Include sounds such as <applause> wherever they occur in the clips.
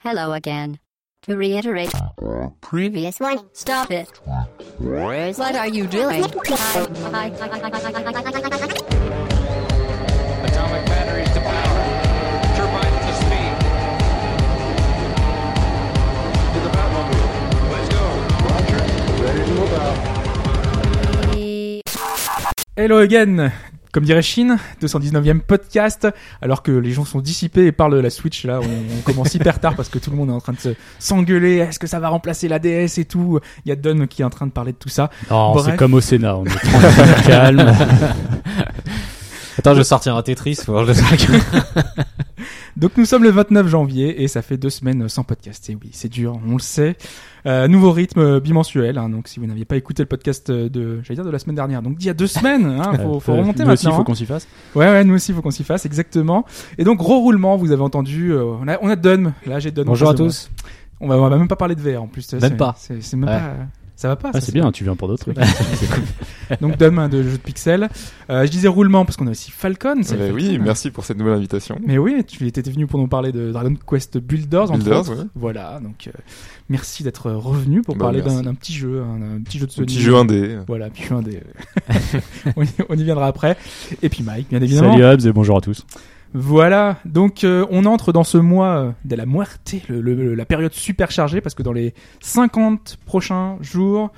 Hello again. To reiterate, previous one, stop it. What are you doing? Atomic batteries to power. Turbines to speed. To the Batmobile. Let's go. Hello again comme dirait Chine, 219e podcast, alors que les gens sont dissipés et parlent de la Switch, là, on, on commence hyper tard parce que tout le monde est en train de se- s'engueuler, est-ce que ça va remplacer la DS et tout, il y a Don qui est en train de parler de tout ça. Non, c'est comme au Sénat, on est <laughs> calme. <laughs> Attends, je vais sortir un Tetris. Le. <laughs> Donc nous sommes le 29 janvier et ça fait deux semaines sans podcast, et oui, c'est dur, on le sait. Euh, nouveau rythme euh, bimensuel, hein, donc si vous n'aviez pas écouté le podcast euh, de, j'allais dire de la semaine dernière, donc d'il y a deux semaines, hein, <laughs> faut, faut Euh, remonter nous aussi, maintenant. faut hein. qu'on s'y fasse. Ouais, ouais, nous aussi, faut qu'on s'y fasse, exactement. Et donc, gros roulement, vous avez entendu, euh, on a, on a Don, là j'ai en Bonjour à tous. On va, on va même pas parler de VR en plus. Même c'est- pas. C'est c'est même Ouais. pas. Ça va pas. Ah, c'est bien, tu viens pour d'autres trucs. <laughs> Donc Dom hein, de jeux de pixels. Euh, je disais roulement parce qu'on a aussi Falcon. c'est Eh oui, hein. merci pour cette nouvelle invitation. Mais oui, tu étais venu pour nous parler de Dragon Quest Builders, entre Builders, autres. ouais. Voilà, donc euh, merci d'être revenu pour Bah, parler d'un petit jeu, un, un petit jeu de Un Sony. petit jeu indé. Voilà, puis <laughs> un des. on, y, on y viendra après. Et puis Mike, bien évidemment. Salut Habs et bonjour à tous. Voilà, donc euh, on entre dans ce mois euh, de la muerte, le- le- la période super chargée, parce que dans les 50 prochains jours,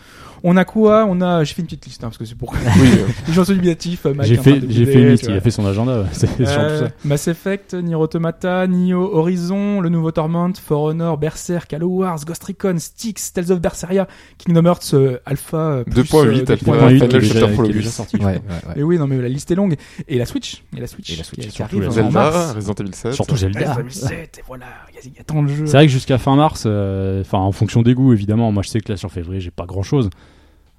on a quoi On a, j'ai fait une petite liste, hein, parce que c'est pour <laughs> Oui, euh, les euh, Mike J'ai fait, j'ai fait une liste, il a fait son agenda, <laughs> Euh, ça. Mass Effect, Nier Automata, Nioh Horizon, le nouveau Torment, For Honor, Berserk, Halo Wars, Ghost Recon, Styx, Tales of Berseria, Kingdom Hearts euh, Alpha, euh, plus, 2.8 euh, Alpha. 2.8. Ouais, qui est Final déjà- Chapter qui est Prologue. déjà sorti. je Ouais, crois. ouais, ouais. Et oui, non mais la liste est longue. Et la Switch, et la Switch, Et la Switch, qui, arrive la en mars. Resident Evil 7. Surtout Zelda. Resident Evil 7, et voilà, il y a- il y, a tant de jeux. C'est vrai que jusqu'à fin mars, euh, enfin en fonction des goûts évidemment, moi je sais que là sur février j'ai pas grand chose.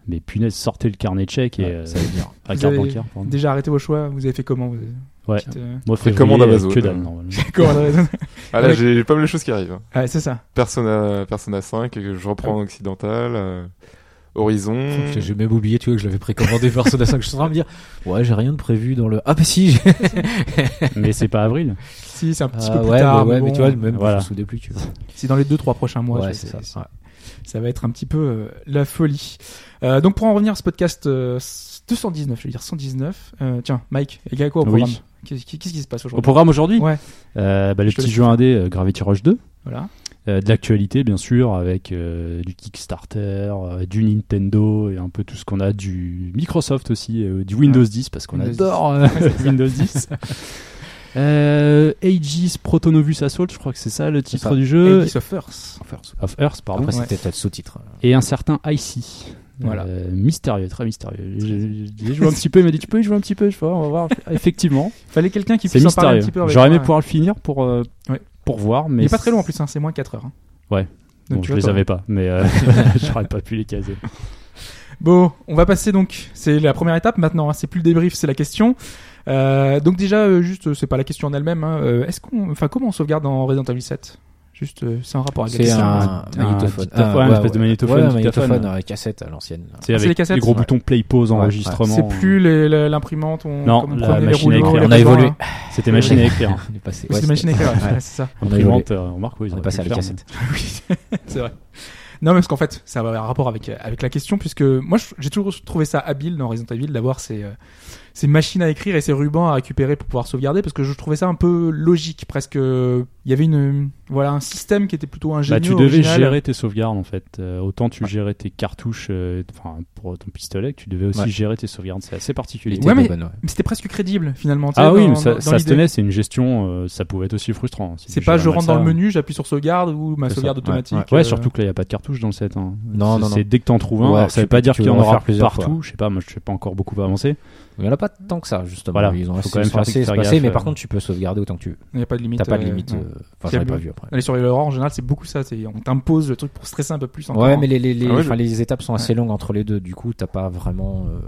Mais punaise, sortez le carnet de chèques et Ouais, euh, ça va venir. <laughs> la Vous carte avez bancaire. pardon. Déjà arrêté vos choix, vous avez fait comment vous avez- Ouais. petite, euh, Moi février, commande euh, Amazon, que dalle normalement. <laughs> Ah là, j'ai pas mal de choses qui arrivent. Ouais, c'est ça. Persona, Persona 5, que je reprends en occidental. euh, Horizon. J'ai même oublié, tu vois, que je l'avais précommandé <laughs> Persona 5. Je suis en train de me dire, ouais, j'ai rien de prévu dans le. Ah, bah si. Mais c'est pas avril. Si, c'est un petit Ah, peu plus ouais, tard. mais, ouais, mais mais tu vois, même, voilà. je me souvenais plus, tu vois. C'est dans les 2-3 prochains mois. ouais, c'est ça. ouais. Ça va être un petit peu euh, la folie. Euh, donc pour en revenir à ce podcast euh, 219, je veux dire 119. Euh, tiens, Mike, il y a quoi au Oui. programme Qu'est-ce qui, qu'est-ce qui se passe Au aujourd'hui programme aujourd'hui, Ouais, euh, bah, le Je te petit laisse jeu indé euh, Gravity Rush 2. voilà. Euh, de l'actualité bien sûr avec euh, du Kickstarter, euh, du Nintendo et un peu tout ce qu'on a du Microsoft aussi, euh, du Windows 10 parce qu'on adore euh, Windows 10. <laughs> Euh, Aegis Protonovus Assault, je crois que c'est ça le titre ça. du jeu. Aegis of Earth. Of Earth, pardon. Après, Ouais. c'était peut-être sous-titre. Et un certain IC. Voilà. Euh, mystérieux, très mystérieux. J'ai joué un petit peu, il m'a dit tu peux y jouer un petit peu, je vois, on va voir. <laughs> Effectivement, Fallait quelqu'un qui puisse en parler un petit peu J'aurais aimé pouvoir le finir pour, euh, Ouais. pour voir, mais Il est pas très long en plus, hein, c'est moins 4 heures. hein. Ouais. Donc, Bon, je les toi. avais pas, mais euh, <laughs> <laughs> j'aurais pas pu les caser. Bon, on va passer donc. C'est la première étape maintenant. hein, c'est plus le débrief, c'est la question. Euh, donc déjà, euh, juste, euh, c'est pas la question en elle-même. hein, euh, Est-ce qu'on, enfin, comment on sauvegarde dans Resident Evil 7 Juste, euh, c'est un rapport avec la C'est un magnétophone. Ah, une espèce de magnétophone, magnétophone à cassette à l'ancienne. C'est Ah, avec les cassettes les gros Ouais. boutons play, pause, Ouais, enregistrement. C'est plus l'imprimante, on, Non, comme on la machine à écrire. On a évolué. C'était machine à écrire. <laughs> On est passé. C'est machine à écrire, c'est ça. A. Imprimante, euh, on marque, oui, On est passé à la cassette. <laughs> Oui, c'est vrai. Non, mais parce qu'en fait, ça avoir un rapport avec, avec la question, puisque moi, j'ai toujours trouvé ça habile dans Resident Evil d'avoir ces, euh, ces machines à écrire et ces rubans à récupérer pour pouvoir sauvegarder, parce que je trouvais ça un peu logique, presque. Il y avait une, voilà, un système qui était plutôt ingénieux. Bah, tu devais original. gérer tes sauvegardes en fait. Euh, autant tu gérais tes cartouches, euh, enfin pour ton pistolet, que tu devais aussi Ouais. gérer tes sauvegardes. C'est assez particulier. Ouais, mais- c'était presque crédible, finalement. Ah oui, dans- mais ça, dans- ça dans se tenait. C'est une gestion. euh, ça pouvait être aussi frustrant. si C'est pas je rentre dans le menu, j'appuie sur sauvegarde ou ma sauvegarde ça, ouais, automatique. Ouais, euh, surtout que là, il n'y a pas de cartouche dans le set. hein. Non, C'est- non, C'est dès que t'en trouves un. Ouais, alors, ça veut pas dire qu'il y en aura partout. Je sais pas, moi je sais pas encore beaucoup avancé. Il y en a pas tant que ça, justement. Voilà, Ils ont faut assez, quand même assez gaffe, mais par contre, tu peux sauvegarder autant que tu veux. Il n'y a pas de limite. T'as pas de limite. non. euh, Enfin, j'en ai pas vu après. Aller sur les Aurore, en général, c'est beaucoup ça. c'est- On t'impose le truc pour stresser un peu plus encore. Ouais, mais les, les, les, Ah ouais, les étapes sont assez longues entre les deux. Du coup, t'as pas vraiment. euh,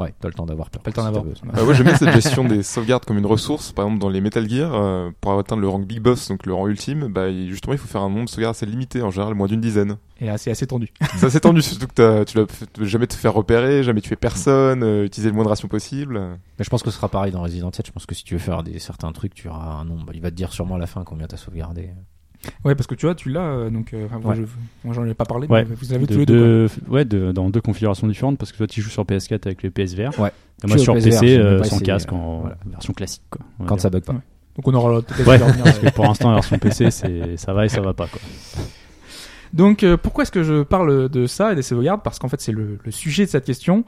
Ouais, t'as le temps d'avoir peur. Pas le temps d'avoir. t'as besoin. Ah ouais, j'aime bien cette <laughs> gestion des sauvegardes comme une ressource. Par exemple, dans les Metal Gear, euh, pour atteindre le rang Big Boss, donc le rang ultime, bah, justement, il faut faire un nombre de sauvegardes assez limité, en général, moins d'une dizaine. Et là, <laughs> c'est assez tendu. Ça s'est tendu, surtout que t'as- tu dois jamais te faire repérer, jamais tuer personne, euh, utiliser le moins de rations possible. Mais je pense que ce sera pareil dans Resident 7. Je pense que si tu veux faire des, certains trucs, tu auras un nombre. Il va te dire sûrement à la fin combien t'as sauvegardé. Ouais, parce que tu vois, tu l'as, euh, donc euh, enfin, moi, Ouais. je- moi j'en ai pas parlé, Ouais. mais vous avez De- tous les deux. de- ouais, de- dans deux configurations différentes parce que toi tu joues sur PS4 avec le PSVR. Ouais. Et moi sur PC euh, sans casque en voilà. version classique quoi. Quand dire. ça bug pas. Ouais. Donc on aura peut-être Ouais, parce que pour l'instant la version PC c'est ça va et ça va pas quoi. Donc euh, pourquoi est-ce que je parle de ça et des sauvegardes Parce qu'en fait c'est le, le sujet de cette question.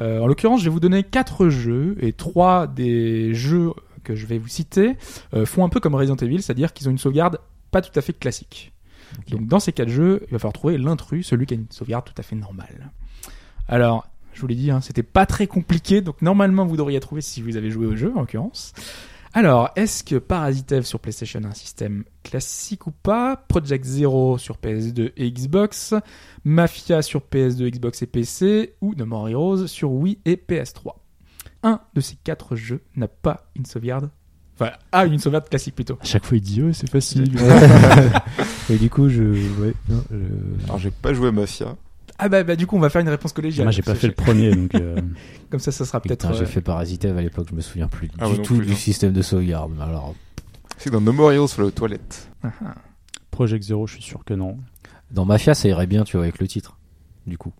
Euh, en l'occurrence, je vais vous donner quatre jeux et trois des jeux que je vais vous citer euh, font un peu comme Resident Evil, c'est-à-dire qu'ils ont une sauvegarde pas tout à fait classique. Donc dans ces quatre jeux, il va falloir trouver l'intrus, celui qui a une sauvegarde tout à fait normale. Alors, je vous l'ai dit, hein, c'était pas très compliqué, donc normalement vous devriez trouver si vous avez joué au jeu en l'occurrence. Alors, est-ce que Parasite Eve sur PlayStation a un système classique ou pas? Project Zero sur PS2 et Xbox Mafia sur PS2, Xbox et PC Ou No More Heroes sur Wii et PS3 Un de ces quatre jeux n'a pas une sauvegarde Enfin, a une sauvegarde classique plutôt. À chaque fois il dit oh, c'est facile. <laughs> <laughs> Et du coup, je. Ouais, non, je- Alors j'ai pas joué à Mafia. Ah bah, bah du coup on va faire une réponse collégiale. Moi j'ai pas fait le premier donc <laughs> euh, Comme ça, ça sera peut-être... Putain, j'ai euh, fait Parasite Eve à l'époque, je me souviens plus Ah, du tout plus, du non. système de sauvegarde. Alors, C'est dans No More Heroes, faut aller aux toilettes. ah, ah. Project Zero je suis sûr que non. dans Mafia, ça irait bien, tu vois, avec le titre. Du coup.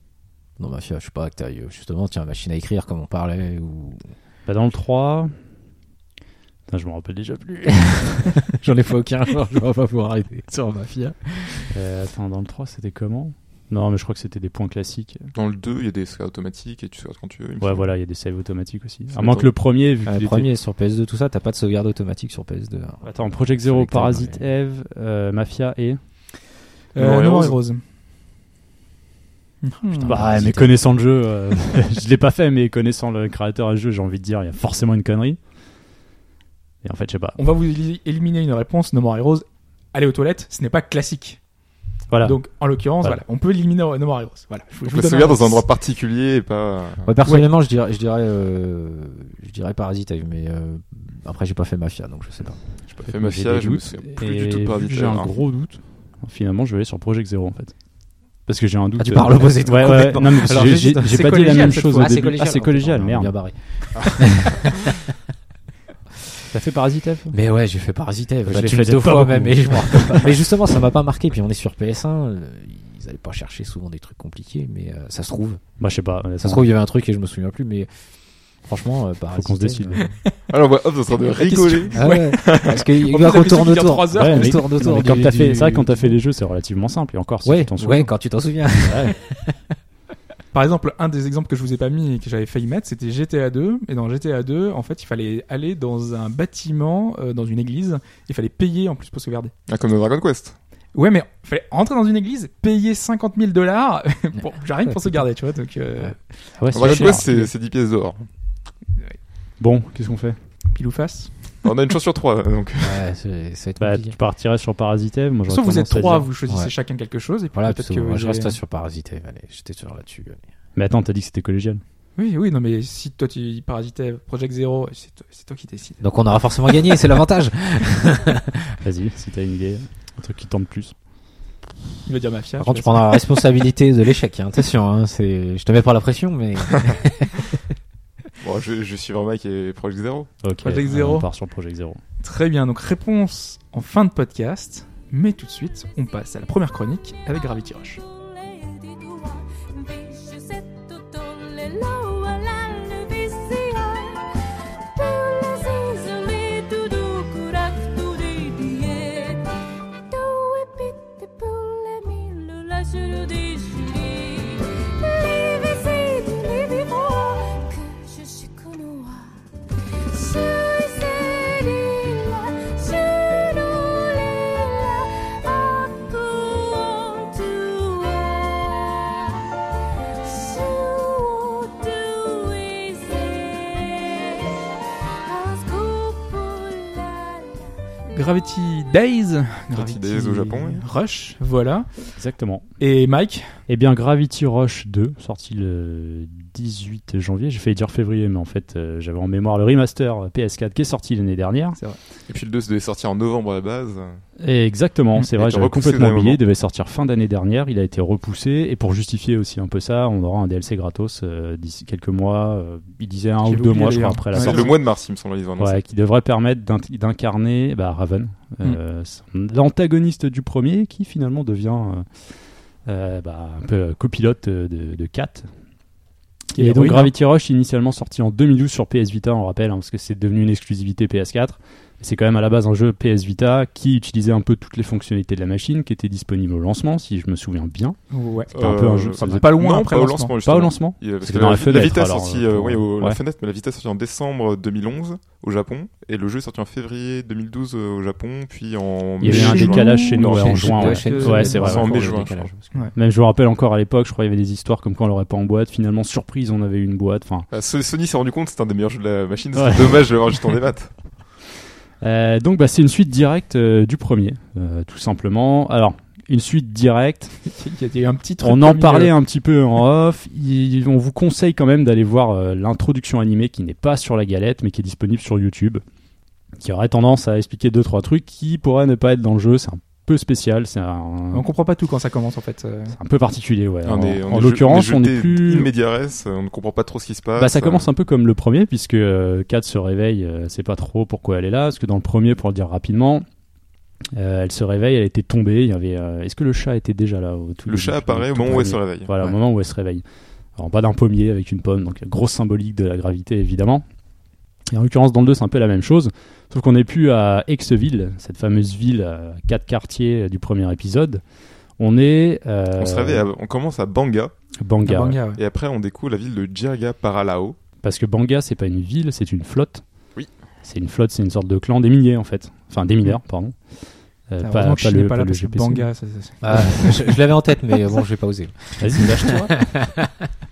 Dans Mafia, je sais pas, que t'as eu, justement, tiens, machine à écrire comme on parlait, ou. Bah, dans le 3 Putain, je me rappelle déjà plus. <laughs> J'en ai fait aucun, <laughs> alors je vais pas pouvoir arrêter sur Mafia. Euh, attends dans le 3 c'était comment? Non mais je crois que c'était des points classiques. Dans le 2, il y a des sauvegardes automatiques et tu sauvegardes quand tu veux. il me Ouais semble. voilà il y a des saves automatiques aussi. À moins que le premier vu Ah, qu'il le était- premier sur PS2, tout ça, t'as pas de sauvegarde automatique sur PS2. hein. Attends Project Zero, Parasite ouais. Eve, euh, Mafia et Euh, No More More Heroes. Heroes. Hmm. Bah, Parasite mais connaissant le jeu, euh, <laughs> je l'ai pas fait, mais connaissant le créateur du jeu, j'ai envie de dire, il y a forcément une connerie. Et en fait, je sais pas. On va vous éli- éliminer une réponse, No More Heroes. Aller aux toilettes, ce n'est pas classique. Voilà. Donc, en l'occurrence, Voilà. voilà. on peut éliminer No More Heroes. Voilà. Je, vous- je sauvegarde dans un endroit particulier et pas. Ouais, personnellement, je dirais, je dirais, euh, je dirais Parasite Eve, mais euh, après, j'ai pas fait Mafia, donc je sais pas. J'ai pas fait Mafia, je me souviens plus du tout Parasite. J'ai un gros doute. Finalement, je vais aller sur Project Zero en fait. Parce que j'ai un doute. Ah, tu euh, parles opposé, toi, Ouais, ouais, non, mais j'ai- pas dit la même chose Ah, c'est début. collégial. Ah, c'est collégial, merde. <laughs> <laughs> T'as fait Parasite Mais ouais, j'ai fait Parasite. Je Bah, l'ai fait deux fois beaucoup. même, mais je me <laughs> rappelle pas. Mais justement, ça m'a pas marqué. Puis on est sur PS1, euh, ils allaient pas chercher souvent des trucs compliqués, mais euh, ça se trouve. Moi, je sais pas. Ça se trouve, il y avait un truc et je me souviens plus, mais franchement, euh, Parasite qu'on se décide. euh, Alors, on voit Hobbs en train de rigoler. Ah ouais. Parce qu'il En va plus, qu'on la tourne musique, il dure autour. Ouais, mais- tourne autour c'est vrai, quand t'as fait les jeux, c'est relativement simple. Et encore, si Ouais, tu t'en souviens. ouais, quand tu t'en souviens. <laughs> Par exemple, un des exemples que je vous ai pas mis et que j'avais failli mettre, c'était GTA 2. Et dans GTA 2, en fait, il fallait aller dans un bâtiment, euh, dans une église. Il fallait payer en plus pour sauvegarder. Ah, comme dans Dragon Quest. Ouais, mais il fallait rentrer dans une église, payer 50 000 dollars <laughs> pour, rien que pour sauvegarder, tu vois. Donc, euh, Ouais, Dragon c'est cher. Quest, c'est c'est 10 pièces d'or. Bon, qu'est-ce qu'on fait? Pile ou face. <laughs> On a une chance sur trois, donc. Ouais, c'est- ça va être Bah, tu partirais sur Parasite Eve. Moi, Sauf vous êtes trois, dire- vous choisissez Ouais. chacun quelque chose. Et puis Voilà, peut-être que moi, je reste sur Parasite Eve. Allez, j'étais sur là-dessus. Mais attends, t'as dit que c'était collégial. Oui, oui, non, mais si toi tu parasitais Project Zero, c'est toi, c'est toi qui décides. Donc on aura forcément gagné, c'est l'avantage. <laughs> Vas-y, si t'as une idée, un truc qui tente plus. Il va dire mafia. Par contre, tu prendras la responsabilité de l'échec. Hein. Attention, hein, c'est... je te mets pas la pression, mais <laughs> Bon, je, je suis vraiment Mike et Project Zero. Ok. Project euh, Zero. On part sur Project Zero. Très bien, donc réponse en fin de podcast. Mais tout de suite, on passe à la première chronique avec Gravity Rush. Days, Gravity Days au Japon, oui. Rush, voilà. Exactement. Et Mike, Eh bien, Gravity Rush 2, sorti le 18 janvier. J'ai failli dire février, mais en fait, euh, j'avais en mémoire le remaster PS4 qui est sorti l'année dernière. Et puis le 2 devait sortir en novembre à la base. Et exactement, Mm. c'est vrai, j'avais complètement oublié. Il devait sortir fin d'année dernière. Il a été repoussé. Et pour justifier aussi un peu ça, on aura un DLC gratos euh, d'ici quelques mois. euh, il disait un ou deux mois, je crois, après la sortie. le mois de mars, il me semble, ils ont annoncé. Ouais, qui devrait permettre d'in- d'incarner bah, Raven, euh, l'antagoniste du premier, qui finalement devient euh, euh, bah, un peu copilote de, de Kat. Et donc héroïne, Gravity Rush, initialement sorti en 2012 sur PS Vita, on rappelle, hein, parce que c'est devenu une exclusivité PS4. C'est quand même à la base un jeu PS Vita qui utilisait un peu toutes les fonctionnalités de la machine, qui était disponible au lancement, si je me souviens bien. Ouais. C'était un peu un jeu- Euh, pas loin non, après pas le au lancement. lancement. Pas justement. au lancement Il C'était que dans la, la fenêtre, la Vita est alors, euh, oui, au- la ouais. fenêtre, mais la Vita est sortie en décembre 2011 au Japon, et le jeu est sorti en février 2012 euh, au Japon, puis en Il y avait un décalage chez nous non, ouais, en juin. ouais, Ouais, Ouais, c'est vrai. En ouais. mai, juin, Même je me rappelle encore à l'époque, je crois qu'il y avait des histoires comme quoi on l'aurait pas en boîte. Finalement, surprise, on avait eu une boîte. Enfin, Ah, So- Sony s'est rendu compte que c'était un des meilleurs jeux de la machine, Ouais. c'est dommage de l'avoir juste en démat. <laughs> Euh, donc bah, c'est une suite directe euh, du premier, euh, tout simplement. Alors, une suite directe, <laughs> Il y a eu un petit truc. on en parlait un petit peu en off, Il- on vous conseille quand même d'aller voir l'introduction animée qui n'est pas sur la galette mais qui est disponible sur YouTube, qui aurait tendance à expliquer deux trois trucs qui pourraient ne pas être dans le jeu, c'est un peu spécial, c'est un, On comprend pas tout quand ça commence en fait. euh. c'est un peu particulier. Ouais. On en est- on en est l'occurrence, on est plus... res, on ne comprend pas trop ce qui se passe. Bah, ça commence un peu comme le premier, puisque euh, Kat se réveille, euh, sait pas trop pourquoi elle est là, parce que dans le premier, pour le dire rapidement, euh, elle se réveille, elle était tombée. Il y avait. euh, Est-ce que le chat était déjà là au tout Le chat apparaît au moment où elle se réveille. Voilà, Ouais. au moment où elle se réveille. En bas d'un pommier avec une pomme, donc grosse symbolique de la gravité évidemment. Et en l'occurrence, dans le 2, c'est un peu la même chose, sauf qu'on n'est plus à Exville, cette fameuse ville à quatre quartiers euh, du premier épisode. On est. euh, On se réveille, à- on commence à Banga, Banga. Banga, ouais. et après on découvre la ville de Jirga Paralao. Parce que Banga, c'est pas une ville, c'est une flotte. Oui. C'est une flotte, c'est une sorte de clan des milliers en fait. Enfin, des mineurs, pardon. Euh, pas, pas je le, pas pas là parce. Banga, ça- ça- Ah, je je l'avais en tête, mais bon, j'ai pas osé. Vas-y, lâche-toi. <laughs>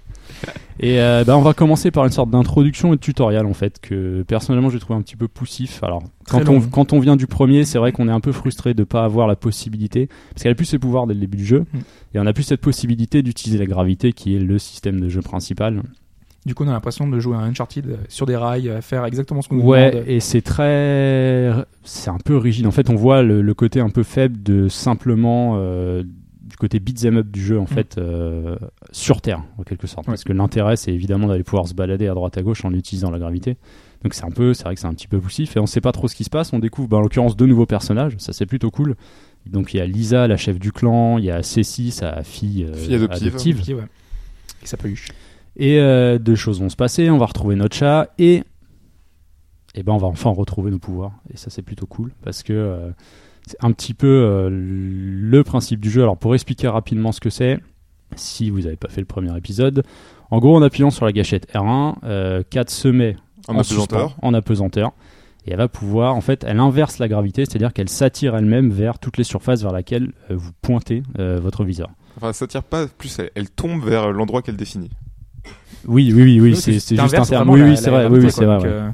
Et euh, bah, on va commencer par une sorte d'introduction et de tutoriel en fait que personnellement j'ai trouvé un petit peu poussif. Alors quand on, quand on vient du premier, c'est vrai qu'on est un peu frustré de pas avoir la possibilité parce qu'elle a plus ses pouvoirs dès le début du jeu Mm. et on a plus cette possibilité d'utiliser la gravité qui est le système de jeu principal. Du coup, on a l'impression de jouer à Uncharted euh, sur des rails, à faire exactement ce qu'on Ouais, demande. et c'est très. C'est un peu rigide. En fait, on voit le, le côté un peu faible de simplement. euh, du côté beat'em up du jeu, en fait, euh, sur Terre, en quelque sorte. Mm. Ouais. Parce que l'intérêt, c'est évidemment d'aller pouvoir se balader à droite à gauche en utilisant la gravité. Donc c'est un peu, c'est vrai que c'est un petit peu poussif et on sait pas trop ce qui se passe. On découvre, bah, en l'occurrence, deux nouveaux personnages. Ça, c'est plutôt cool. Donc il y a Lisa, la chef du clan. Il y a Cécile, sa fille, euh, Fille adoptive. Ok, ouais. Et euh, deux choses vont se passer. On va retrouver notre chat et, et ben on va enfin retrouver nos pouvoirs. Et ça c'est plutôt cool parce que euh, c'est un petit peu euh, le principe du jeu. Alors pour expliquer rapidement ce que c'est, si vous n'avez pas fait le premier épisode, en gros en appuyant sur la gâchette R1, euh, Kat se met En apesanteur. suspens, en apesanteur. Et elle va pouvoir, en fait, elle inverse la gravité, c'est-à-dire qu'elle s'attire elle-même vers toutes les surfaces vers lesquelles euh, vous pointez euh, votre viseur. Enfin, ça tire pas, plus elle, elle tombe vers l'endroit qu'elle définit. Oui, oui, oui, oui, c'est juste un terme. Oui, oui, c'est vrai, oui, c'est vrai.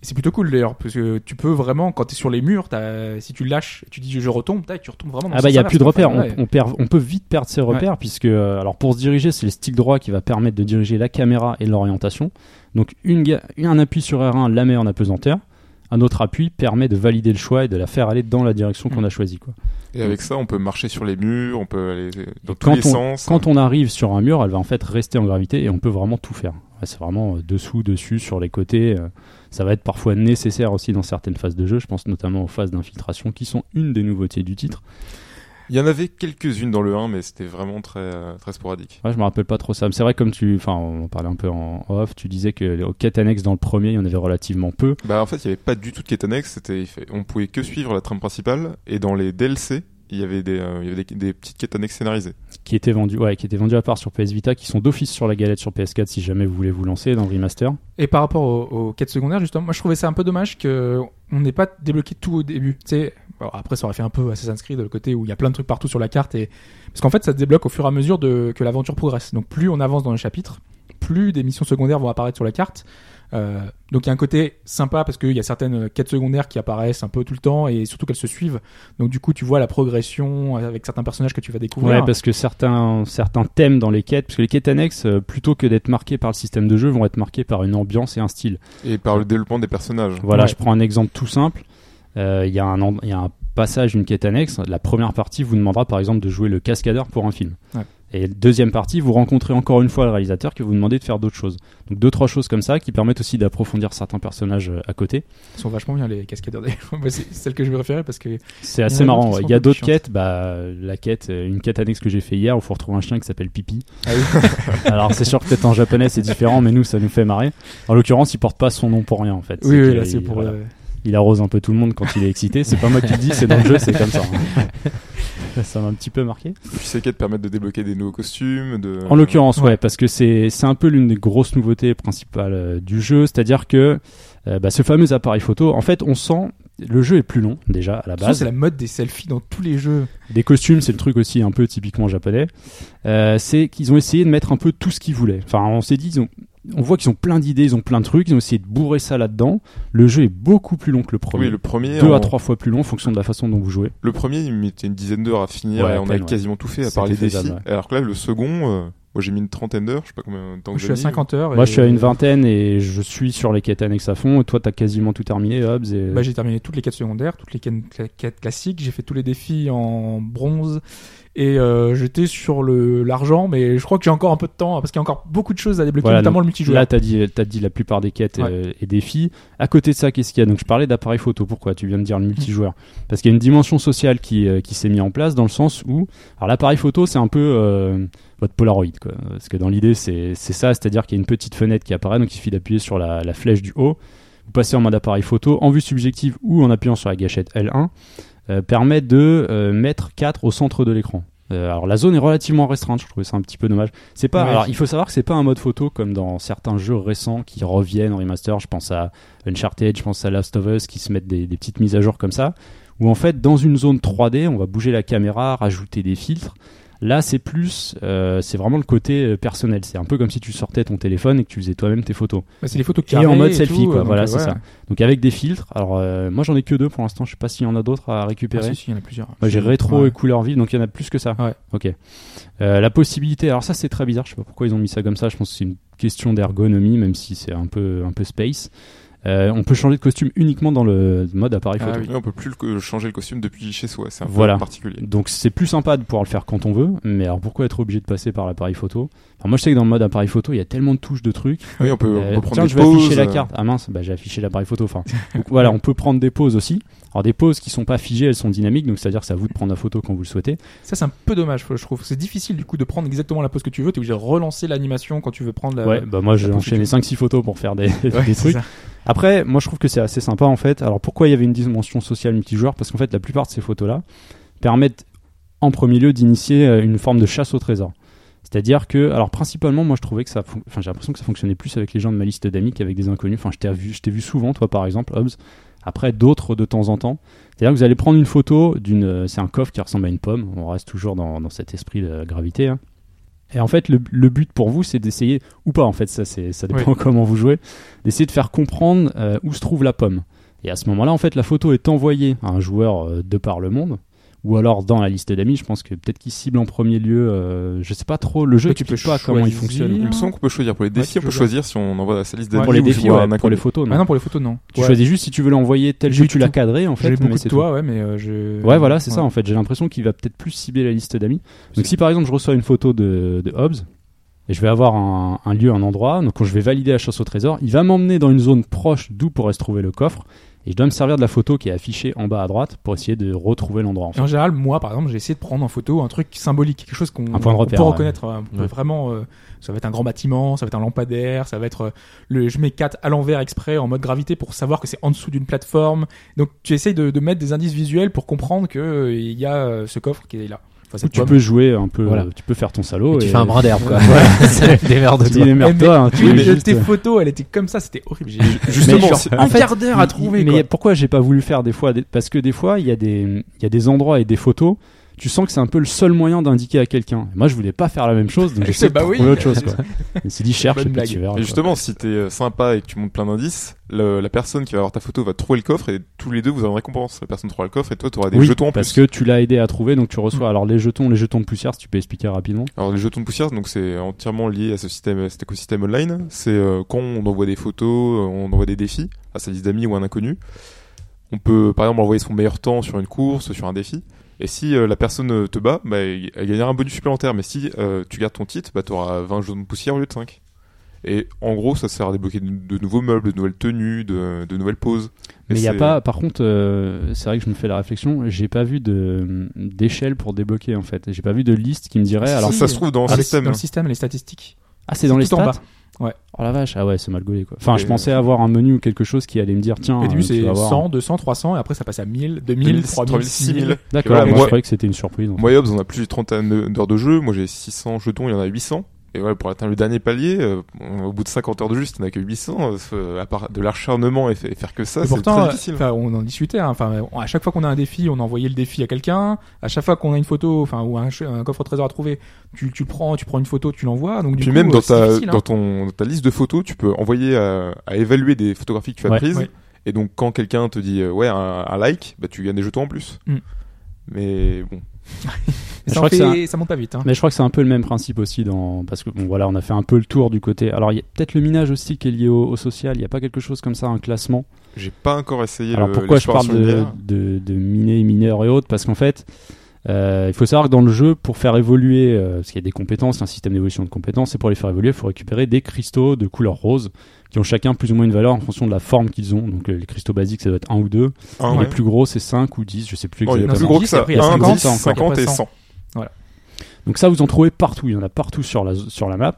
C'est plutôt cool d'ailleurs, parce que tu peux vraiment, quand tu es sur les murs, t'as- si tu lâches, tu dis je retombe, tu retombes vraiment dans Ah bah il sens y a plus de repères, on, perd, on peut vite perdre ses repères puisque euh, alors pour se diriger c'est le stick droit qui va permettre de diriger la caméra et l'orientation. Donc une, un appui sur R1 la met en apesanteur, un autre appui permet de valider le choix et de la faire aller dans la direction qu'on a choisie quoi. Et avec ça, on peut marcher sur les murs, on peut aller dans tous quand les on- sens. Quand on arrive sur un mur, elle va en fait rester en gravité et on peut vraiment tout faire. Ouais, c'est vraiment euh, dessous, dessus, sur les côtés. euh, ça va être parfois nécessaire aussi dans certaines phases de jeu. Je pense notamment aux phases d'infiltration qui sont une des nouveautés du titre. Il y en avait quelques-unes dans le 1, mais c'était vraiment très, euh, très sporadique. Ouais, je me rappelle pas trop ça. C'est vrai comme tu, enfin, on parlait un peu en off. Tu disais que aux quêtes annexes dans le premier, il y en avait relativement peu. Bah, en fait, il y avait pas du tout de quête annexe, c'était, il fait- on pouvait que suivre la trame principale, et dans les DLC, il y avait des, euh, il y avait des, des petites quêtes annexes scénarisées. qui étaient vendus, ouais, qui étaient vendus à part sur PS Vita, qui sont d'office sur la galette sur PS4 si jamais vous voulez vous lancer dans le remaster. Et par rapport aux, aux quêtes secondaires, justement, moi je trouvais ça un peu dommage que on n'ait pas débloqué tout au début. Tu sais, bon, après ça aurait fait un peu Assassin's Creed, le côté où il y a plein de trucs partout sur la carte et parce qu'en fait ça se débloque au fur et à mesure de que l'aventure progresse. Donc plus on avance dans le chapitre, plus des missions secondaires vont apparaître sur la carte. Euh, donc il y a un côté sympa parce qu'il y a certaines quêtes secondaires qui apparaissent un peu tout le temps et surtout qu'elles se suivent. Donc du coup tu vois la progression avec certains personnages que tu vas découvrir. Ouais, parce que certains, certains thèmes dans les quêtes, parce que les quêtes annexes, euh, plutôt que d'être marquées par le système de jeu, vont être marquées par une ambiance et un style. Et par le développement des personnages. Voilà, Ouais. je prends un exemple tout simple. euh, il y, a un en- il y a un passage, une quête annexe. La première partie vous demandera par exemple de jouer le cascadeur pour un film. Ouais. Et deuxième partie, vous rencontrez encore une fois le réalisateur qui vous demandez de faire d'autres choses. Donc deux trois choses comme ça qui permettent aussi d'approfondir certains personnages euh, à côté. Ils sont vachement bien les cascadeurs <laughs> c'est celle que je préférais parce que C'est assez marrant. ouais. Il y a d'autres quêtes. Bah, la quête, euh, une quête annexe que j'ai fait hier où il faut retrouver un chien qui s'appelle Pipi. Ah oui. <laughs> Alors c'est sûr que peut-être en japonais c'est différent, mais nous ça nous fait marrer. En l'occurrence, il porte pas son nom pour rien en fait. oui, oui, là c'est pour. voilà. euh, Il arrose un peu tout le monde quand il est excité. C'est pas moi qui le dis, c'est dans le jeu, c'est comme ça. <laughs> ça m'a un petit peu marqué. Puis ces quêtes permettent de débloquer des nouveaux costumes. De... En l'occurrence, ouais, parce que c'est c'est un peu l'une des grosses nouveautés principales euh, du jeu, c'est-à-dire que euh, bah, ce fameux appareil photo, en fait, on sent le jeu est plus long déjà à la façon, base. c'est la mode des selfies dans tous les jeux. Des costumes, c'est le truc aussi un peu typiquement japonais. Euh, c'est qu'ils ont essayé de mettre un peu tout ce qu'ils voulaient. Enfin, on s'est dit, ils ont- on voit qu'ils ont plein d'idées, ils ont plein de trucs, ils ont essayé de bourrer ça là-dedans. Le jeu est beaucoup plus long que le premier. Oui, le premier, Deux en- à trois fois plus long en fonction de la façon dont vous jouez. le premier, il mettait une dizaine d'heures à finir Ouais, et on a ouais. quasiment tout fait à part les défis. Alors que là, le second, euh, moi j'ai mis une trentaine d'heures, je sais pas combien de temps Moi, que je suis à j'ai mis. 50 heures. Moi, je suis à une vingtaine et je suis sur les quêtes annexes à fond. Et toi, t'as quasiment tout terminé, Hobbs. Et... Bah, j'ai terminé toutes les quêtes secondaires, toutes les quêtes cla- quêtes classiques. J'ai fait tous les défis en bronze et euh, j'étais sur le l'argent, mais je crois que j'ai encore un peu de temps parce qu'il y a encore beaucoup de choses à débloquer, Voilà, notamment le multijoueur. Là, t'as dit, t'as dit la plupart des quêtes Ouais. euh, et défis. À côté de ça, qu'est-ce qu'il y a? Donc, je parlais d'appareil photo. Pourquoi? Tu viens de dire le multijoueur. Parce qu'il y a une dimension sociale qui, euh, qui s'est mise en place dans le sens où, alors l'appareil photo, c'est un peu euh, votre Polaroid, quoi. Parce que dans l'idée, c'est c'est ça, c'est-à-dire qu'il y a une petite fenêtre qui apparaît, donc il suffit d'appuyer sur la, la flèche du haut. Vous passez en mode appareil photo en vue subjective ou en appuyant sur la gâchette L1, euh, permet de euh, mettre 4 au centre de l'écran. Euh, alors la zone est relativement restreinte, je trouvais ça un petit peu dommage. C'est pas. Ouais. Alors il faut savoir que c'est pas un mode photo comme dans certains jeux récents qui reviennent en remaster. Je pense à Uncharted, je pense à Last of Us qui se mettent des, des petites mises à jour comme ça. Où en fait dans une zone 3D, on va bouger la caméra, rajouter des filtres. Là, c'est plus, euh, c'est vraiment le côté euh, personnel. C'est un peu comme si tu sortais ton téléphone et que tu faisais toi-même tes photos. Bah, c'est les photos Et en mode et selfie, tout, quoi. donc, Voilà, euh, c'est ouais. ça. Donc avec des filtres. Alors euh, moi, j'en ai que deux pour l'instant. Je sais pas s'il y en a d'autres à Ah, récupérer. si, si, il y en a plusieurs. Moi j'ai rétro Ouais. et couleur vive, donc il y en a plus que ça. Ouais. Ok. Euh, la possibilité, alors ça c'est très bizarre, je sais pas pourquoi ils ont mis ça comme ça, je pense que c'est une question d'ergonomie, même si c'est un peu, un peu space. Euh, on peut changer de costume uniquement dans le mode appareil Ah photo. oui. Oui, on peut plus le- changer le costume depuis chez soi, c'est un Voilà. peu particulier. Donc c'est plus sympa de pouvoir le faire quand on veut, mais alors pourquoi être obligé de passer par l'appareil photo? Alors, Moi je sais que dans le mode appareil photo, il y a tellement de touches de trucs. Oui, on peut, on Euh, peut prendre tiens, des je vais pauses. afficher la euh, carte. Ah mince, bah, j'ai affiché l'appareil photo. Enfin, <laughs> donc, voilà, on peut prendre des pauses aussi. Alors des pauses qui sont pas figées, elles sont dynamiques, donc c'est-à-dire que c'est à vous de prendre la photo quand vous le souhaitez. Ça, c'est un peu dommage, je trouve. C'est difficile du coup de prendre exactement la pose que tu veux. T'es obligé de relancer l'animation quand tu veux prendre la. ouais, bah moi j'ai enchaîné procédure. 5-6 photos pour faire des, <laughs> Ouais, des c'est trucs. ça. Après, moi je trouve que c'est assez sympa en fait. Alors pourquoi il y avait une dimension sociale multijoueur? Parce qu'en fait la plupart de ces photos-là permettent en premier lieu d'initier euh, une forme de chasse au trésor. C'est-à-dire que, alors principalement, moi je trouvais que ça, enfin j'ai l'impression que ça fonctionnait plus avec les gens de ma liste d'amis qu'avec des inconnus. Enfin, je t'ai vu, vu souvent, toi par exemple, Hobbs. Après, d'autres de temps en temps. C'est-à-dire que vous allez prendre une photo d'une, euh, c'est un coffre qui ressemble à une pomme. On reste toujours dans, dans cet esprit de gravité. hein. Et en fait, le, le but pour vous, c'est d'essayer, ou pas en fait, ça, c'est, ça dépend <laughs> comment vous jouez, d'essayer de faire comprendre euh, où se trouve la pomme. Et à ce moment-là, en fait, la photo est envoyée à un joueur euh, de par le monde, ou alors dans la liste d'amis. Je pense que peut-être qu'il cible en premier lieu. euh, je sais pas trop. Le jeu, tu peux pas comment il fonctionne. Il me semble qu'on peut choisir pour les défis, tu on peut choisir si on envoie sa liste d'amis Pour les ou défis, ouais, un pour les photos, non. Ah non, pour les photos, non. Tu Ouais. choisis juste si tu veux l'envoyer tel que tu tout- l'as cadré, en fait. J'ai mais beaucoup de c'est toi, ouais, mais euh, je. Ouais, voilà, c'est ça en fait. J'ai l'impression qu'il va peut-être plus cibler la liste d'amis. Donc, si par exemple je reçois une photo de, de Hobbs, et je vais avoir un, un lieu, un endroit, donc quand je vais valider la chasse au trésor, il va m'emmener dans une zone proche d'où pourrait se trouver le coffre, et je dois me servir de la photo qui est affichée en bas à droite pour essayer de retrouver l'endroit. En fait. en général, moi, par exemple, j'ai essayé de prendre en photo un truc symbolique, quelque chose qu'on peut ouais. reconnaître. euh, on peut Ouais. Vraiment, euh, ça va être un grand bâtiment, ça va être un lampadaire, ça va être euh, le. Je mets 4 à l'envers exprès en mode gravité pour savoir que c'est en dessous d'une plateforme. Donc, tu essayes de, de mettre des indices visuels pour comprendre que euh, il y a euh, ce coffre qui est là. Enfin, cette Tu pomme. peux jouer un peu, Voilà. euh, tu peux faire ton salaud. Et tu et- fais un brin d'herbe, quoi. <laughs> Ouais. <laughs> Des merdes de Tu dis, toi. démerde-toi, hein, Oui, juste- tes photos, elle était comme ça, c'était horrible. J'ai Justement, genre, un quart d'heure à trouver. Mais quoi. pourquoi j'ai pas voulu faire des fois Parce que des fois, il y, a des- il y a des endroits et des photos. Tu sens que c'est un peu le seul moyen d'indiquer à quelqu'un. Moi, je voulais pas faire la même chose, donc <laughs> j'essaie de Bah oui. autre chose. Quoi. <laughs> Me suis dit, cherche et puis blague. tu verras. Et quoi. justement, si t'es euh, sympa et que tu montes plein d'indices, le- la personne qui va avoir ta photo va trouver le coffre et tous les deux vous avez une récompense. La personne trouvera le coffre et toi tu auras des oui, jetons en parce plus. que tu l'as aidé à trouver, donc tu reçois. Alors les jetons, les jetons de poussière, si tu peux expliquer rapidement. Alors les jetons de poussière, donc c'est entièrement lié à ce système, à cet écosystème online. C'est euh, quand on envoie des photos, euh, on envoie des défis à sa liste d'amis ou à un inconnu. on peut par exemple envoyer son meilleur temps sur une course, sur un défi. Et si euh, la personne euh, te bat, bah, elle gagnera un bonus supplémentaire. Mais si euh, tu gardes ton titre, bah, tu auras 20 jaunes de poussière au lieu de 5. Et en gros, ça sert à débloquer de, de nouveaux meubles, de nouvelles tenues, de, de nouvelles poses. Et Mais il y a pas, par contre, euh, c'est vrai que je me fais la réflexion, j'ai pas vu d'échelle pour débloquer en fait. J'ai pas vu de liste qui me dirait. Alors, ça, ça se trouve dans le les- système. dans hein. le système, les statistiques. ah, c'est dans les stats. Ouais. Oh la vache, ah ouais, c'est mal gaulé quoi. Enfin, Et- je pensais avoir un menu ou quelque chose qui allait me dire tiens. Au début, euh, c'est vas voir. 100, 200, 300, et après, ça passe à 1000, 2000, 2000, 3000, 6000. D'accord. Voilà, moi, moi- je croyais que c'était une surprise. en fait. Moi Hobbs, on a plus d'une trentaine d'heures de jeu. Moi, j'ai 600 jetons, il y en a 800. Et voilà, pour atteindre le dernier palier, euh, au bout de 50 heures de jeu, si t'en as que 800, euh, à part de l'acharnement et, fa- et faire que ça, c'est très euh, difficile. on en discutait. hein. Enfin, à chaque fois qu'on a un défi, on envoyait le défi à quelqu'un. À chaque fois qu'on a une photo, enfin, ou un, un coffre trésor à trouver, tu, tu le prends, tu prends une photo, tu l'envoies. Donc du Puis coup, même dans ta, hein. dans, ton, dans ta liste de photos, tu peux envoyer à, à évaluer des photographies que tu as Ouais. prises. Ouais. Et donc, quand quelqu'un te dit ouais, un, un like, bah, tu gagnes des jetons en plus. Mm. Mais bon. Ça, en ça monte pas vite. Hein. Mais je crois que c'est un peu le même principe aussi dans parce que bon voilà on a fait un peu le tour du côté alors il y a peut-être le minage aussi qui est lié au, au social il y a pas quelque chose comme ça un classement? J'ai pas encore essayé alors le- pourquoi je parle de, de, de minés mineurs et autres? Parce qu'en fait euh, il faut savoir que dans le jeu pour faire évoluer euh, parce qu'il y a des compétences il y a un système d'évolution de compétences et pour les faire évoluer il faut récupérer des cristaux de couleur rose qui ont chacun plus ou moins une valeur en fonction de la forme qu'ils ont donc euh, les cristaux basiques ça doit être un ou deux Un, les ouais. plus gros c'est 5 ou 10 je sais plus Oh, il y a exactement plus gros que ça. Après, il y a 1, 50, 10, ça encore, 50 et après 100. Donc ça, vous en trouvez partout. Il y en a partout sur la, sur la map.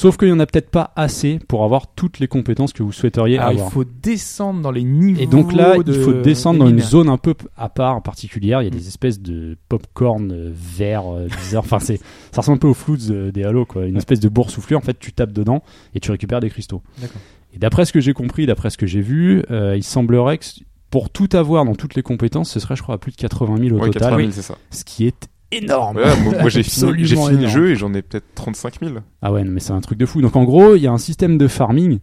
Sauf qu'il y en a peut-être pas assez pour avoir toutes les compétences que vous souhaiteriez Alors, il avoir. faut descendre dans les niveaux. Et donc là, de- il faut descendre des dans une zone un peu à part, particulière. Il y a Mm. des espèces de popcorn euh, vert euh, bizarre. enfin, c'est, ça ressemble un peu aux floods euh, des Halo, quoi. Une espèce de boursouflure. En fait, tu tapes dedans et tu récupères des cristaux. D'accord. Et d'après ce que j'ai compris, d'après ce que j'ai vu, euh, il semblerait que pour tout avoir dans toutes les compétences, ce serait, je crois, à plus de 80 000 au Ouais, total. 80 000, c'est ça. Ce qui est énorme. Ouais, moi, moi, j'ai fini, fini le jeu et j'en ai peut-être 35 000. Ah ouais, non, mais c'est un truc de fou. Donc en gros, il y a un système de farming.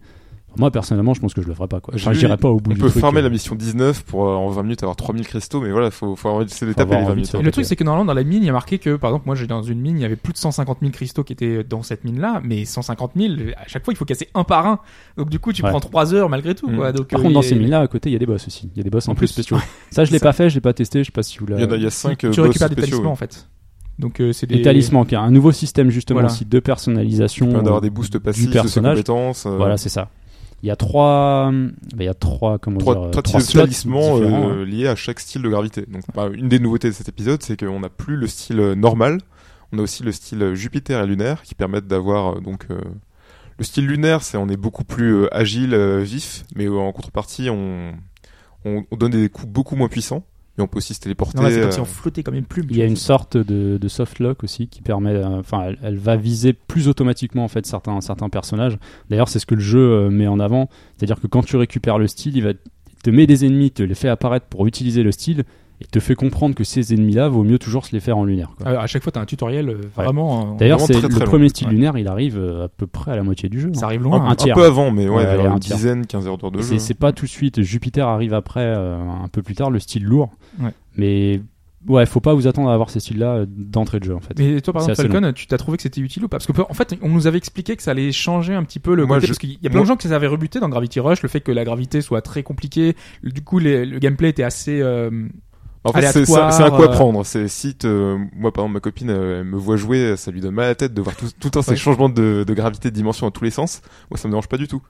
Moi personnellement, je pense que je le ferai pas quoi. Enfin, j'irai pas au bout On du peut truc. farmer euh. la mission 19 pour euh, en 20 minutes avoir 3000 cristaux, mais voilà, faut, faut avoir avoir les 20 envie de minutes. faire Et le truc, c'est que normalement, dans la mine, il y a marqué que, par exemple, moi, j'ai dans une mine, il y avait plus de 150 000 cristaux qui étaient dans cette mine-là, mais 150 000, à chaque fois, il faut casser un par un. Donc, du coup, tu Ouais. prends 3 heures malgré tout, Mm. quoi. Donc, Par euh, contre, dans ces mines-là, à côté, il y a des boss aussi. Il y a des boss En plus. spéciaux. Ça, je l'ai pas fait, je l'ai pas testé. Je sais pas si vous l'avez. il y a 5 tu récupères des talismans, en fait. Donc, euh, c'est des. Des talismans, qui a un nouveau système justement Voilà. aussi de personnalisation d'avoir euh, des boosts du passifs de ses personnage. compétences. euh, Voilà, c'est ça. Il y a trois, il y a trois, comment trois, dire, trois trois euh, hein. liés à chaque style de gravité. Donc, bah, une des nouveautés de cet épisode, c'est qu'on n'a plus le style euh, normal. On a aussi le style euh, Jupiter et lunaire qui permettent d'avoir donc euh, le style lunaire, c'est on est beaucoup plus agile, vif, mais en contrepartie, on, on, on donne des coups beaucoup moins puissants. Et on peut aussi se téléporter. Non, là, c'est comme si euh, on flottait comme une plume. Il y a une sorte de, de soft lock aussi qui permet, euh, enfin, elle, elle va viser plus automatiquement en fait certains certains personnages. D'ailleurs, c'est ce que le jeu euh, met en avant, c'est-à-dire que quand tu récupères le style, il va te met des ennemis, te les fait apparaître pour utiliser le style et te fait comprendre que ces ennemis-là, vaut mieux toujours se les faire en lunaire. quoi. Ah, à chaque fois, t'as un tutoriel euh, vraiment. euh, D'ailleurs, c'est le très long. premier style Ouais. lunaire, il arrive euh, à peu près à la moitié du jeu. ça hein. arrive un, loin. un un tiers. peu avant, mais ouais, Ouais, un une dizaine, 15 heures de Et jeu. C'est pas tout de suite. Jupiter arrive après, euh, un peu plus tard, le style lourd. Ouais. Mais ouais, faut pas vous attendre à avoir ces styles-là euh, d'entrée de jeu en fait. Mais toi, par exemple, Falcon, tu t'as trouvé que c'était utile ou pas? Parce que, en fait, on nous avait expliqué que ça allait changer un petit peu le Moi, côté. je- Parce qu'il y a plein moi- de gens qui s'avaient rebuté dans Gravity Rush, le fait que la gravité soit très compliquée. Du coup, les- le gameplay était assez. euh, En fait, c'est un à euh, prendre. C'est si te- moi, par exemple, ma copine, elle me voit jouer, ça lui donne mal à la tête de voir tout, tout un ces Ouais. changements de, de gravité, de dimension dans tous les sens. Moi, ça me dérange pas du tout.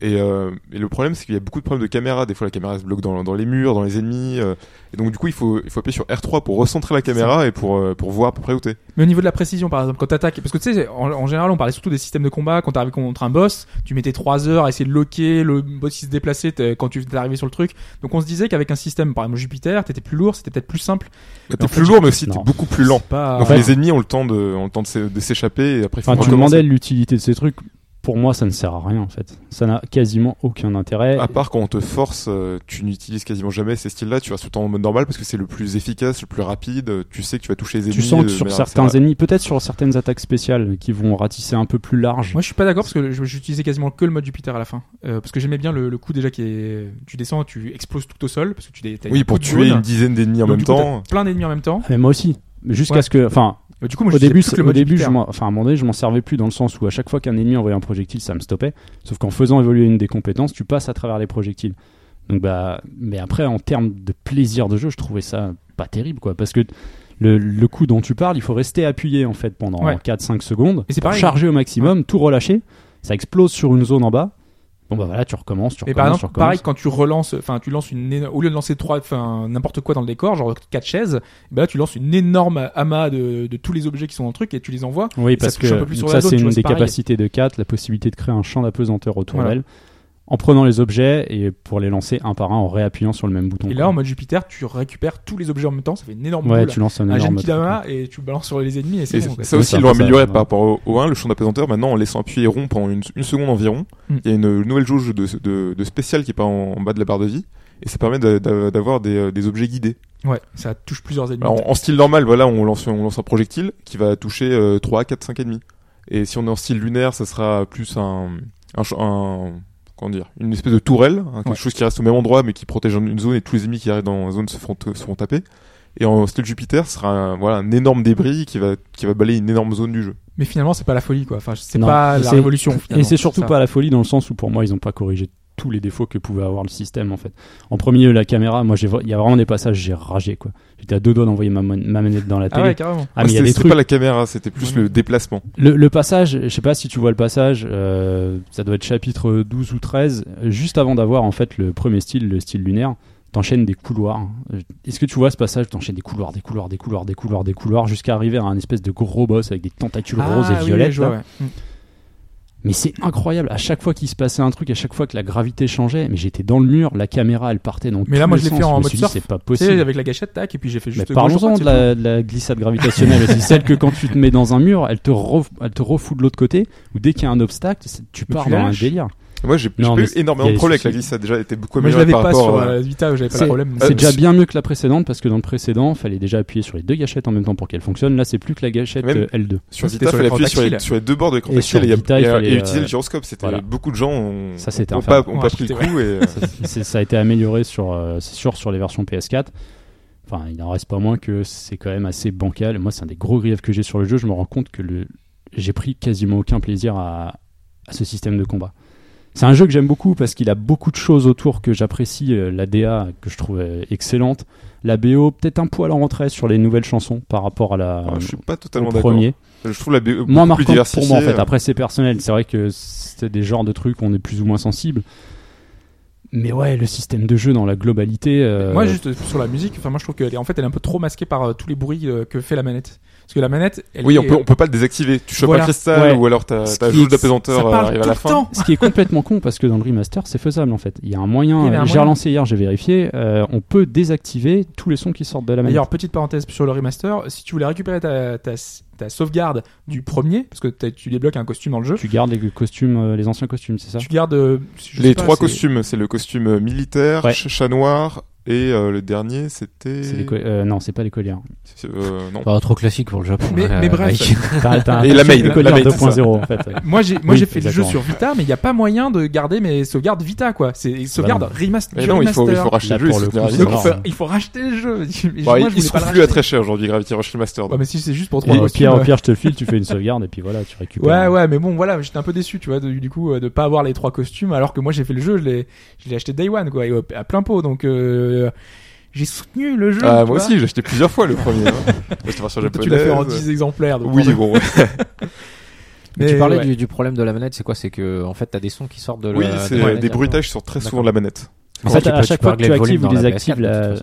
Et, euh, et le problème, c'est qu'il y a beaucoup de problèmes de caméra. Des fois, la caméra se bloque dans, dans les murs, dans les ennemis. euh, et donc, du coup, il faut, il faut appuyer sur R3 pour recentrer la caméra et pour, euh, pour voir à peu près où t'es. Mais au niveau de la précision, par exemple, quand t'attaques, parce que tu sais, en, en général, on parlait surtout des systèmes de combat. Quand t'arrives contre un boss, tu mettais trois heures à essayer de loquer, le boss il se déplaçait quand tu étais arrivé sur le truc. Donc on se disait qu'avec un système, par exemple Jupiter, t'étais plus lourd, c'était peut-être plus simple. Bah, T'es fait, plus lourd, mais aussi t'es beaucoup plus lent. Pas. Donc, fait- les ennemis ont le temps de, ont le temps de de s'échapper et après, Enfin, tu demandais l'utilité de ces trucs. Pour moi, ça ne sert à rien en fait. Ça n'a quasiment aucun intérêt. À part quand on te force, euh, tu n'utilises quasiment jamais ces styles-là, tu restes tout le temps en mode normal parce que c'est le plus efficace, le plus rapide, tu sais que tu vas toucher les ennemis. tu sens que sur certains ennemis, peut-être sur certaines attaques spéciales qui vont ratisser un peu plus large. Moi, je suis pas d'accord parce que j'utilisais quasiment que le mode Jupiter à la fin, Euh, parce que j'aimais bien le, le coup déjà qui est, tu descends, tu exploses tout au sol parce que tu Oui, une pour tuer une dizaine d'ennemis en Donc, même temps. plein d'ennemis en même temps. Mais moi aussi. Jusqu'à Ouais. ce que, enfin, Du coup, moi, au début, plus que le au début, je enfin, à un moment donné, je m'en servais plus dans le sens où à chaque fois qu'un ennemi envoyait un projectile, ça me stoppait. Sauf qu'en faisant évoluer une des compétences, tu passes à travers les projectiles. Donc bah, mais après en termes de plaisir de jeu, je trouvais ça pas terrible quoi, parce que le, le coup dont tu parles, il faut rester appuyé en fait pendant Ouais. 4-5 secondes, Et c'est pour pareil. charger au maximum, tout relâcher, ça explose sur une zone en bas. Bon bah voilà, tu recommences, tu recommences, par tu exemple, pareil, quand tu relances, enfin, tu lances une, au lieu de lancer trois, enfin, n'importe quoi dans le décor, genre quatre chaises, ben là, tu lances une énorme amas de, de tous les objets qui sont dans le truc et tu les envoies. Oui, parce que un peu plus sur ça c'est une des pareil. capacités de 4, la possibilité de créer un champ d'apesanteur autour Voilà. d'elle en prenant les objets et pour les lancer un par un en réappuyant sur le même bouton. Et quoi. là, en mode Jupiter, tu récupères tous les objets en même temps, ça fait une énorme ouais, boule, tu lances un un énorme truc, Genkidama, ouais. et tu balances sur les ennemis et c'est Et bon. quoi. ça aussi, ils l'ont amélioré par rapport au, au 1, le champ d'apesanteur. Maintenant, en laissant appuyer rond pendant une, une seconde environ, Mm. il y a une nouvelle jauge de, de, de spécial qui est pas en, en bas de la barre de vie. Et ça permet d'a- d'a- d'avoir des, euh, des objets guidés. Ouais, ça touche plusieurs ennemis. Alors, en, en style normal, voilà, on lance, on lance un projectile qui va toucher euh, 3, 4, 5 ennemis. Et si on est en style lunaire, ça sera plus un, un, ch- un- comment dire, une espèce de tourelle, hein, quelque Ouais. chose qui reste au même endroit mais qui protège une zone et tous les ennemis qui arrivent dans la zone se font, se font taper. Et en style Jupiter, ce sera un, voilà, un énorme débris qui va, qui va balayer une énorme zone du jeu. Mais finalement, c'est pas la folie, quoi. Enfin, c'est pas la c'est- révolution. Et c'est surtout ça. pas la folie dans le sens où pour moi ils ont pas corrigé tous les défauts que pouvait avoir le système en fait. En premier la caméra, moi j'ai il y a vraiment des passages j'ai ragé quoi. J'étais à deux doigts d'envoyer ma, ma manette dans la Ah télé. ouais, carrément. Ah mais il y a C'était- des c'était trucs pas la caméra, c'était plus Ouais. le déplacement. Le, le passage, je sais pas si tu vois le passage, euh, ça doit être chapitre 12 ou 13, euh, juste avant d'avoir en fait le premier style, le style lunaire, t'enchaînes des couloirs. Est-ce que tu vois ce passage T'enchaînes des couloirs, des couloirs, des couloirs, des couloirs, des couloirs, jusqu'à arriver à un espèce de gros boss avec des tentacules roses Ah et oui, violettes. oui, je vois, là. ouais. Mais c'est incroyable, à chaque fois qu'il se passait un truc, à chaque fois que la gravité changeait, mais j'étais dans le mur, la caméra elle partait dans Mais là, moi, je l'ai fait en mode surf. C'est pas possible. avec la gâchette, tac, et puis j'ai fait Mais juste. parlons-en gauche-droite, de la, de la glissade gravitationnelle aussi. Celle que quand tu te mets dans un mur, elle te, elle te refout de l'autre côté, ou dès qu'il y a un obstacle, tu Mais pars dans un délire. Moi, j'ai pas eu énormément il de problèmes avec la glisse, ça a déjà été beaucoup Moi, je amélioré l'avais pas sur à- la Vita, où j'avais pas C'est- de problème. C'est Euh, déjà bien mieux que la précédente parce que dans le précédent, fallait déjà appuyer sur les deux gâchettes en même temps pour qu'elle fonctionne. Là, c'est plus que la gâchette Même- euh, L2. Sur Vita, il fallait appuyer sur les, tactile. sur les deux bords de l'écran Et Vita, il euh, utiliser le gyroscope. C'était voilà. beaucoup de gens ont, pas, pris le coup et ça a été amélioré sur, euh, c'est sûr, sur les versions PS4. Enfin, il n'en reste pas moins que c'est quand même assez bancal. Moi, c'est un des gros griefs que j'ai sur le jeu. Je me rends compte que le... j'ai pris quasiment aucun plaisir à, à ce système de combat. C'est un jeu que j'aime beaucoup parce qu'il a beaucoup de choses autour que j'apprécie. Euh, La DA que je trouve euh, excellente. La BO, peut-être un poil en retrait sur les nouvelles chansons par rapport à la, Ah, je suis pas totalement d'accord. premier. Je trouve la BO moins plus marquant pour diversifiée. moi en fait. Après c'est personnel, c'est vrai que c'est des genres de trucs où on est plus ou moins sensible. Mais ouais, le système de jeu dans la globalité. euh, Moi, juste sur la musique, enfin, moi, je trouve qu'elle est, en fait, elle est un peu trop masquée par euh, tous les bruits euh, que fait la manette. Parce que la manette, elle Oui, est, on peut, on peut pas le désactiver. Tu chopes Voilà. un cristal Ouais. ou alors ta, jauge euh, parle arrive à la fin. temps. Ce qui est complètement con parce que dans le remaster c'est faisable en fait. Il y a un moyen. J'ai relancé hier, j'ai vérifié. euh, on peut désactiver tous les sons qui sortent de la manette. D'ailleurs, petite parenthèse sur le remaster, si tu voulais récupérer ta, ta, ta sauvegarde du premier, parce que tu débloques un costume dans le jeu, Tu gardes les costumes, euh, les anciens costumes, c'est ça? Tu gardes euh, Les pas, trois costumes, c'est le costume militaire, Ouais. chat noir et euh, le dernier c'était. Euh, Non, c'est pas les collières. c'est- euh, non. Pas trop classique pour le Japon. Mais- là, mais bref. Mike. T'as- t'as un Et la ça. 2.0 en fait. Moi j'ai moi Oui, j'ai fait le jeu sur Vita mais il n'y a pas moyen de garder mes sauvegardes Vita quoi. C'est sauvegarde non. remaster. Mais non, il faut, il faut racheter Là, le jeu. le coup, il faut, il faut racheter le jeu. <laughs> Moi, il, je il voulais se pas trouve plus à très cher aujourd'hui, Gravity Rush Remastered. Ouais, mais si c'est juste pour Et trois au pire, au euh, pire, je te le file, tu fais une sauvegarde et puis voilà, tu récupères. Ouais, ouais, mais bon, voilà, j'étais un peu déçu, tu vois, du coup, euh, de pas avoir les trois costumes, alors que moi j'ai fait le jeu, je l'ai, acheté Day One, quoi, euh, à plein pot, donc euh, j'ai soutenu le jeu. Ah, moi vois. aussi, j'ai acheté plusieurs fois le premier. hein. <laughs> J'étais version Toi, tu l'as fait en japonaise. 10 exemplaires. Donc Oui, bon. <laughs> Mais tu parlais ouais. du, du problème de la manette, c'est quoi? C'est que en fait t'as des sons qui sortent de la Oui, de c'est la manette des bruitages sur très souvent de la manette. En Ouais, fait, tu à chaque fois que tu actives ou la désactives PS4, de la.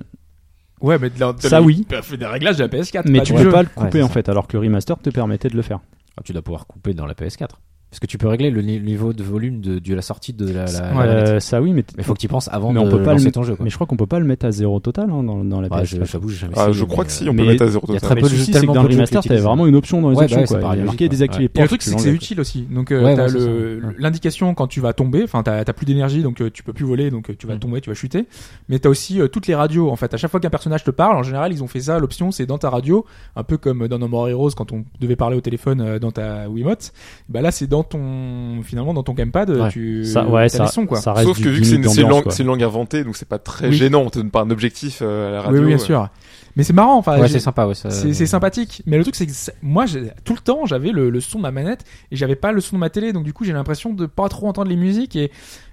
Ouais, mais de la- de Ça, la- oui. fait des réglages de la PS4. Mais pas tu du peux jeu. pas le Ouais, couper c'est en ça. fait, alors que le remaster te permettait de le faire. Ah, tu dois pouvoir couper dans la PS4. Parce que tu peux régler le ni- niveau de volume de, de la sortie de la, la, Ouais. Euh, ça oui, mais, Mais faut que tu y penses avant mais de on peut pas le lancer mettre- ton jeu. Quoi. mais je crois qu'on peut pas le mettre à zéro total hein, dans, dans la Ouais, PS4. je- j'avoue, j'ai jamais Ah, je crois que si, euh, on mais peut mettre à zéro il y a total. très peu le de- que tellement dans le de jeux remaster, t'avais vraiment une option dans les Ouais, options. bah ouais, quoi. pareil, Il y a marqué désactiver ouais. Et le truc, c'est que c'est utile aussi. Donc, euh, t'as le. Ouais. l'indication quand tu vas tomber. Enfin, t'as, t'as plus d'énergie, donc euh, tu peux plus voler, donc euh, tu vas Mm. tomber, tu vas chuter. Mais t'as aussi euh, toutes les radios. En fait, à chaque fois qu'un personnage te parle, en général, ils ont fait ça. L'option, c'est dans ta radio, un peu comme dans No More Heroes quand on devait parler au téléphone euh, dans ta Wiimote. Bah là, c'est dans ton, finalement, dans ton gamepad, Ouais. tu, Ça, ouais, ça, les sons, quoi. ça reste Sauf du que vu que c'est une, langue, une inventée, donc c'est pas très Oui. gênant. On te donne pas un objectif euh, à la radio. oui, oui, bien euh. sûr. Mais c'est marrant, enfin, Ouais, c'est sympa, ouais. ça- c'est sympathique. Mais le truc, c'est que moi, j'ai- tout le temps, j'avais le, le son de ma manette et j'avais pas le son de ma télé. Donc, du coup, j'ai l'impression de pas trop entendre les musiques. Et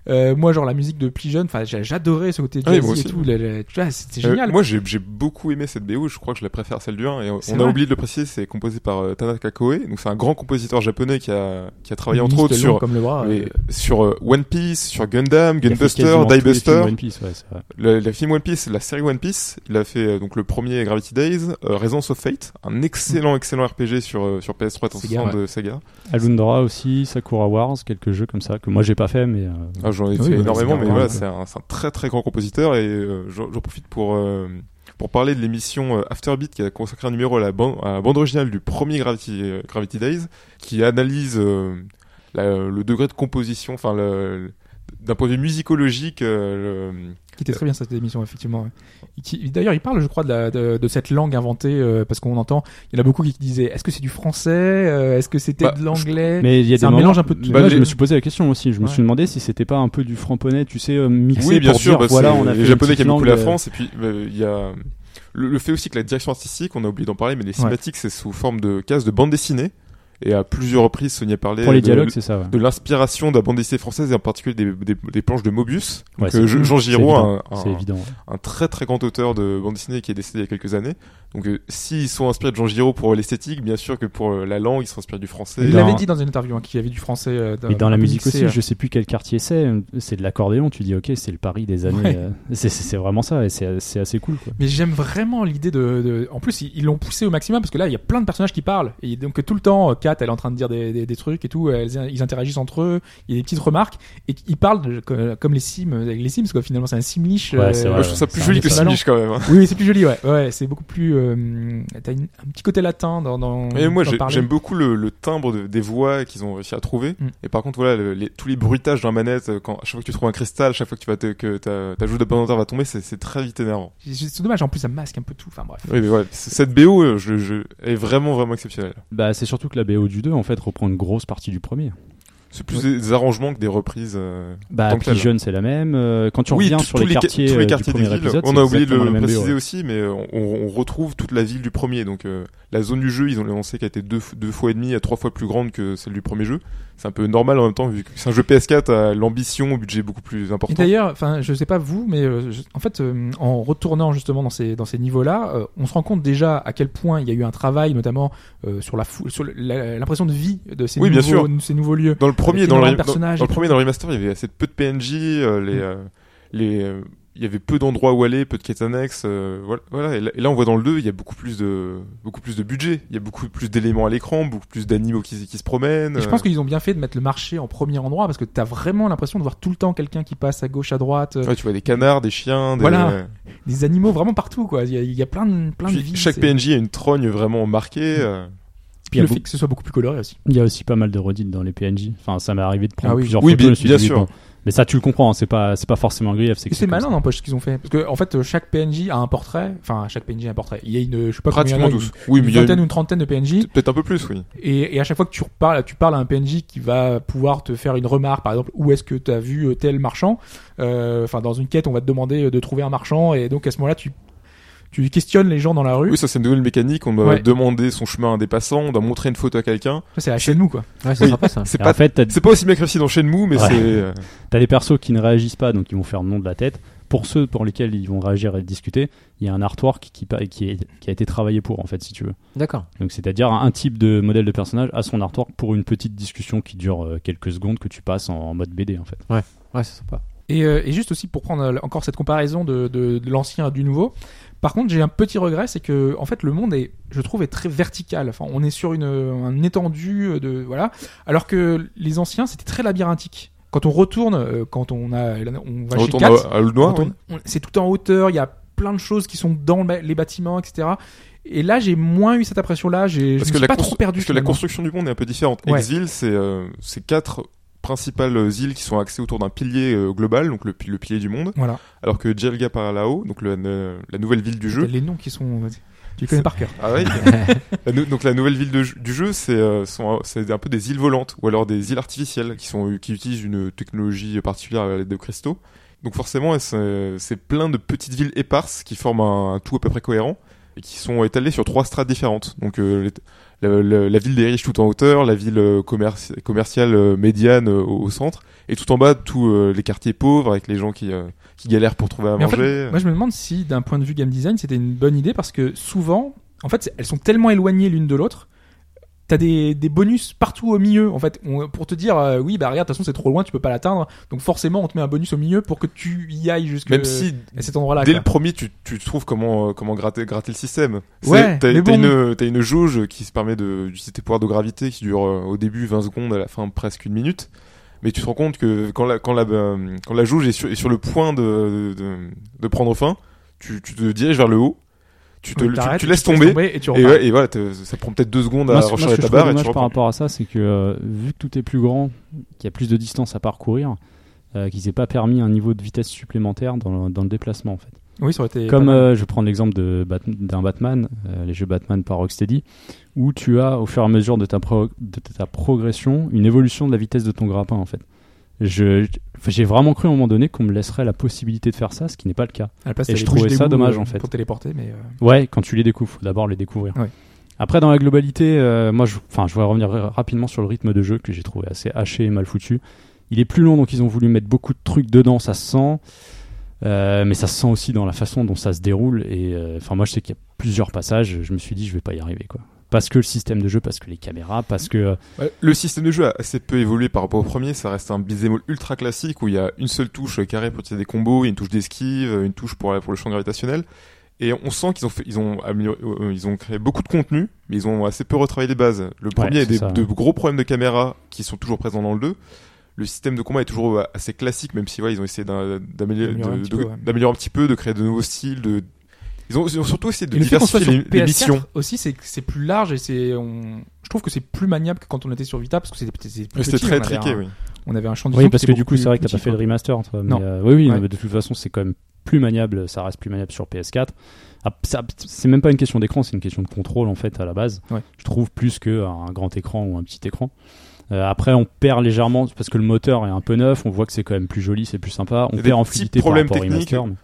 euh, moi, genre, la musique de plus jeune, enfin, j'a- j'adorais ce côté Ah oui, jazzy moi et tout. tu vois, c'était Euh, génial. moi, j'ai j'ai beaucoup aimé cette BO. Je crois que je la préfère à celle du 1. Et on a oublié de le préciser, c'est composé par euh, Tanaka Koe. Donc, c'est un grand compositeur japonais qui a, qui a travaillé Une entre autres sur, comme le bras. oui, euh, sur euh, One Piece, sur Gundam, Gunbuster, Diebuster. One Piece, ouais, vrai. Le, le film One Piece, la série One Piece, il a fait donc le premier Gravity Days, euh, Resonance of Fate, un excellent excellent RPG sur euh, sur PS3 Sega, 360 de Sega. Alundra aussi, Sakura Wars, quelques jeux comme ça que moi j'ai pas fait, mais euh, Ah, j'en ai Oui, énormément, mais voilà, c'est un, très très grand compositeur et euh, j'en profite pour euh, pour parler de l'émission euh, Afterbeat qui a consacré un numéro à la bande, à la bande originale du premier Gravity Gravity Days, qui analyse la- le degré de composition, enfin d'un point de vue musicologique. le- qui était très bien cette émission effectivement d'ailleurs il parle je crois de, la, de, de cette langue inventée euh, parce qu'on entend il y en a beaucoup qui disaient est-ce que c'est du français euh, est-ce que c'était Bah, de l'anglais mais il y a des un moments- mélange un peu de Bah, je les- me suis posé la question aussi. Je me suis demandé si c'était pas un peu du franc-ponais, tu sais, euh, mixé Oui, bien pour sûr, dire bah, voilà, on a les Japonais qui aiment beaucoup la France, et puis euh, il y a le, le fait aussi que la direction artistique, on a oublié d'en parler, mais les cinématiques c'est sous forme de cases de bande dessinée, et à plusieurs reprises Sonia parlait Pour les de, dialogues, c'est ça. ouais. de l'inspiration de la bande dessinée française et en particulier des, des, des planches de Mobius. Ouais, Donc, euh, Je- Jean Giraud, un, très très grand auteur de bande dessinée qui est décédé il y a quelques années. Donc euh, s'ils sont inspirés de Jean Giraud pour l'esthétique, bien sûr que pour euh, la langue, ils sont inspirés du français. il l'avait dit dans une interview hein, qu'il y avait du français euh, Et dans la musique mixé, aussi, euh. je sais plus quel quartier c'est. C'est de l'accordéon. Tu dis ok, c'est le Paris des années. Ouais. euh, c'est- vraiment ça, et c'est assez cool. Quoi. Mais j'aime vraiment l'idée de, de- En plus, ils ils l'ont poussé au maximum parce que là, il y a plein de personnages qui parlent. Et donc, tout le temps, euh, Kat, elle est en train de dire des, des, des trucs et tout. elles- ils interagissent entre eux. Il y a des petites remarques. Et ils parlent de- comme les Sims, avec les Sims, quoi. Finalement, c'est un Simlish. Ouais, Moi, je trouve ça plus joli que. Simlish quand même. hein. Oui, c'est plus joli, ouais. Ouais, c'est beaucoup plus. Euh, T'as un petit côté latin dans. dans Et moi, j'aime beaucoup le, le timbre de- des voix qu'ils ont réussi à trouver. Mm. Et par contre, voilà, le- les- tous les bruitages dans la manette, euh, quand, à chaque fois que tu trouves un cristal, à chaque fois que tu vas te, que ta, ta joue d'abandonnateur va tomber, c'est très vite énervant. C'est dommage. En plus, ça masque un peu tout. Enfin, bref. Oui, mais ouais, cette BO, euh, je, je, est vraiment vraiment exceptionnelle. Bah, c'est surtout que la BO du 2 en fait reprend une grosse partie du premier. C'est plus des arrangements que des reprises. euh, Bah, tel. Pigeon c'est la même. Euh, quand tu oui, reviens sur tous les quartiers, tous euh, les du quartiers des premier villes. épisode, on a oublié de le BO, préciser ouais. aussi, mais euh, on, on retrouve toute la ville du premier. Donc euh, la zone du jeu, ils ont annoncé qu'elle était deux, f- deux fois et demi à trois fois plus grande que celle du premier jeu. C'est un peu normal en même temps vu que c'est un jeu PS4 à l'ambition, au budget beaucoup plus Et important. d'ailleurs, enfin, je sais pas vous, mais euh, je- en fait, euh, en retournant justement dans ces dans ces niveaux-là, euh, on se rend compte déjà à quel point il y a eu un travail, notamment euh, sur la fou- sur l'impression de vie de ces Oui, bien nouveaux ces nouveaux lieux. Dans le premier, dans le, dans- et le premier, dans le remaster, il y avait assez peu de PNJ, euh, les, euh, les, euh, il y avait peu d'endroits où aller, peu de quêtes annexes, euh, voilà, voilà. Et là, et là, on voit dans le 2, il y a beaucoup plus de, beaucoup plus de budget, il y a beaucoup plus d'éléments à l'écran, beaucoup plus d'animaux qui, qui se promènent. Et je euh. pense qu'ils ont bien fait de mettre le marché en premier endroit parce que t'as vraiment l'impression de voir tout le temps quelqu'un qui passe à gauche, à droite, euh, Ouais, tu vois des canards, des chiens, des... Voilà. des animaux vraiment partout quoi. Il y a, il y a plein de plein de vies. chaque PNJ a une trogne vraiment marquée. euh. Puis le fait que ce soit beaucoup plus coloré aussi. Il y a aussi pas mal de redites dans les PNJ. Enfin, ça m'est arrivé de prendre Ah oui. plusieurs Oui, photos. bien- je me suis bien dit, sûr. bon. Mais ça, tu le comprends. hein, c'est pas, c'est pas forcément un grief. C'est c'est malin n'empêche ce qu'ils ont fait parce que en fait chaque PNJ a un portrait. Enfin chaque PNJ a un portrait. Il y a une je sais pas combien Pratiquement tous. Une, Oui, une ou une- trentaine de PNJ. peut-être un peu plus, oui. Et, et à chaque fois que tu reparles, tu parles à un PNJ qui va pouvoir te faire une remarque, par exemple, où est-ce que tu as vu euh, tel marchand Euh, Enfin, dans une quête, on va te demander de trouver un marchand, et donc à ce moment-là, tu tu questionnes les gens dans la rue. Oui, ça c'est une nouvelle mécanique. On doit Ouais. demander son chemin à un dépassant, on doit montrer une photo à quelqu'un. C'est la chaîne nous, quoi. Ouais, c'est Oui. sympa ça. C'est pas, En fait, t'as c'est pas aussi bien que réussi dans Shenmue, mais Ouais. c'est. euh, <laughs> T'as des persos qui ne réagissent pas, donc ils vont faire le nom de la tête. Pour ceux pour lesquels ils vont réagir et discuter, il y a un artwork qui, pa- qui, est- qui a été travaillé pour, en fait, si tu veux. D'accord. Donc c'est-à-dire un type de modèle de personnage à son artwork pour une petite discussion qui dure euh, quelques secondes que tu passes en, en mode BD, en fait. Ouais, c'est sympa. Et, euh, et juste aussi pour prendre encore cette comparaison de, de, de l'ancien et du nouveau. Par contre, j'ai un petit regret, c'est que en fait le monde est, je trouve, est très vertical. Enfin, on est sur une un étendue de voilà, alors que les anciens c'était très labyrinthique. Quand on retourne, euh, quand on a, on va on chez Katz, à, à c'est tout en hauteur, il y a plein de choses qui sont dans les bâtiments, etc. Et là, j'ai moins eu cette impression-là. J'ai, je me suis pas trop perdu. parce que la construction du monde est un peu différente. Ouais. Exil, c'est euh, c'est quatre principales îles qui sont axées autour d'un pilier euh, global, donc le, pi- le pilier du monde, Voilà. alors que Djelga par là-haut, donc le- ne- la nouvelle ville du jeu. Les noms qui sont, tu les connais par cœur. Ah ouais. <laughs> Donc la nouvelle ville de- du jeu, c'est euh, un peu des îles volantes ou alors des îles artificielles qui sont qui utilisent une technologie particulière à l'aide de cristaux. Donc forcément, c'est plein de petites villes éparses qui forment un, un tout à peu près cohérent. et qui sont étalés sur trois strates différentes. Donc euh, la, la- la ville des riches tout en hauteur, la ville euh, commerci- commerciale euh, médiane euh, au, au centre, et tout en bas tous les quartiers pauvres avec les gens qui, euh, qui galèrent pour trouver à Mais en manger. fait, moi je me demande si d'un point de vue game design c'était une bonne idée parce que souvent, en fait, elles sont tellement éloignées l'une de l'autre. T'as des, des bonus partout au milieu, en fait, on- pour te dire, euh, oui, bah regarde, de toute façon c'est trop loin, tu peux pas l'atteindre, donc forcément on te met un bonus au milieu pour que tu y ailles jusque Même si à cet endroit-là. dès quoi. le premier tu, tu trouves comment euh, comment gratter gratter le système. Ouais, t'as bon. une t'as une jauge qui se permet de d'utiliser tes pouvoirs de gravité qui dure euh, au début 20 secondes, à la fin presque une minute. Mais tu te rends compte que quand la quand la quand la jauge est sur, est sur le point de de, de prendre fin, tu, tu te diriges vers le haut, tu te tu- laisses tomber. et tu Et, ouais, et voilà, ça prend peut-être deux secondes à Moi, recharger que je ta trouve barre et tu par rapport à ça, c'est que euh, vu que tout est plus grand, qu'il y a plus de distance à parcourir, euh, qu'ils aient pas permis un niveau de vitesse supplémentaire dans le, dans le déplacement en fait. Oui, ça aurait été. Comme euh, je vais prendre l'exemple de Bat- d'un Batman, euh, les jeux Batman par Rocksteady, où tu as au fur et à mesure de ta, pro- de ta progression une évolution de la vitesse de ton grappin en fait. J'ai vraiment cru à un moment donné qu'on me laisserait la possibilité de faire ça, ce qui n'est pas le cas. À la place, et je trouvais ça dommage, euh, en fait. Pour téléporter, mais. euh, Ouais, quand tu les découvres, faut d'abord les découvrir. Ouais. Après, dans la globalité, euh, moi, je, enfin, je voudrais revenir ra- rapidement sur le rythme de jeu que j'ai trouvé assez haché et mal foutu. Il est plus long, donc ils ont voulu mettre beaucoup de trucs dedans, ça se sent. Euh, mais ça se sent aussi dans la façon dont ça se déroule. Et enfin, moi, je sais qu'il y a plusieurs passages. Je me suis dit, je vais pas y arriver, quoi. Parce que le système de jeu, parce que les caméras, parce que euh, Ouais, le système de jeu a assez peu évolué par rapport au premier. Ça reste un all ultra classique où il y a une seule touche euh, carré pour tirer des combos, une touche d'esquive, une touche pour, pour le champ gravitationnel. Et on sent qu'ils ont fait, ils ont amélioré, euh, ils ont créé beaucoup de contenu, mais ils ont assez peu retravaillé les bases. Le premier a c'est des, ça, de ouais. gros problèmes de caméra qui sont toujours présents dans le 2. Le système de combat est toujours euh, assez classique, même si ouais, ils ont essayé d'améliorer un ouais. un petit peu, de créer de nouveaux styles, de ils ont, ils ont surtout essayé de Et diversifier sur les, les PS4 missions. aussi, c'est que c'est plus large et c'est. On... Je trouve que c'est plus maniable que quand on était sur Vita parce que c'était C'était très triqué, un- oui. On avait un champ de oui, parce que du coup, c'est vrai que t'as pas fait le remaster, toi. Mais Non. euh, oui, oui, Ouais. mais de toute façon, c'est quand même plus maniable. Ça reste plus maniable sur PS4. Ah, ça- C'est même pas une question d'écran, c'est une question de contrôle en fait à la base. Ouais. Je trouve plus qu'un grand écran ou un petit écran. Euh, après, on perd légèrement parce que le moteur est un peu neuf. On voit que c'est quand même plus joli, c'est plus sympa. On perd en fluidité par rapport au remaster. mais-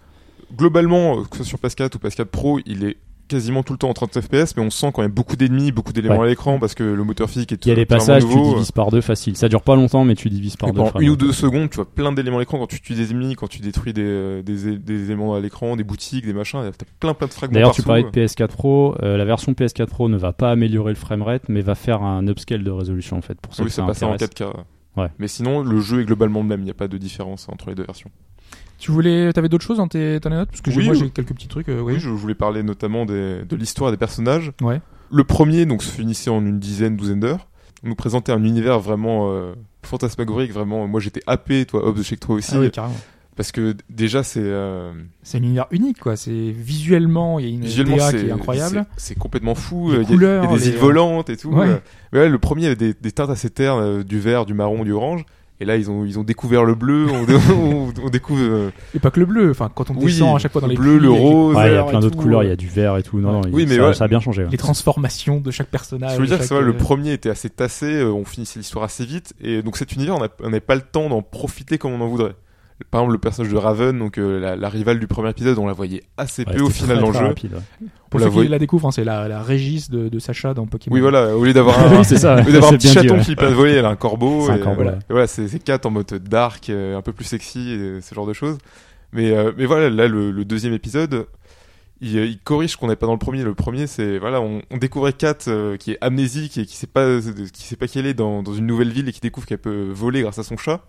globalement, euh, que ce soit sur PS4 ou PS4 Pro, il est quasiment tout le temps en 30 FPS, mais on sent quand même beaucoup d'ennemis, beaucoup d'éléments Ouais. à l'écran parce que le moteur physique est Il y a totalement passages, nouveau. tu divises par deux facile. Ça dure pas longtemps, mais tu divises par Et deux. pendant une ou deux secondes, tu vois plein d'éléments à l'écran quand tu tues des ennemis, quand tu détruis des, euh, des, des éléments à l'écran, des boutiques, des machins, t'as plein plein de fragments D'ailleurs, tu parlais de PS4 Pro. euh, la version PS4 Pro ne va pas améliorer le framerate, mais va faire un upscale de résolution en fait pour ceux Oui, ça ça passe en intéresse. 4K. Ouais. Mais sinon, le jeu est globalement le même, il n'y a pas de différence entre les deux versions. Tu voulais, t'avais d'autres choses dans tes, dans les notes? Parce que Oui, moi j'ai quelques petits trucs. euh, oui. Oui, je voulais parler notamment des, de l'histoire des personnages. Ouais. Le premier, donc, se finissait en une dizaine, douzaine d'heures. On nous présentait un univers vraiment euh, fantasmagorique, vraiment. Moi, j'étais happé, toi, Hobbs, je sais que toi aussi. Ah oui, carrément. Parce que déjà, c'est euh, C'est un univers unique quoi. C'est visuellement, il y a une visuellement, DA c'est qui est incroyable. c'est- complètement fou. Les Il y, a- il y couleurs, a des les- îles volantes et tout. Ouais. Mais ouais, le premier avait des, des teintes assez ternes, du vert, du marron, du orange. Et là, ils ont, ils ont découvert le bleu. On, <laughs> on- on découvre euh, Et pas que le bleu. Enfin, quand on Oui, descend à chaque fois dans le les bleu, le avec les rose. Ouais, il y a couleurs plein d'autres couleurs, il y a du vert et tout. Non, non, il- Oui, mais ça, ouais. ça a bien changé. ouais. les transformations de chaque personnage. Je veux dire, chaque, vrai, le euh, premier était assez tassé, euh, on finissait l'histoire assez vite, et donc cet univers, on n'avait pas le temps d'en profiter comme on en voudrait. Par exemple, le personnage de Raven, donc euh, la, la rivale du premier épisode, on la voyait assez Ouais, peu au final dans le jeu. rapide, ouais. Pour on ceux la qui la découvrent, hein, c'est la, la Régis de, de Sacha dans Pokémon. Oui, voilà, au lieu d'avoir <laughs> un, Oui, ça. au lieu d'avoir un c'est petit bien dit, chaton ouais. qui peut voler, elle a un corbeau. C'est un et, corbeau, ouais. et voilà, c'est Kat en mode dark, euh, un peu plus sexy, et ce genre de choses. Mais, euh, mais voilà, là, le, le deuxième épisode, il, il corrige ce qu'on n'avait pas dans le premier. Le premier, c'est voilà, on, on découvrait Kat euh, qui est amnésique et qui sait pas, qui sait pas qui elle est dans, dans une nouvelle ville et qui découvre qu'elle peut voler grâce à son chat.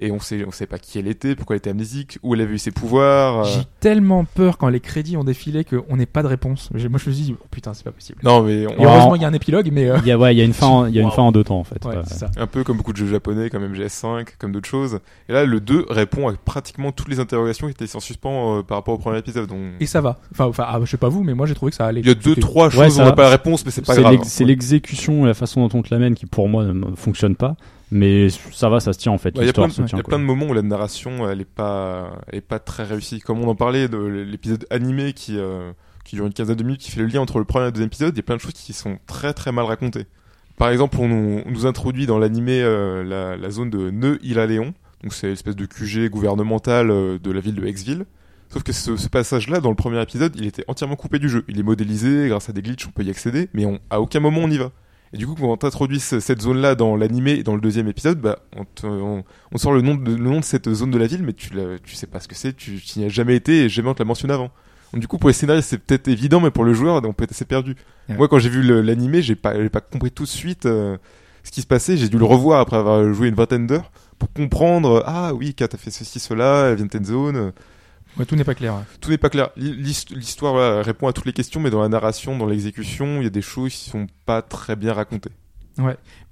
Et on sait, on sait pas qui elle était, pourquoi elle était amnésique, où elle avait eu ses pouvoirs. euh. J'ai tellement peur quand les crédits ont défilé qu'on n'ait pas de réponse. Moi, je me suis dit, oh, putain, c'est pas possible. Non, mais on- Et heureusement, il y a un épilogue, mais euh, Il y a, ouais, il y a une fin, en- il y a une Wow. fin en deux temps en fait. ouais, ouais. c'est ça. un peu comme beaucoup de jeux japonais, comme MGS5, comme d'autres choses. Et là, le 2 répond à pratiquement toutes les interrogations qui étaient en suspens euh, par rapport au premier épisode. Donc, Et ça va. Enfin, enfin, ah, je sais pas vous, mais moi, j'ai trouvé que ça allait. il y a deux, trois choses Ouais, on n'a pas la réponse, mais c'est pas grave. c'est l'exécution et la façon dont on te l'amène qui pour moi ne fonctionne pas. Mais ça va, ça se tient en fait. Ouais, Il y a plein, de- y a plein moments où la narration, elle est pas, elle est pas très réussie. Comme on en parlait de l'épisode animé qui, euh, qui dure une quinzaine de minutes, qui fait le lien entre le premier et le deuxième épisode, il y a plein de choses qui sont très très mal racontées. Par exemple, on nous, on nous introduit dans l'animé euh, la, la zone de Neu Ilaléon. Donc c'est l'espèce de QG gouvernemental euh, de la ville de Exville. Sauf que ce, ce passage-là, dans le premier épisode, il était entièrement coupé du jeu. Il est modélisé, grâce à des glitches, on peut y accéder, mais on, à aucun moment on y va. Et du coup, quand on t'introduit ce- cette zone-là dans l'animé et dans le deuxième épisode, bah, on, te- on, on sort le nom, de, le nom de cette zone de la ville, mais tu, tu sais pas ce que c'est, tu, tu n'y as jamais été et jamais on te l'a mentionné avant. Donc, du coup, pour les scénaristes, c'est peut-être évident, mais pour le joueur, on peut être assez perdu. Ouais. Moi, quand j'ai vu l'animé, j'ai pas, pas compris tout de suite euh, ce qui se passait. J'ai dû le revoir après avoir joué une vingtaine d'heures pour comprendre. Ah oui, Kat a fait ceci, cela, elle vient de telle zone. Ouais, tout n'est pas clair. ouais. Tout n'est pas clair. L'hist- L'histoire voilà, répond à toutes les questions, mais dans la narration, dans l'exécution, il y a des choses qui sont pas très bien racontées.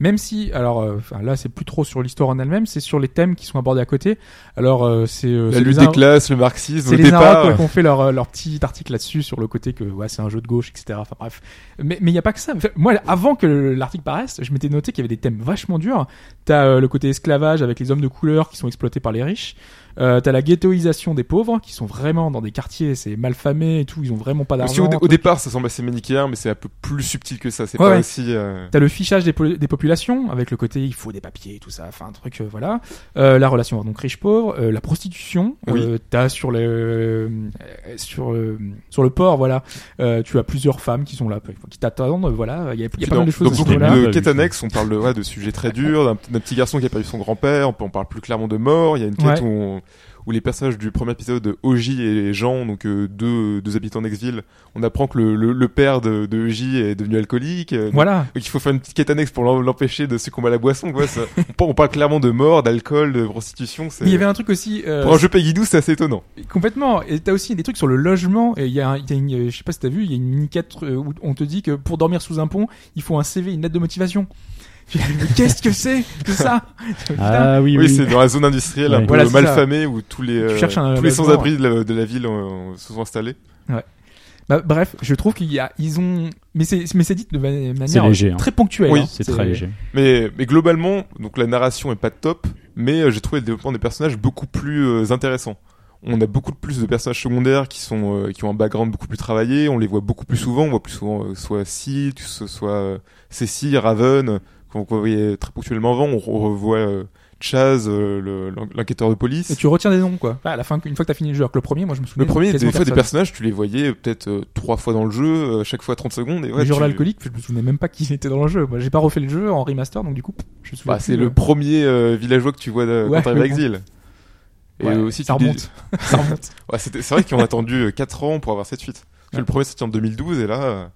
Même si, alors euh, là, c'est plus trop sur l'histoire en elle-même, c'est sur les thèmes qui sont abordés à côté. Alors, euh, c'est euh, La lutte des classes, le marxisme, C'est les ouais, qui ont fait leur, euh, leur petit article là-dessus sur le côté que ouais, c'est un jeu de gauche, etc. Enfin bref. Mais mais il y a pas que ça. Enfin, moi, avant que l'article paraisse, je m'étais noté qu'il y avait des thèmes vachement durs. T'as euh, le côté esclavage avec les hommes de couleur qui sont exploités par les riches. Euh, T'as la ghettoisation des pauvres qui sont vraiment dans des quartiers, c'est mal famé et tout. Ils ont vraiment pas d'argent. au, au départ, ça semble assez manichéen, mais c'est un peu plus subtil que ça. C'est Ouais, pas ouais. aussi. euh, T'as le fichage des, po- des populations avec le côté il faut des papiers et tout ça, enfin un truc euh, voilà. Euh, la relation donc riche pauvre, euh, la prostitution. Oui. Euh, T'as sur le euh, sur sur le port voilà, euh, tu as plusieurs femmes qui sont là, qui t'attendent voilà. Il y a, y a pas mal de choses ce beaucoup de quêtes annexes, on parle de, ouais, de sujets très durs, d'un petit garçon qui a perdu son grand-père, on, peut- on parle plus clairement de mort, il y a une quête où, on- où les personnages du premier épisode, Oji et Jean, donc euh, deux, deux habitants d'Exville, on apprend que le, le, le père de, de Oji est devenu alcoolique, euh, donc- Voilà. donc il faut faire une petite quête annexe pour l'en- l'empêcher de succomber à la boisson, quoi. Ça- on, <laughs> parle, on parle clairement de mort, d'alcool, de prostitution, c'est... Mais il y avait un truc aussi euh, Pour un jeu Peggy 12, c'est assez étonnant. complètement. Et t'as aussi des trucs sur le logement. Et il y a, un- il y a une, euh, je sais pas si t'as vu, il y a une mini euh, où on te dit que pour dormir sous un pont, il faut un CV, une lettre de motivation. Qu'est-ce que c'est que ça. Ah oui, Oui, oui. c'est dans la zone industrielle un Ouais. peu Voilà, malfamée où tous les, euh, un tous les sans-abri de la, de la ville euh, se sont installés. Bah, bref, je trouve qu'il y a, ils ont, mais c'est, mais c'est dit de ma- manière léger, hein. très ponctuelle. Oui, hein. C'est très léger. Mais, mais globalement, donc la narration est pas top, mais euh, j'ai trouvé le développement des personnages beaucoup plus euh, intéressant. On a beaucoup plus de personnages secondaires qui sont euh, qui ont un background beaucoup plus travaillé. On les voit beaucoup plus souvent. On voit plus souvent euh, soit Sid, soit euh, Cécile, Raven, qu'on voyait très ponctuellement avant. On, on revoit euh, Chaz, euh, le- l'enquêteur de police. Et tu retiens des noms, quoi. Enfin, à la fin, une fois que t'as fini le jeu, alors que le premier, moi, je me souviens. Le premier, des fois, des personnages, tu les voyais peut-être euh, trois fois dans le jeu, euh, chaque fois 30 secondes. Et ouais, le genre tu- l'alcoolique, je me souvenais même pas qu'il était dans le jeu. Moi, j'ai pas refait le jeu en remaster, donc du coup, je me souviens. Bah, c'est le premier villageois que tu vois euh, Ouais, quand t'arrives à. Exil. Et Ouais, aussi, ça dis- remonte. <laughs> ça remonte. Ouais, c'était- c'est vrai qu'on a attendu 4 ans pour avoir cette suite. Parce que Ouais. le premier sorti en 2012 et là,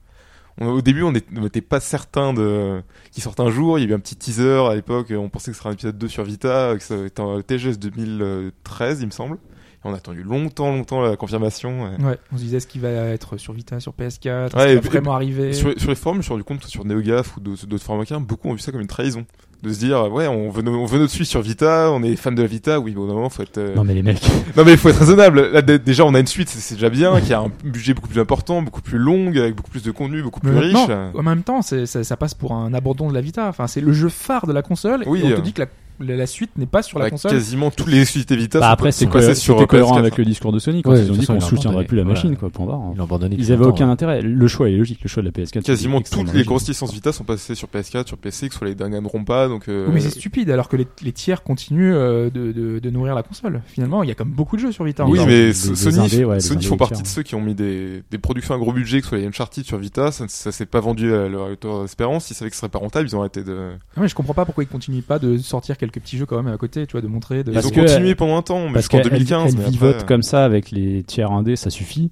au début on n'était pas certain de qu'il sorte un jour. Il y a eu un petit teaser à l'époque. On pensait que ce serait un épisode 2 sur Vita, que ça était en TGS 2013 il me semble. Et on a attendu longtemps, longtemps la confirmation. ouais. On se disait ce qui va être sur Vita, sur PS4, Ouais, va vraiment arriver? Sur, sur les forums, je me suis rendu compte sur NeoGaf ou d'autres forums beaucoup ont vu ça comme une trahison. De se dire, ouais, on veut, nos- on veut notre suite sur Vita, on est fan de la Vita, oui, bon, normalement, faut être, euh, Non mais les mecs. <laughs> Non mais il faut être raisonnable. Là, déjà, on a une suite, c'est déjà bien, qui a un budget beaucoup plus important, beaucoup plus long, avec beaucoup plus de contenu, beaucoup plus Mais riche. en même temps, c'est- ça, ça passe pour un abandon de la Vita. Enfin, c'est le jeu phare de la console. Oui, et on te euh. dit que la, la, la suite n'est pas sur la Bah, console. quasiment tous les exclusivités Vita Bah, sont, après, c'est passés cohé- sur cohérent PS4. avec le discours de Sony quand Ouais, ils ont dit qu'on soutiendrait plus la Voilà. machine, quoi. Point barre. Ils l'ont abandonné. Ils depuis avaient aucun ouais. intérêt. Le choix est logique. Le choix de la PS4. Quasiment toutes les grosses licences Vita sont passées sur PS4, sur PC, que soit les dernières pas, donc. euh, Oui, mais c'est stupide, alors que les, les tiers continuent euh, de, de, de nourrir la console. Finalement, il y a comme beaucoup de jeux sur Vita. Oui, mais Sony, font partie de ceux qui ont mis des, productions à gros budget, que ce soit les Uncharted sur Vita, ça, s'est pas vendu à leur hauteur d'espérance. Ils savaient que ce serait pas rentable, ils ont arrêté de. Ah ouais, je comprends pas pourquoi ils continuent pas de sortir quelques petits jeux quand même à côté, tu vois, de montrer. De... Ils ont continué pendant un temps, mais Parce jusqu'en qu'elle 2015. elle après, vivote euh, comme ça avec les tiers indés, ça suffit.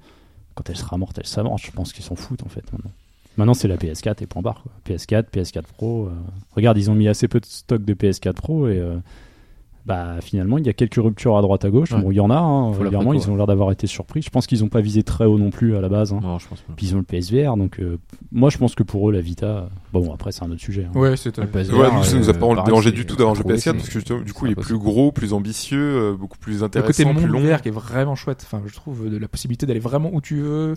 Quand elle sera morte, elle sera morte. Je pense qu'ils s'en foutent en fait maintenant. Maintenant, c'est la PS4 et point barre. Quoi. PS4, PS4 Pro. euh, Regarde, ils ont mis assez peu de stock de PS4 Pro et euh, bah finalement, il y a quelques ruptures à droite à gauche. Ouais. Bon, il y en a. Hein, préco, ils ont l'air d'avoir été surpris. Je pense qu'ils n'ont pas visé très haut non plus à la base. hein. Non, je pense pas. Puis ils ont le PSVR, donc euh, moi je pense que pour eux la Vita, bon après c'est un autre sujet. hein. Ouais, c'est. Le PSVR, Ouais, nous, ça nous a euh, pas dérangé du tout d'avoir un jeu c'est PS4 trop parce que du coup, il est plus gros, plus ambitieux, euh, beaucoup plus Le côté intéressant, plus long. qui est vraiment chouette. Enfin, je trouve de la possibilité d'aller vraiment où tu veux.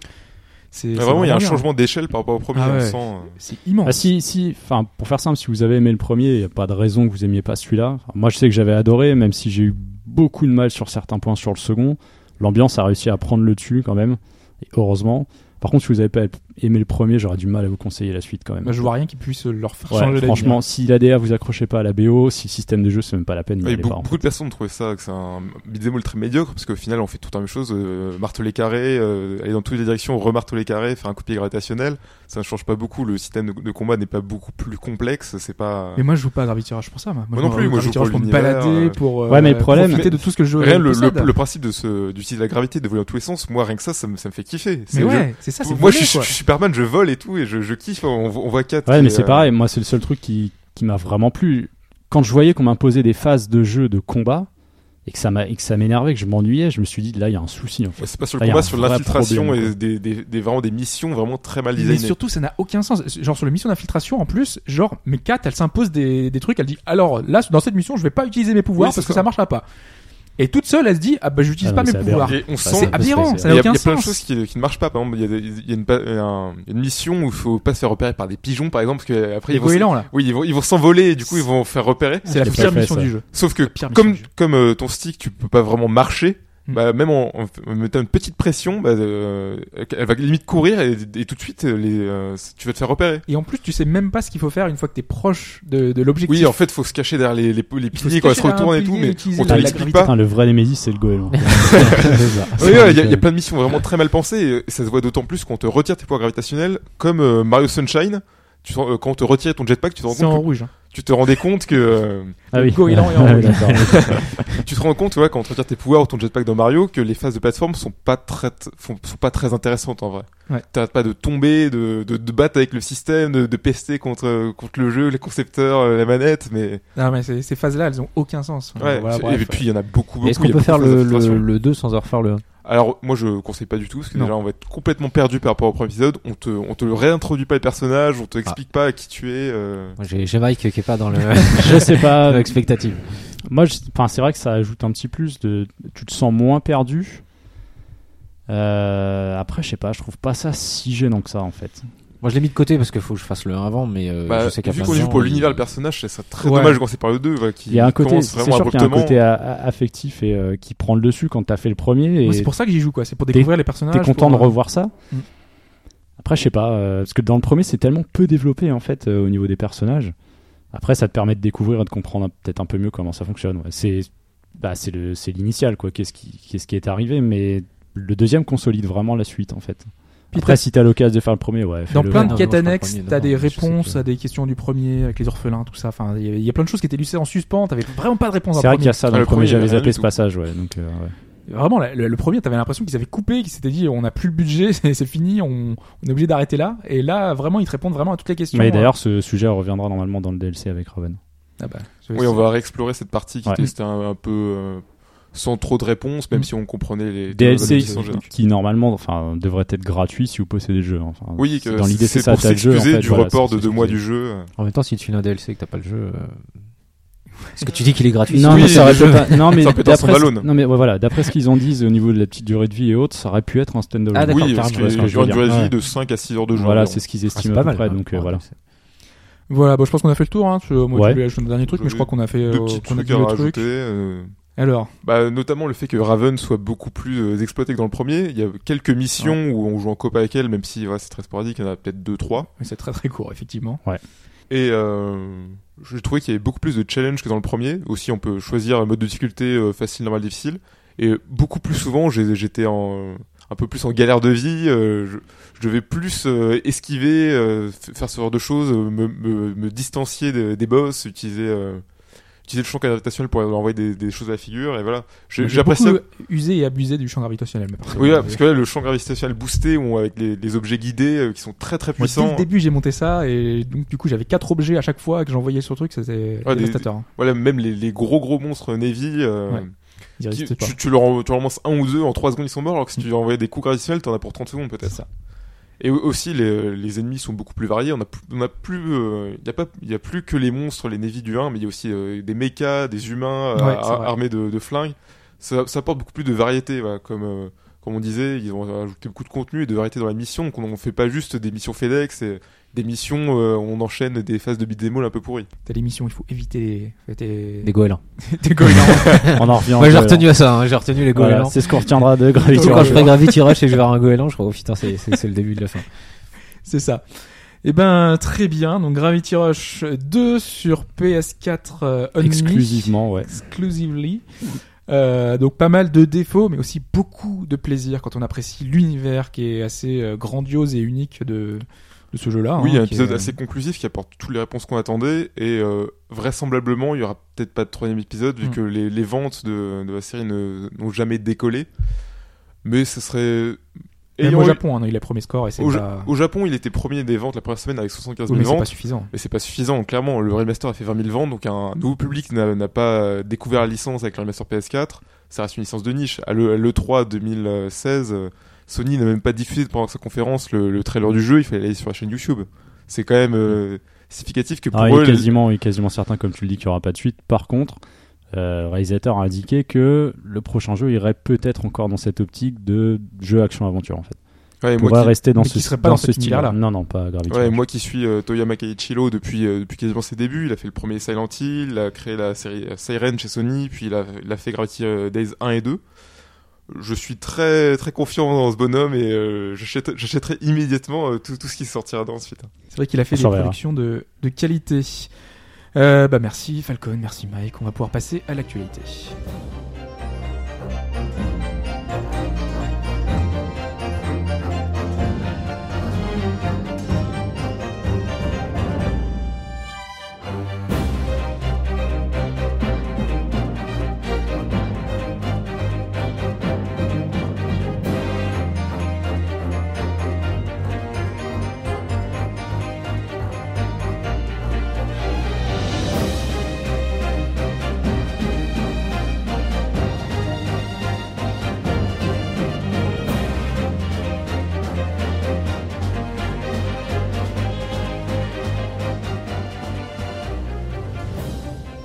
C'est Mais c'est vraiment, il y a un bien. changement d'échelle par rapport au premier. Ah on ouais. sent, euh, C'est immense. Ah si, si, enfin pour faire simple, si vous avez aimé le premier, il n'y a pas de raison que vous aimiez pas celui-là. Enfin, moi je sais que j'avais adoré, même si j'ai eu beaucoup de mal sur certains points sur le second. L'ambiance a réussi à prendre le dessus quand même, et heureusement. Par contre, si vous n'avez pas aimé le premier, j'aurais du mal à vous conseiller la suite quand même. Bah, je vois rien qui puisse leur faire Ouais, changer franchement, hein. si l'ADA vous accrochez pas à la BO, si le système de jeu c'est même pas la peine, Ouais, beaucoup, pas. en beaucoup de personnes trouvé ça que c'est un beat'em très médiocre parce qu'au final on fait tout la même chose, euh, marteler carré, euh, aller dans toutes les directions, remarteler carré, faire un copier gravitationnel, ça ne change pas beaucoup. Le système de, de combat n'est pas beaucoup plus complexe, c'est pas. Mais moi, je joue pas à Gravity Rush pour ça. Moi, Moi non plus, moi, je joue pour pour me balader, euh. pour euh, Ouais, mais le problème- profiter de tout ce que le jeu Rien, le, le, le principe de ce, d'utiliser la gravité, de voler dans tous les sens, moi rien que ça, ça me, ça me fait kiffer. C'est- Mais je- ouais, c'est ça, c'est moi je, Superman, je vole et tout, et je, je kiffe, on, on voit 4 Ouais, mais c'est pareil. Moi, c'est le seul truc qui, qui m'a vraiment plu. Quand je voyais qu'on m'imposait des phases de jeu de combat et que ça m'a et que ça m'énervait, que je m'ennuyais, je me suis dit là, il y a un souci en fait. C'est pas sur Là, le a combat, sur l'infiltration et des, des, des, vraiment des missions vraiment très mal Mais designées. surtout, ça n'a aucun sens. Genre sur les missions d'infiltration, en plus, genre, mais Kat, elle s'impose des, des trucs. Elle dit, alors là, dans cette mission, je vais pas utiliser mes pouvoirs Oui, parce que ça. ça marchera pas. Et toute seule, elle se dit, ah bah j'utilise Ah pas mes pouvoirs. Et on sent, C'est aberrant, ça n'a y, a, aucun il y a plein de sens. choses qui, qui ne marchent pas. Par exemple, il y a, des- il y a une, pa- un- une mission où il faut pas se faire repérer par des pigeons, par exemple, parce que après Les ils vont, goélands, là. oui, ils vont, ils vont s'envoler et du coup ils vont faire repérer. C'est la pire mission ça. du jeu. Sauf que comme comme euh, ton stick, tu peux pas vraiment marcher. Bah, même en, en, mettant une petite pression, bah, euh, elle va limite courir et, et tout de suite euh, les, euh, tu vas te faire repérer. Et en plus, tu sais même pas ce qu'il faut faire une fois que t'es proche de, de l'objectif. Oui, en fait, faut se cacher derrière les, les, les piliers se quand elle se retourne et tout, mais on te l'explique pas. Putain, le vrai Némésis, c'est le goéland. <laughs> Oui, ouais, il y, a- il y a plein de missions vraiment très mal pensées et ça se voit d'autant plus quand on te retire tes pouvoirs gravitationnels, comme euh, Mario Sunshine. Tu, euh, quand on te retire ton jetpack, tu te rends C'est en compte que, rouge. hein. tu te rendais compte que euh, Ah oui. goéland est en Ah rouge. oui, d'accord. <laughs> tu te rends compte, tu vois, quand on te retire tes pouvoirs ou ton jetpack dans Mario, que les phases de plateforme sont pas très, sont pas très intéressantes en vrai. Ouais. T'arrêtes pas de tomber, de, de, de battre avec le système, de, de pester contre, contre le jeu, les concepteurs, euh, la manette, mais Non, mais ces, ces phases-là, elles ont aucun sens. Ouais. voilà, bref. et puis il y en a beaucoup, beaucoup. Est-ce qu'on peut faire le, le, le 2 sans en refaire le 1 Alors moi je conseille pas du tout parce que Non. déjà on va être complètement perdu par rapport au premier épisode. On te on te réintroduit pas les personnages, on te explique pas qui tu es. euh. J'ai Mike qui est pas dans le <laughs> <laughs> Je sais pas. Moi, enfin, c'est vrai que ça ajoute un petit plus de. Tu te sens moins perdu. Euh, après, je sais pas, je trouve pas ça si gênant que ça en fait. Moi, je l'ai mis de côté parce qu'il faut que je fasse le 1 avant, mais euh, Bah, je sais a vu qu'on pour ils- l'univers le personnage, c'est ça très Ouais. dommage de commencer par le 2 voilà, qui Il y a un côté, c'est vraiment sûr qu'il y a un côté a- a- affectif et euh, qui prend le dessus quand t'as fait le premier. C'est pour ça que j'y joue, quoi. C'est pour découvrir les personnages. T'es content pour, de euh, revoir ça Mm. Après, je sais pas, euh, parce que dans le premier, c'est tellement peu développé en fait euh, au niveau des personnages. Après, ça te permet de découvrir et de comprendre peut-être un peu mieux comment ça fonctionne. ouais. C'est, bah, c'est le, c'est l'initial quoi. Qu'est-ce qui, qu'est-ce qui est arrivé, mais le deuxième consolide vraiment la suite en fait. Puis Après, si t'as l'occasion de faire le premier, ouais. Dans plein de quêtes annexes, t'as des réponses que- à des questions du premier avec les orphelins, tout ça. Enfin, il y, a- il y a plein de choses qui étaient laissées en suspens. T'avais vraiment pas de réponse. C'est vrai qu'il y a ça dans Ah, le premier, j'avais zappé ce passage, ouais. Donc, euh. Vraiment, le, le premier, t'avais l'impression qu'ils avaient coupé, qu'ils s'étaient dit, on n'a plus le budget, <laughs> c'est fini, on, on est obligé d'arrêter là. Et là, vraiment, ils te répondent vraiment à toutes les questions. Mais d'ailleurs, ce sujet reviendra normalement dans le DLC avec Raven. Ah bah, Oui, on va réexplorer cette partie qui Ouais. était c'était un, un peu euh, sans trop de réponses, même Mm. si on comprenait les DLC en général. qui normalement, enfin, devrait être gratuit si vous possédez le jeu. Enfin, Oui, c'est- que dans l'idée, c'est ça. pour t'as le jeu, en fait, du voilà, report de deux mois du jeu. En même temps, si tu fais un DLC et que t'as pas le jeu. euh, Parce que tu dis qu'il est gratuit. Non, Oui, mais ça aurait jeu- pas- non, <laughs> mais d'après, non, mais ouais, voilà, d'après ce qu'ils ont dit au niveau de la petite durée de vie et autres, ça aurait pu être un standalone. Ah, d'accord, oui, parce je que je une durée de vie de 5 à 6 heures de jeu. Voilà, c'est ce qu'ils Ah, estiment à pas peu mal. près. hein. Donc euh, Ouais, voilà. Voilà, bon, je pense qu'on a fait le tour. Hein. Tu- Moi, Ouais. tu voulais ajouter un dernier truc, mais je crois qu'on a fait. Deux euh, petits qu'on a à le rajouter. truc. euh, Alors, Bah, notamment le fait que Raven soit beaucoup plus euh, exploité que dans le premier. Il y a quelques missions où on joue en coop avec elle, même si ouais, c'est très sporadique, il y en a peut-être 2-3. mais c'est très très court, effectivement. Et euh, j'ai trouvé qu'il y avait beaucoup plus de challenge que dans le premier. Aussi, on peut choisir un mode de difficulté euh, facile, normal, difficile. Et beaucoup plus souvent, j'étais en un peu plus en galère de vie. euh, je, je devais plus euh, esquiver, euh, faire ce genre de choses, me, me, me distancier des, des boss, utiliser euh, utiliser le champ gravitationnel pour leur envoyer des, des choses à la figure. Et voilà, j'apprécie. usé et abusé du champ gravitationnel. parce Oui, ouais, parce que là, le champ gravitationnel boosté, ou avec les, les objets guidés euh, qui sont très très Moi, dès puissants. le début, j'ai monté ça et donc du coup, j'avais quatre objets à chaque fois que j'envoyais sur le truc. C'était des- dévastateur. hein. Voilà, même les, les gros gros monstres Navy. euh, Ouais. Qui- tu, tu leur, tu leur lances un ou deux en 3 secondes ils sont morts alors que si tu leur envoyais des coups gravitationnels t'en as pour 30 secondes peut-être. Et au- aussi les, les ennemis sont beaucoup plus variés. On a, plus- on a plus euh, il y a pas il y a plus que les monstres les Navy du 1 mais il y a aussi euh, des mechas des humains euh, Ouais, ar- armés de, de flingues. Ça, ça apporte beaucoup plus de variété voilà, comme euh, comme on disait ils ont ajouté beaucoup de contenu et de variété dans la mission donc on ne fait pas juste des missions FedEx et des missions euh, on enchaîne des phases de beat'em un peu pourries T'as des missions, il faut éviter les, des, Des goélands. <laughs> des goélands. On en revient. Moi, j'ai retenu à ça, hein, j'ai retenu les voilà, goélands. c'est ce qu'on retiendra de <laughs> Gravity Surtout quand Rush. je ferai Gravity Rush et que je vais voir un goéland, je crois, oh putain, c'est c'est- c'est le début de la fin. C'est ça. Eh ben, très bien. Donc, Gravity Rush 2 sur PS4 euh, only. Exclusivement, ouais. Exclusively. Euh, donc, pas mal de défauts, mais aussi beaucoup de plaisir quand on apprécie l'univers qui est assez euh, grandiose et unique de, de ce jeu-là. Oui, hein, un épisode est- assez conclusif qui apporte toutes les réponses qu'on attendait et euh, vraisemblablement il y aura peut-être pas de troisième épisode vu Mm. que les, les ventes de, de la série n'ont jamais décollé. Mais ce serait Même ayant au Japon, hein, il a premier score et c'est au, pas... Ja- au Japon, il était premier des ventes la première semaine avec 75 Oui, 000 mais c'est pas ventes. suffisant. Mais c'est pas suffisant. Clairement, le remaster a fait 20 000 ventes, donc un nouveau public n'a n'a pas euh, découvert la licence avec le remaster PS4. Ça reste une licence de niche. À l'E- à l'E3 2016, euh, Sony n'a même pas diffusé pendant sa conférence le, le trailer du jeu. Il fallait aller sur la chaîne YouTube. C'est quand même euh, significatif que pour Ah, il, eux, est quasiment, il est quasiment certain, comme tu le dis, qu'il n'y aura pas de suite. Par contre, euh, le réalisateur a indiqué que le prochain jeu irait peut-être encore dans cette optique de jeu action-aventure, en fait. ouais, pourrait moi, qui, rester dans mais ce, serait pas dans ce style univers-là. Non, non, pas Gravity ouais, Rush. moi qui suis euh, Toyama Keiichiro depuis, euh, depuis quasiment ses débuts, il a fait le premier Silent Hill, il a créé la série euh, Siren chez Sony, puis il a, il a fait Gravity euh, Days 1 et 2. Je suis très très confiant dans ce bonhomme et euh, j'achète- j'achèterai immédiatement euh, tout, tout ce qui sortira dans ensuite. C'est vrai qu'il a fait On des productions de, de qualité. Euh, bah merci Falcon, merci Mike. On va pouvoir passer à l'actualité.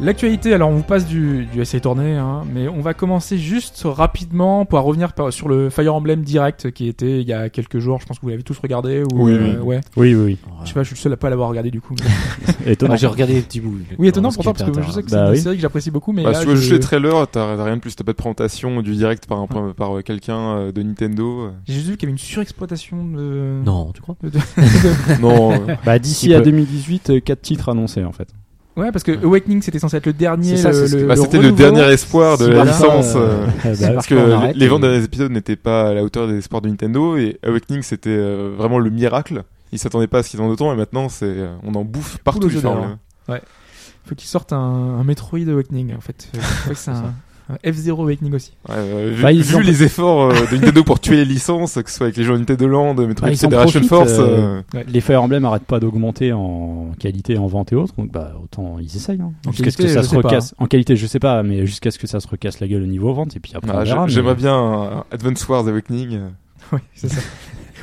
L'actualité, alors on vous passe du, du essai tourné, hein, mais on va commencer juste rapidement pour revenir par- sur le Fire Emblem Direct qui était il y a quelques jours. Je pense que vous l'avez tous regardé. Ou, Oui, euh, oui. ouais. Oui, oui, oui. Je sais pas, je suis le seul à pas l'avoir regardé du coup. <laughs> Étonnant. Ah, J'ai regardé les petits bouts. oui, étonnant pourtant parce que je sais que c'est Bah une oui. série que j'apprécie beaucoup, mais Bah, là, si tu vois je- juste les trailers, t'as rien de plus, t'as pas de présentation du direct par, un, par euh, quelqu'un euh, de Nintendo. j'ai juste vu qu'il y avait une surexploitation de. Non, tu crois de- <laughs> non, Bah, d'ici à peut- 2018, 4 titres annoncés, en fait. Ouais, parce que Awakening c'était censé être le dernier. Ça, le, le- bah, le c'était le dernier espoir de la voilà, licence. euh, c'est <laughs> bah, <laughs> Parce que arrête les et- ventes derniers épisodes n'étaient pas à la hauteur des espoirs de Nintendo et Awakening c'était euh, vraiment le miracle. Ils s'attendaient pas à ce qu'ils en autant et maintenant c'est euh, on en bouffe partout Fire d'or. Emblem. Faut qu'ils sortent un, un Metroid Awakening en fait. <laughs> C'est un, F0 Awakening aussi. Ouais, euh, vu Bah, vu les efforts euh, de Nintendo pour tuer les licences, que ce soit avec les jeux Nintendo Land, Metroid Bah, Federation Force. euh, euh, Les Fire Emblem n'arrêtent pas d'augmenter en qualité, en vente et autres, donc bah autant ils essayent. Hein. En Jusqu'à ce que qualité, ça je se sais pas, recasse. En qualité, je sais pas, mais jusqu'à ce que ça se recasse la gueule au niveau vente et puis après ah, mais- J'aimerais bien Advance Wars Awakening. <laughs> Oui, c'est ça.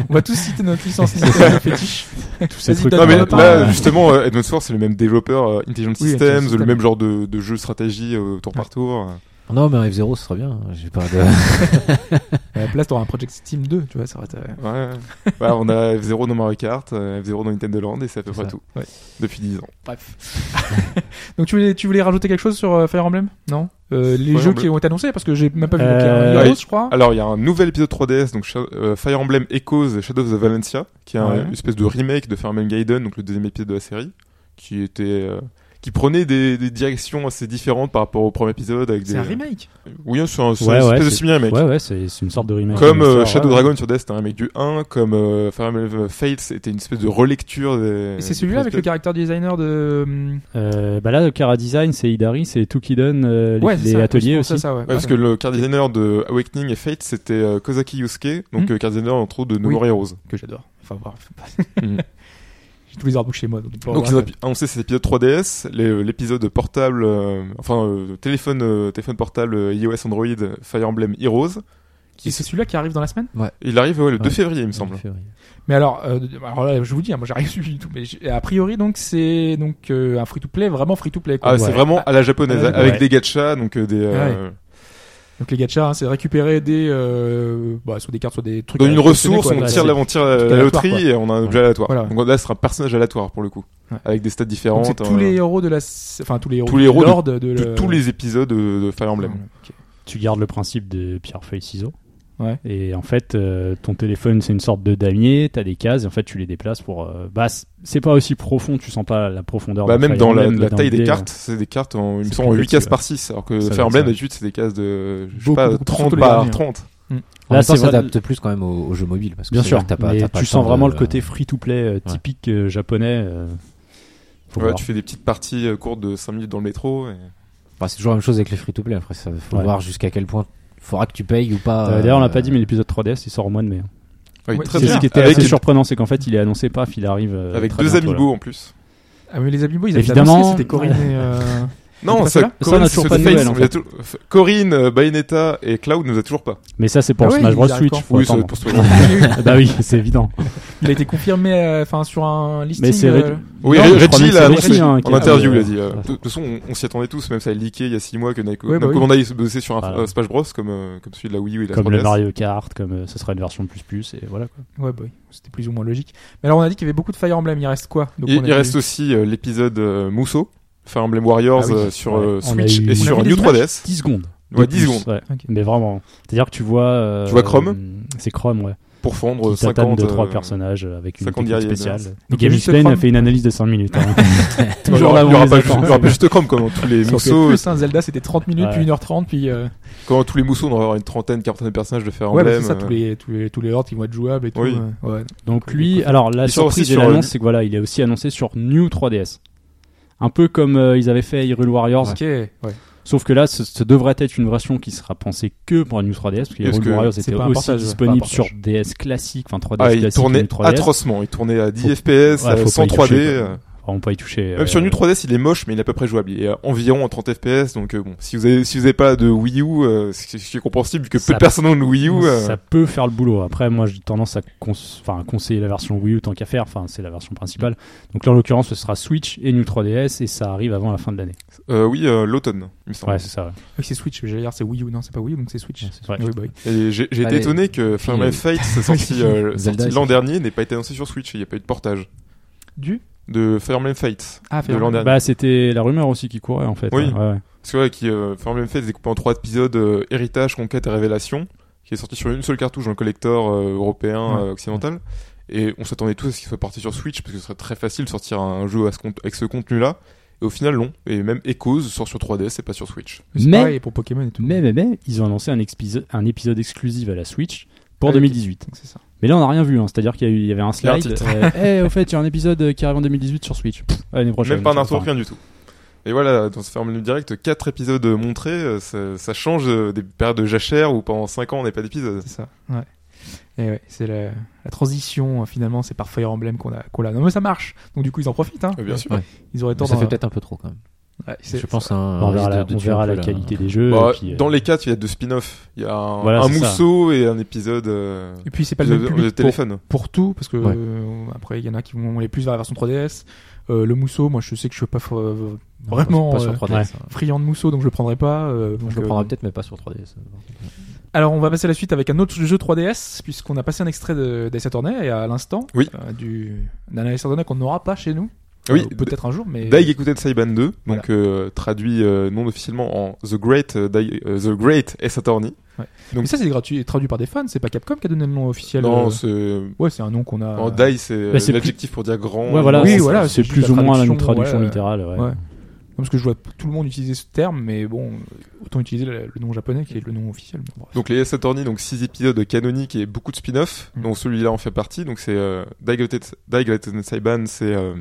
On va tous citer notre licence <laughs> Nintendo fétiche. <laughs> tous ces trucs. Non mais là justement euh, Advance Wars c'est le même développeur euh, Intelligent Oui, Systems, Intelligent le même genre de, de jeu stratégie euh, tour par tour. Non, mais un F0, ce serait bien. J'ai pas de. <laughs> À la place, t'auras un Project Steam 2, tu vois, ça aurait été- Ouais. Ouais, on a F0 dans Mario Kart, euh, F0 dans Nintendo Land et c'est à peu près ça. tout. Ouais. Depuis 10 ans. Bref. <laughs> Donc tu voulais, tu voulais rajouter quelque chose sur euh, Fire Emblem? Non? Euh, Les Fire jeux Emblem. qui ont été annoncés parce que j'ai même pas vu. Euh, donc, y a un je crois. Alors il y a un nouvel épisode 3DS, donc euh, Fire Emblem Echoes Shadow of the Valencia, qui est un- une espèce de remake de Fire Emblem Gaiden, donc le deuxième épisode de la série, qui était euh, qui prenait des, des directions assez différentes par rapport au premier épisode avec C'est des un remake. Oui, c'est un, c'est Ouais, une ouais, espèce de c'est- semi remake. Ouais, ouais, c'est c'est une sorte de remake. Comme euh, Shadow ouais. Dragon sur DS, c'était un remake du 1, comme euh, Fire Emblem Fates, c'était une espèce de relecture des. Et c'est celui-là avec le caractère designer de. hum, Euh, bah là, le Cara Design, c'est Idari, c'est Tukiden, euh, les, Ouais, c'est les ça, ateliers c'est aussi. ça, ça, ouais. Ouais, parce que le card designer de Awakening et Fate, c'était euh, Kozaki Yusuke, donc Hmm. euh, card designer entre autres de No Oui. More Heroes. que j'adore. Enfin bref. Mhm. <laughs> J'ai tous les artbooks chez moi. Donc, Donc ont annoncé cet épisode 3DS, les- l'épisode portable, euh, enfin euh, téléphone, euh, téléphone portable iOS Android Fire Emblem Heroes. Et c'est celui-là qui arrive dans la semaine? Il arrive ouais, le 2 Ouais. février, il me semble. Mais alors, euh, alors là, je vous dis, hein, moi j'ai rien <laughs> suivi du tout. Mais a priori, donc c'est donc euh, un free-to-play, vraiment free-to-play. Ah, c'est Ouais. vraiment à la japonaise, Ouais. avec Ouais. des gachas, donc euh, des. Euh, Donc les gachas, hein, c'est récupérer des, euh, bah, soit des cartes, soit des trucs. Dans à une ressource, quoi. on tire, la, on tire la, loterie quoi. et on a un objet Ouais. aléatoire. Voilà. Donc là, ce sera un personnage aléatoire pour le coup, Ouais. avec des stats Donc différentes. c'est tous euh, les héros de la, enfin tous les héros, tous les héros de, de- de, de le- tous les épisodes de, Fire Emblem. Tu gardes le principe de pierre, feuille, ciseaux? Ouais. Et en fait, euh, ton téléphone, c'est une sorte de damier, t'as des cases, et en fait, tu les déplaces pour. euh, bah, c'est pas aussi profond, tu sens pas la profondeur. Bah, même dans la, taille des cartes, c'est des cartes en, il me c'est semble, en plus 8 petit, cases ouais. par 6, alors que Ça, Fire Emblem, d'habitude, c'est des cases de, je sais Beaucoup, pas, beaucoup, 30 surtout les par derniers. 30. En Là, même temps, c'est ça s'adapte plus quand même aux, aux jeux mobiles. Parce que Bien sûr, que pas, pas tu sens vraiment le côté free-to-play euh, typique japonais. Ouais, tu fais des petites parties courtes de 5 minutes dans le métro. Et... Enfin, c'est toujours la même chose avec les free-to-play. Après, ça faut Ouais. voir jusqu'à quel point faudra que tu payes ou pas. Euh, D'ailleurs, on l'a euh, pas dit, mais l'épisode 3DS, il sort au mois de mai. Ouais, Ouais, très C'est bien. ce qui était Avec, assez surprenant, c'est qu'en fait, il est annoncé paf, il arrive. euh, avec deux bientôt, là. en plus. Ah, mais les amiibo, ils avaient Évidemment. annoncé, c'était Corinne et. <laughs> euh, Non, ça, Ça, on toujours c'est pas de nouvelles, en tou- Corinne, euh, Bayonetta et Cloud nous a toujours pas. Mais ça, c'est pour Ah Smash Bros Switch. Oui, ça va attendre. être pour Switch. <laughs> bah oui, c'est évident. Il a été confirmé, euh, enfin, sur un listing. Mais c'est euh, Oui, Non, Reggie l'a c'est annoncé hein, en interview, il euh, a dit. ouais. De toute façon, on, s'y attendait tous, même ça a leaké il y a 6 mois que Nike, Ouais, bah se bossait sur un Smash Bros comme, comme celui de la Wii U et la Comme 3DS. le Mario Kart, comme ce sera une version plus plus, et voilà quoi. Ouais, bah oui, c'était plus ou moins logique. Mais alors, on a dit qu'il y avait beaucoup de Fire Emblem. Il reste quoi? Donc, Il, on reste aussi euh, l'épisode euh, Musso, Fire Emblem Warriors Ah oui. euh, sur Ouais. euh, Switch eu- et sur New des 3DS. 10 secondes. Ouais, De 10 plus, secondes. ouais. Ok. Mais vraiment. C'est-à-dire que tu vois. euh, Tu vois Chrome? Euh, C'est Chrome, ouais. pour fondre Qui tatane 50 de trois euh, personnages avec une 50 technique spéciale. Donc, Game Explain a fait une analyse de 5 minutes. hein. <laughs> Toujours où il y aura pas, juste- Chrome comme tous les <laughs> mousseaux. plus, hein, Zelda, c'était 30 minutes, Ouais. puis 1h30, puis. euh, Quand tous les mousseaux, on aura une trentaine, quarantaine de personnages de Fire Ouais, bah, Emblem. c'est ça, tous les, tous les, tous les hordes qui vont être jouables et tout. Oui. ouais. Donc lui, alors la surprise et sur, l'annonce, c'est que voilà, il est aussi annoncé sur New 3DS. Un peu comme euh, ils avaient fait Hyrule Warriors, Ok, ouais. sauf que là, ce, ce devrait être une version qui sera pensée que pour la New 3DS, parce que Hyrule Warriors était aussi disponible sur. DS classique, enfin 3DS Ah, il classique et tournait tournait New 3DS. atrocement. Il tournait à 10 Faut- FPS, Ouais, euh, faut sans pas y toucher, 3D. quoi. Euh. On peut y toucher. Même euh, sur New 3DS, il est moche, mais il est à peu près jouable. Il est à environ en 30 FPS, donc euh, bon, si vous avez, si vous avez pas de Wii U, euh, c'est c'est compréhensible vu que peu de personnes ont de Wii U. euh, Ça peut faire le boulot. Après, moi, j'ai tendance à, cons- enfin, à conseiller la version Wii U tant qu'à faire. Enfin, c'est la version principale. Donc là, en l'occurrence, ce sera Switch et New 3DS et ça arrive avant la fin de l'année. euh, oui, euh, l'automne, il me semble. Ouais, c'est ça. ouais. Oui, c'est Switch, j'allais dire, c'est Wii U, non, c'est pas Wii U, donc c'est Switch. Ouais. Oui, bah oui. Et j'ai été étonné que Fire Emblem euh, Fate, <laughs> sorti, euh, l'an dernier, n'ait pas été annoncé sur Switch. Il n'y a pas eu de portage Du de Fire Emblem Fate Ah, de l'an dernier. Bah, c'était la rumeur aussi qui courait en fait. Oui. Ouais, ouais. Parce que ouais, qui, euh, Fire Emblem Fate est découpé en trois épisodes euh, héritage, conquête et révélation, qui est sorti sur une seule cartouche dans le collector euh, européen Ouais. euh, occidental. Et on s'attendait tous à ce qu'il soit parti sur Switch parce que ce serait très facile de sortir un jeu à ce cont- avec ce contenu-là. Et au final, non. Et même Echoes sort sur 3DS et pas sur Switch. Mais- pareil pour Pokémon et tout. Mais, mais, mais, ils ont annoncé un, épisode exclusif à la Switch pour Avec- 2018. Donc, C'est ça. Mais là, on n'a rien vu. hein. C'est-à-dire qu'il y, avait un slide. euh, <laughs> Eh, au fait, il y a un épisode euh, qui arrive en 2018 sur Switch. Pff, l'année prochaine. Même pas un enfin, rien du tout. Et voilà, dans ce Fire Emblem Direct, quatre épisodes montrés, euh, ça, ça change euh, des périodes de jachère où pendant 5 ans on n'a pas d'épisode. C'est ça. Ouais. Et ouais, c'est la, la transition, euh, finalement, c'est par Fire Emblem qu'on a, qu'on a. Non, mais ça marche. Donc, du coup, ils en profitent, hein. Euh, bien sûr. Ouais. Ils auraient tort Ça fait peut-être un peu trop quand même. Ouais, Je pense un. On verra la, de- de on tuer verra un peu la qualité des jeux. Bah, et puis, euh, dans les quatre, il y a deux spin-offs. Il y a un, Voilà, un c'est ça. mousseau et un épisode euh, Et puis, c'est pas le de, même de public pour, téléphone. pour tout, parce que Ouais. euh, après, il y en a qui vont aller plus vers la version 3DS. Euh, le mousseau, moi, je sais que je suis pas euh, vraiment Pas sur euh, 3DS. ouais. hein. friand de mousseau, donc je le prendrai pas. euh, donc, Je le euh, prendrai peut-être, mais pas sur 3DS. Alors, on va passer à la suite avec un autre jeu 3DS, puisqu'on a passé un extrait d'Ace Attorney à l'instant. Oui. Euh, du d'un Ace Attorney qu'on n'aura pas chez nous. Oui, Euh, peut-être un jour, mais. Daigekuten Saiban 2, Voilà. donc euh, traduit euh, non officiellement en The Great euh, Dai- euh, The Great Ace Attorney. Ouais. Donc- Mais ça, c'est gratuit, traduit par des fans, c'est pas Capcom qui a donné le nom officiel. Non, euh, c'est Ouais, c'est un nom qu'on a. en Dai, c'est Bah, c'est l'adjectif pour dire grand. Ouais, voilà, Oui, c'est- voilà, c'est plus ou la moins une traduction, ouais. littérale. Ouais. Ouais. Parce que je vois tout le monde utiliser ce terme, mais bon, autant utiliser le, le nom japonais qui est le nom officiel. Bon. Donc les Attorney, donc six épisodes canoniques et beaucoup de spin-off, Mm. dont celui-là en fait partie. Donc c'est euh, Daigekuten Saiban, c'est euh,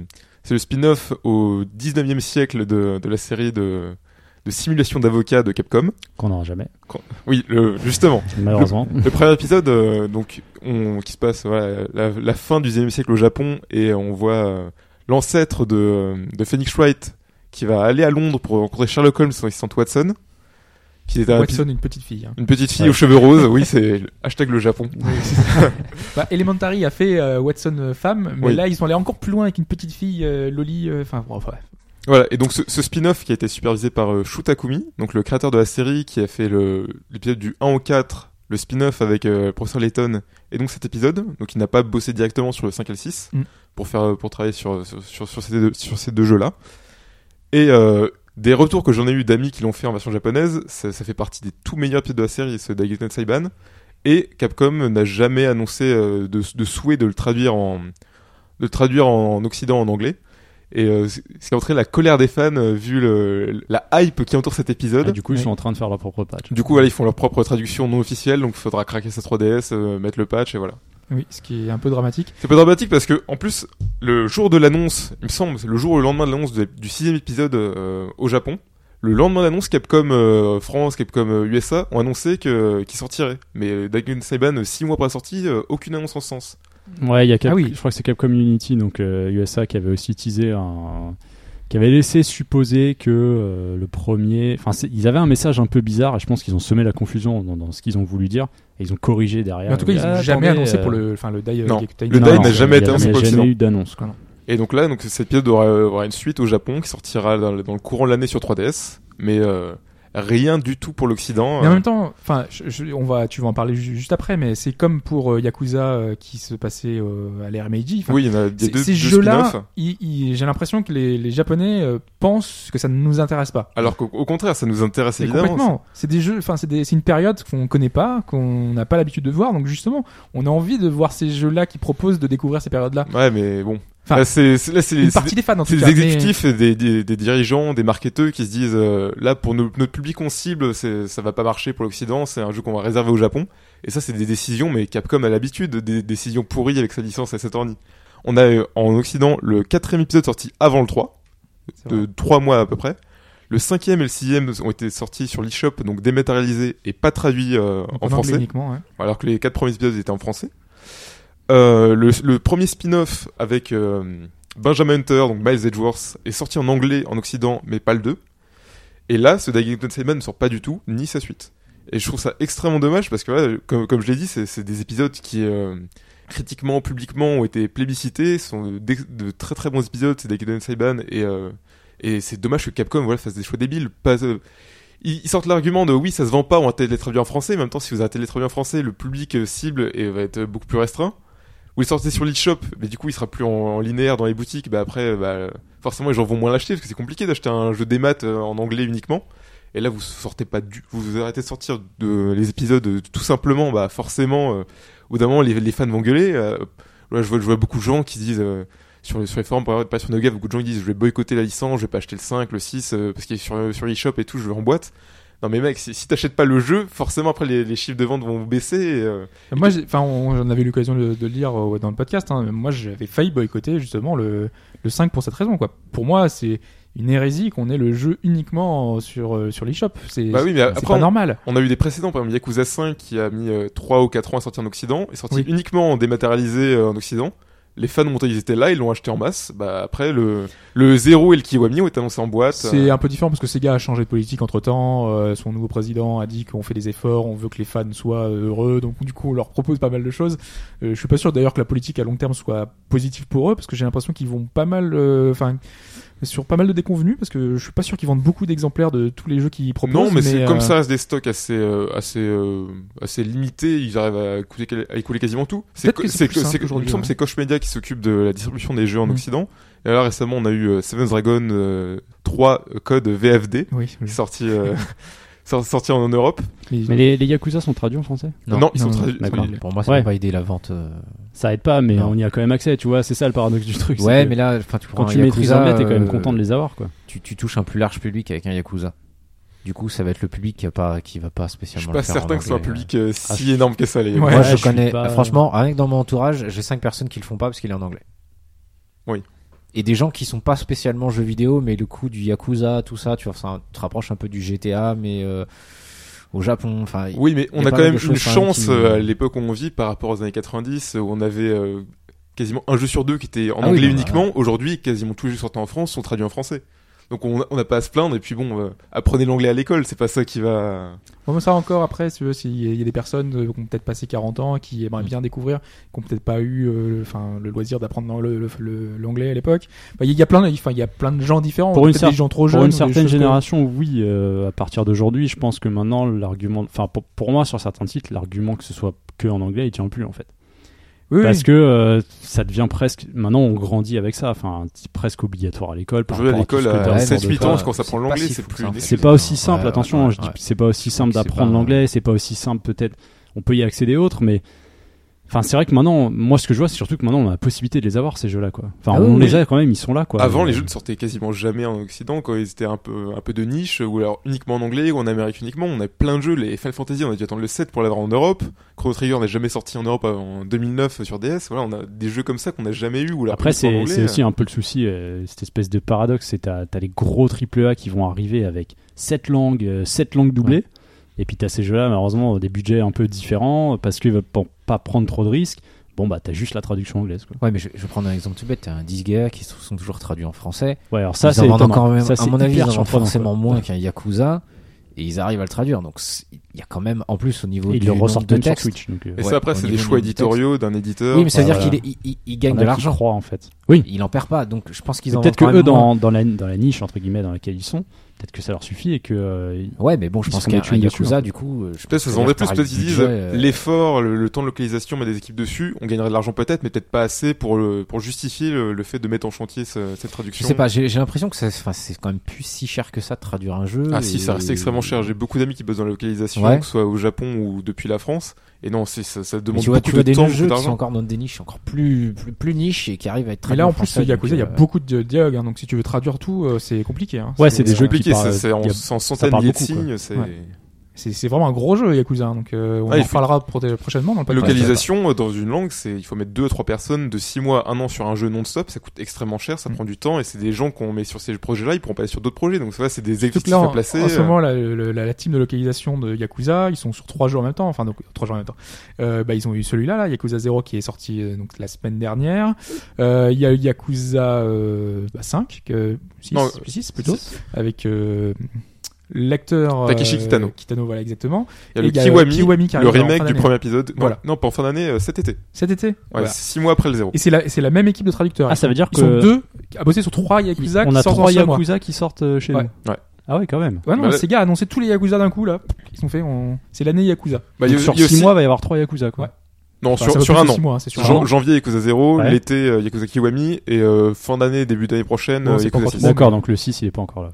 c'est le spin-off au 19e siècle de, de la série de, de simulation d'avocats de Capcom. Qu'on n'aura jamais, Oui, le, justement. malheureusement. Le premier épisode, euh, donc, on, qui se passe voilà, la, la fin du 19e siècle au Japon, et on voit euh, l'ancêtre de, de Phoenix Wright qui va aller à Londres pour rencontrer Sherlock Holmes son assistant Watson, qui est un Watson, une petite fille. hein. une petite fille Ouais. aux cheveux roses. Oui, c'est hashtag le Japon. <laughs> Bah, Elementary a fait euh, Watson euh, femme, mais Oui. là ils sont allés encore plus loin avec une petite fille euh, Loli. euh, Enfin, bon, bref. Voilà, et donc ce, ce spin-off qui a été supervisé par euh, Shu Takumi, donc le créateur de la série qui a fait l'épisode du 1 au 4, le spin-off avec le professeur Layton, et donc cet épisode, donc il n'a pas bossé directement sur le 5 et le 6 Mm. pour faire pour travailler sur sur, sur, sur ces deux, sur ces deux jeux-là. Et euh, des retours que j'en ai eu d'amis qui l'ont fait en version japonaise, ça, ça fait partie des tout meilleurs épisodes de la série, ce Daigekuten Saiban. Et Capcom n'a jamais annoncé euh, de, de souhait de le traduire en, de le traduire en Occident en anglais. Et euh, ce qui a entraîné la colère des fans euh, vu le, la hype qui entoure cet épisode. Et du coup, ils sont en train de faire leur propre patch. Du coup, voilà, ils font leur propre traduction non officielle, donc il faudra craquer sa 3DS, euh, mettre le patch et voilà. Oui, ce qui est un peu dramatique. C'est pas dramatique parce que, en plus, le jour de l'annonce, il me semble, c'est le jour ou le lendemain de l'annonce du sixième épisode euh, au Japon, le lendemain d'annonce, Capcom euh, France, Capcom euh, USA ont annoncé que qu'ils sortiraient. Mais euh, Dagon Saiban, euh, six mois après la sortie, euh, aucune annonce en ce sens. Ouais, il y a Cap- Ah oui. je crois que c'est Capcom Unity, donc euh, USA, qui avait aussi teasé un. Qui avait laissé supposer que euh, le premier. Enfin, ils avaient un message un peu bizarre et je pense qu'ils ont semé la confusion dans, dans ce qu'ils ont voulu dire et ils ont corrigé derrière. Mais en tout cas, ils Ah, n'ont jamais attendez, annoncé euh, pour le, enfin, le Die. non. Gekko Le. Die non, n'a non, jamais été a- annoncé Il n'y a jamais eu d'annonce. Et donc là, donc cet épisode aura, aura une suite au Japon qui sortira dans, le- dans le courant de l'année sur 3DS, mais euh, rien du tout pour l'Occident. Mais en euh. même temps, enfin, on va, tu vas en parler ju- juste après, mais c'est comme pour euh, Yakuza euh, qui se passait euh, à l'ère Meiji. Oui, il y en a des deux, ces jeux-là, j'ai l'impression que les, les Japonais pensent que ça ne nous intéresse pas. Alors qu'au au contraire, ça nous intéresse Mais évidemment. complètement. C'est des jeux, enfin, c'est une période qu'on connaît pas, qu'on n'a pas l'habitude de voir. Donc justement, on a envie de voir ces jeux-là qui proposent de découvrir ces périodes-là. Ouais, mais bon. Enfin, c'est c'est- c'est Une c'est partie des fans, en c'est tout cas. mais- exécutifs, et des, des, des dirigeants, des marketeurs qui se disent euh, là pour nos- notre public on cible, c'est ça va pas marcher pour l'Occident, c'est un jeu qu'on va réserver au Japon. Et ça, c'est des décisions, mais Capcom a l'habitude des décisions pourries avec sa licence à Attorney. On a euh, en Occident le quatrième épisode sorti avant le 3, C'est de trois mois à peu près. Le cinquième et le sixième ont été sortis sur l'eShop, donc dématérialisés et pas traduits euh, en français uniquement, ouais. alors que les quatre premiers épisodes étaient en français. Euh, le, premier spin-off avec euh, Benjamin Hunter, donc Miles Edgeworth, est sorti en anglais en Occident, mais pas le 2. Et là, ce Dagon Saiban ne sort pas du tout, ni sa suite. Et je trouve ça extrêmement dommage parce que, voilà, comme, je l'ai dit, c'est des épisodes qui, euh, critiquement, publiquement, ont été plébiscités. Ce sont de, très très bons épisodes, c'est Dagon Saiban. Et, et c'est dommage que Capcom fasse des choix débiles. Ils, sortent l'argument de oui, ça se vend pas, on va les traduire en français. Mais en même temps, si vous les traduire en français, le public cible va être beaucoup plus restreint. Ou ils sortez sur l'eShop, mais du coup, il sera plus en, linéaire dans les boutiques. Bah après, bah, forcément, les gens vont moins l'acheter parce que c'est compliqué d'acheter un jeu des maths euh, en anglais uniquement. Et là, vous sortez pas du, vous arrêtez de sortir de les épisodes euh, tout simplement, bah forcément, euh, au d'un moment, les, les fans vont gueuler. Euh, là, je vois, je vois beaucoup de gens qui disent euh, sur, les- sur les forums, pas sur NoGaf, beaucoup de gens qui disent je vais boycotter la licence, je vais pas acheter le 5, le 6 euh, parce qu'il est sur sur l'eShop et tout, je veux en boîte. Non mais mec, si, si t'achètes pas le jeu, forcément après les, les chiffres de vente vont baisser. Et, euh, Moi, enfin, j'en avais eu l'occasion de, de le lire euh, dans le podcast. Hein, moi, j'avais failli boycotter justement le, le 5 pour cette raison. Quoi. Pour moi, c'est une hérésie qu'on ait le jeu uniquement sur euh, sur l'eShop. C'est Bah oui, mais c'est après, pas on- normal. On a eu des précédents, par exemple Yakuza 5 qui a mis euh, 3 ou 4 ans à sortir en Occident, est sorti Oui. uniquement en dématérialisé euh, en Occident. Les fans ont qu'ils étaient là, ils l'ont acheté en masse. Bah après le le 0 et le Kiwami ont été annoncés en boîte. C'est euh, un peu différent parce que Sega a changé de politique entre temps. son nouveau président a dit qu'on fait des efforts, on veut que les fans soient euh, heureux. Donc du coup, on leur propose pas mal de choses. Euh, je suis pas sûr d'ailleurs que la politique à long terme soit positive pour eux parce que j'ai l'impression qu'ils vont pas mal, euh, enfin, sur pas mal de déconvenus parce que je suis pas sûr qu'ils vendent beaucoup d'exemplaires de tous les jeux qu'ils proposent. non, mais, c'est euh, comme ça reste des stocks assez euh, assez euh, assez limités, ils arrivent à écouler, à écouler quasiment tout. C'est c'est c'est Koch Media qui s'occupe de la distribution des jeux en Mm. Occident. Et là récemment, on a eu euh, Seven's Dragon euh, 3 euh, code VFD Oui. est sorti euh, sor- <laughs> sorti en Europe. Mais- Mais les, les Yakuza sont traduits en français Non, ils sont traduits. Pour moi, ça Ouais. va pas aider la vente. euh. Ça aide pas, mais Non. on y a quand même accès, tu vois. C'est ça le paradoxe du truc. Ouais, mais là, enfin, tu quand tu maîtrises Yakuza, l'anglais, t'es quand même euh, content de les avoir, quoi. tu, tu touches un plus large public avec un Yakuza. Du coup, ça va être le public qui va pas, qui va pas Je suis spécialement. pas le faire en certain que ce soit un public euh, Ah, si je- énorme que ça. Les... Ouais. Moi, Ouais, je connais, pas- franchement, rien que dans mon entourage, j'ai cinq personnes qui le font pas parce qu'il est en anglais. Oui. Et des gens qui sont pas spécialement jeux vidéo, mais le coup du Yakuza, tout ça, tu vois, ça te rapproche un peu du GTA, mais euh, au Japon, enfin. Oui, mais on a quand même une même, chance qui- euh, à l'époque où on vit par rapport aux années 90 où on avait euh, quasiment un jeu sur deux qui était en Ah anglais uniquement. Aujourd'hui, quasiment tous les jeux sortis en France sont traduits en français. Donc on n'a pas à se plaindre et puis bon, euh, apprenez l'anglais à l'école, c'est pas ça qui va. Bon, ça encore après, si tu veux, s'il y a- il y a des personnes euh, qui ont peut-être passé 40 ans, qui aimeraient Mm. bien découvrir, qui ont peut-être pas eu, euh, enfin, le loisir d'apprendre l'anglais à l'époque. Enfin, il y a plein, enfin, il y a plein de gens différents. Pour une des gens trop Pour jeunes. une ou des certaine génération, oui. euh, à partir d'aujourd'hui, je pense que maintenant, l'argument, enfin, pour, pour moi, sur certains titres, l'argument que ce soit que en anglais, il tient plus en fait. Oui, oui. Parce que euh, ça devient presque. Maintenant, on grandit avec ça. Enfin, c'est presque obligatoire à l'école. par Aujourd'hui à l'école à de 7-8 classe. ans, quand ça c'est prend l'anglais, si c'est plus. C'est pas aussi simple, ouais, attention, ouais, je dis- ouais. c'est pas aussi simple d'apprendre l'anglais, c'est pas aussi simple peut-être. on peut y accéder autres, mais Enfin, c'est vrai que maintenant, moi, ce que je vois, c'est surtout que maintenant, on a la possibilité de les avoir ces jeux-là, quoi. Enfin, Ah on oui, les a quand même, ils sont là, quoi. Avant, Euh, les jeux ne sortaient quasiment jamais en Occident quand ils étaient un peu, un peu de niche, ou alors uniquement en anglais, ou en Amérique uniquement. On a plein de jeux, les Final Fantasy, on a dû attendre le 7 pour l'avoir en Europe. Chrono Trigger n'est jamais sorti en Europe en 2009 sur DS. Voilà, on a des jeux comme ça qu'on n'a jamais eu. Ou alors Après, c'est anglais. c'est aussi un peu le souci, euh, cette espèce de paradoxe, c'est t'as as les gros AAA qui vont arriver avec 7 langues, euh, sept langues doublées, et puis t'as ces jeux-là, malheureusement, des budgets un peu différents, parce qu'ils veulent pas, prendre trop de risques. Bon, bah, t'as juste la traduction anglaise, quoi. Ouais, mais je, je vais prendre un exemple tout bête. T'as un 10 gars qui sont toujours traduits en français. Ouais, alors ça, ils c'est encore même, Ça, à c'est mon avis, ils en forcément quoi. moins qu'un Yakuza. Et ils arrivent à le traduire. Donc, c'est- il y a quand même, en plus, au niveau Et ils du le nombre ressortent de texte. Switch. Donc, euh, Et Ouais, ça, après, c'est des choix éditoriaux d'un éditeur. Oui, mais ça veut dire voilà. qu'il il, il- gagne de l'argent. en fait. Oui. Il en perd pas. Donc, je pense qu'ils en Peut-être que eux, même moins. dans, dans, la, dans la niche, entre guillemets, dans laquelle ils sont, peut-être que ça leur suffit et que. euh, Ouais, mais bon, je pense qu'un un dessus, Yakuza, hein. du coup, euh, je Peut-être se par plus, peut-être ils disent euh, l'effort, le, le temps de localisation, mais des équipes dessus, on gagnerait de l'argent peut-être, mais peut-être pas assez pour le, pour justifier le, le fait de mettre en chantier ce- cette Je traduction. sais pas, j'ai j'ai l'impression que c'est quand même plus si cher que ça de traduire un jeu. Ah si, ça reste extrêmement cher. J'ai beaucoup d'amis qui bossent dans la localisation, Ouais. que ce soit au Japon ou depuis la France. Et non, c'est ça, demande tu vois, beaucoup tu vois de des temps, jeux beaucoup qui sont encore dans des niches encore plus, plus, plus niches et qui arrivent à être Mais traduits là, en plus, Yakuza, il y a donc, euh, beaucoup de dialogues, hein, donc si tu veux traduire tout, euh, c'est compliqué. Hein. Ouais, c'est des jeux qui compliqué, c'est en, centaines de signes. C'est vraiment un gros jeu, Yakuza. hein, Donc, euh, on Ah, en parlera pro- prochainement dans le podcast. localisation euh, dans une langue, c'est il faut mettre deux à trois personnes de six mois, un an sur un jeu non-stop. Ça coûte extrêmement cher, ça Mm. prend du temps, et c'est des gens qu'on met sur ces projets-là, ils pourront pas aller sur d'autres projets. Donc ça, c'est des là, à en, placer. en ce euh. moment, la, la, la team de localisation de Yakuza, ils sont sur trois jeux en même temps. Enfin, donc trois jeux en même temps. Euh, bah, ils ont eu celui-là, là, Yakuza 0, qui est sorti euh, donc la semaine dernière. Euh, Il y a eu Yakuza euh, bah, 5, que, 6, Non, 6 plutôt, avec euh, l'acteur Takeshi euh, Kitano. Kitano, voilà exactement. Il y a et le il y a Kiwami, Kiwami qui le remake fin du premier épisode. Non, Voilà. Non, pas en fin d'année, euh, cet été. Cet été. Ouais, Voilà. six mois après le zéro. Et c'est la, c'est la même équipe de traducteurs. Ah, ça veut sont- dire ils sont que- deux à bosser sur trois Yakuza on qui a sortent en trois mois. Yakuza qui sortent euh, chez Ouais. nous. Ouais. Ah ouais, quand même. Ouais, non, Bah, Sega a annoncé tous les Yakuza d'un coup là. Ils ont fait, on... c'est l'année Yakuza. Bah, y a- sur il y a 6 aussi- mois, il va y avoir trois Yakuza, quoi. Ouais. Non, Enfin, sur, un an. six mois, hein, c'est sur un Jan- an. janvier Yakuza 0, Ouais. l'été Yakuza Kiwami et euh, fin d'année, début d'année prochaine Non, Yakuza encore 6. trop D'accord, donc le 6, il est pas encore là.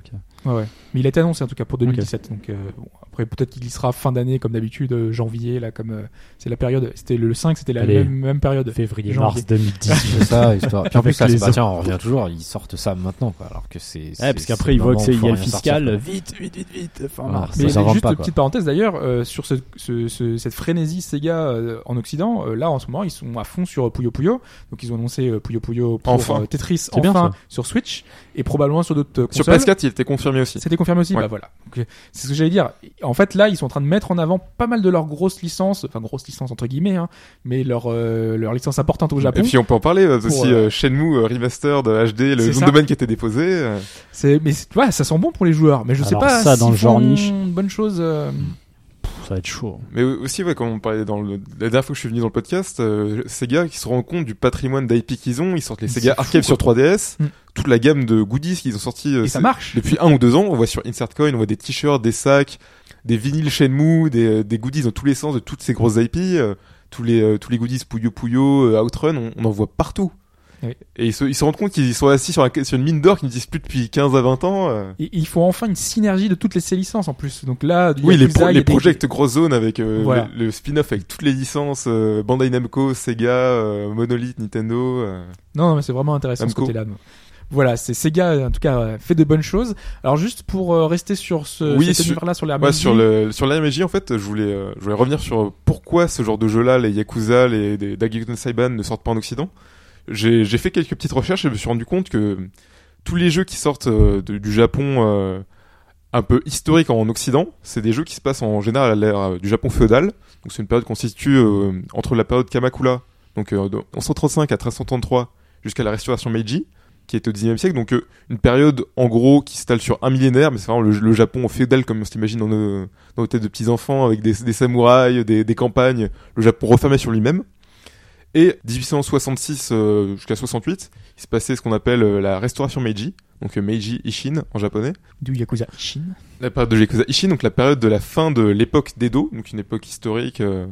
Ouais, ouais. Mais il a été annoncé en tout cas pour 2017. Donc euh, bon, après peut-être qu'il y sera fin d'année comme d'habitude, euh, janvier là comme euh, c'est la période. C'était le 5, c'était la Allez. même, même période. Février, Janvier. mars 2018. <laughs> C'est ça, histoire. Puis en plus, c'est- bah, tiens, on revient toujours, ils sortent ça maintenant, quoi. Alors que c'est. Ouais, parce qu'après, ils voient que c'est il y a le sortir, fiscal. quoi. Vite, vite, vite, vite, fin mars. Ça Mais s'en vend juste pas, petite parenthèse d'ailleurs euh, sur ce, ce- ce- cette frénésie Sega euh, en Occident. euh, là en ce moment ils sont à fond sur Puyo Puyo. Donc ils ont annoncé Puyo Puyo pour Enfin. Tetris enfin ça. sur Switch et probablement sur d'autres euh, Sur consoles. PS4, il était confirmé aussi. C'était confirmé aussi, Ouais. bah voilà. Euh, c'est ce que j'allais dire. En fait, là, ils sont en train de mettre en avant pas mal de leurs grosses licences, enfin grosses licences entre guillemets, hein, mais leurs euh, leurs licences importantes au Japon. Et puis on peut en parler euh, Pour, aussi euh, Shenmue euh, Remastered HD, le nom de domaine qui a été déposé. euh. C'est, mais ouais, ça sent bon pour les joueurs. Mais je sais Alors pas ça, dans le genre niche. une bonne chose. euh, Ça va être chaud. Mais aussi, ouais, comme on parlait dans le, la dernière fois que je suis venu dans le podcast, euh, Sega qui se rend compte du patrimoine d'IP qu'ils ont, ils sortent les Sega Archive sur 3DS, Mm. toute la gamme de goodies qu'ils ont sortis euh, et ça marche. depuis un ou deux ans. On voit sur Insert Coin, on voit des t-shirts, des sacs, des vinyles Shenmue, des, euh, des goodies dans tous les sens de toutes ces grosses IP, euh, tous les euh, tous les goodies Puyo Puyo, euh, Outrun, on, on en voit partout. Oui. Et ils se, ils se rendent compte qu'ils sont assis sur, un- sur une mine d'or qu'ils n'utilisent plus depuis 15 à 20 ans. euh. Et il faut enfin une synergie de toutes les ces licences en plus. Donc là, Oui, les, pro- les des- Project Gross Zone avec euh, Voilà. le, le spin-off avec toutes les licences euh, Bandai Namco, Sega, euh, Monolith, Nintendo. Non, non, mais c'est vraiment intéressant Namco. ce côté-là. Voilà, c'est Sega en tout cas fait de bonnes choses. Alors juste pour rester sur ce Oui, cet sur- univers-là sur Ouais, RPG, sur le sur l'RMG en fait, je voulais je voulais revenir sur pourquoi ce genre de jeu-là, les Yakuza, les des Dageton Saiban ne sortent pas en Occident. J'ai fait quelques petites recherches et je me suis rendu compte que tous les jeux qui sortent euh, du Japon euh, un peu historique en Occident, c'est des jeux qui se passent en général à l'ère euh, du Japon féodal. Donc c'est une période qu'on situe entre la période Kamakura, donc euh, de 1135 à 1333 jusqu'à la restauration Meiji qui est au 19e siècle, donc une période en gros qui s'étale sur un millénaire, mais c'est vraiment le, Japon féodal comme on s'imagine dans nos, dans nos têtes de petits enfants, avec des, des samouraïs, des, des campagnes, le Japon refermé sur lui-même. Et 1866 euh, jusqu'à 68, il se passait ce qu'on appelle euh, la restauration Meiji, donc euh, Meiji Ishin en japonais. du Yakuza Ishin. La période de Yakuza Ishin, donc la période de la fin de l'époque d'Edo, donc une époque historique euh,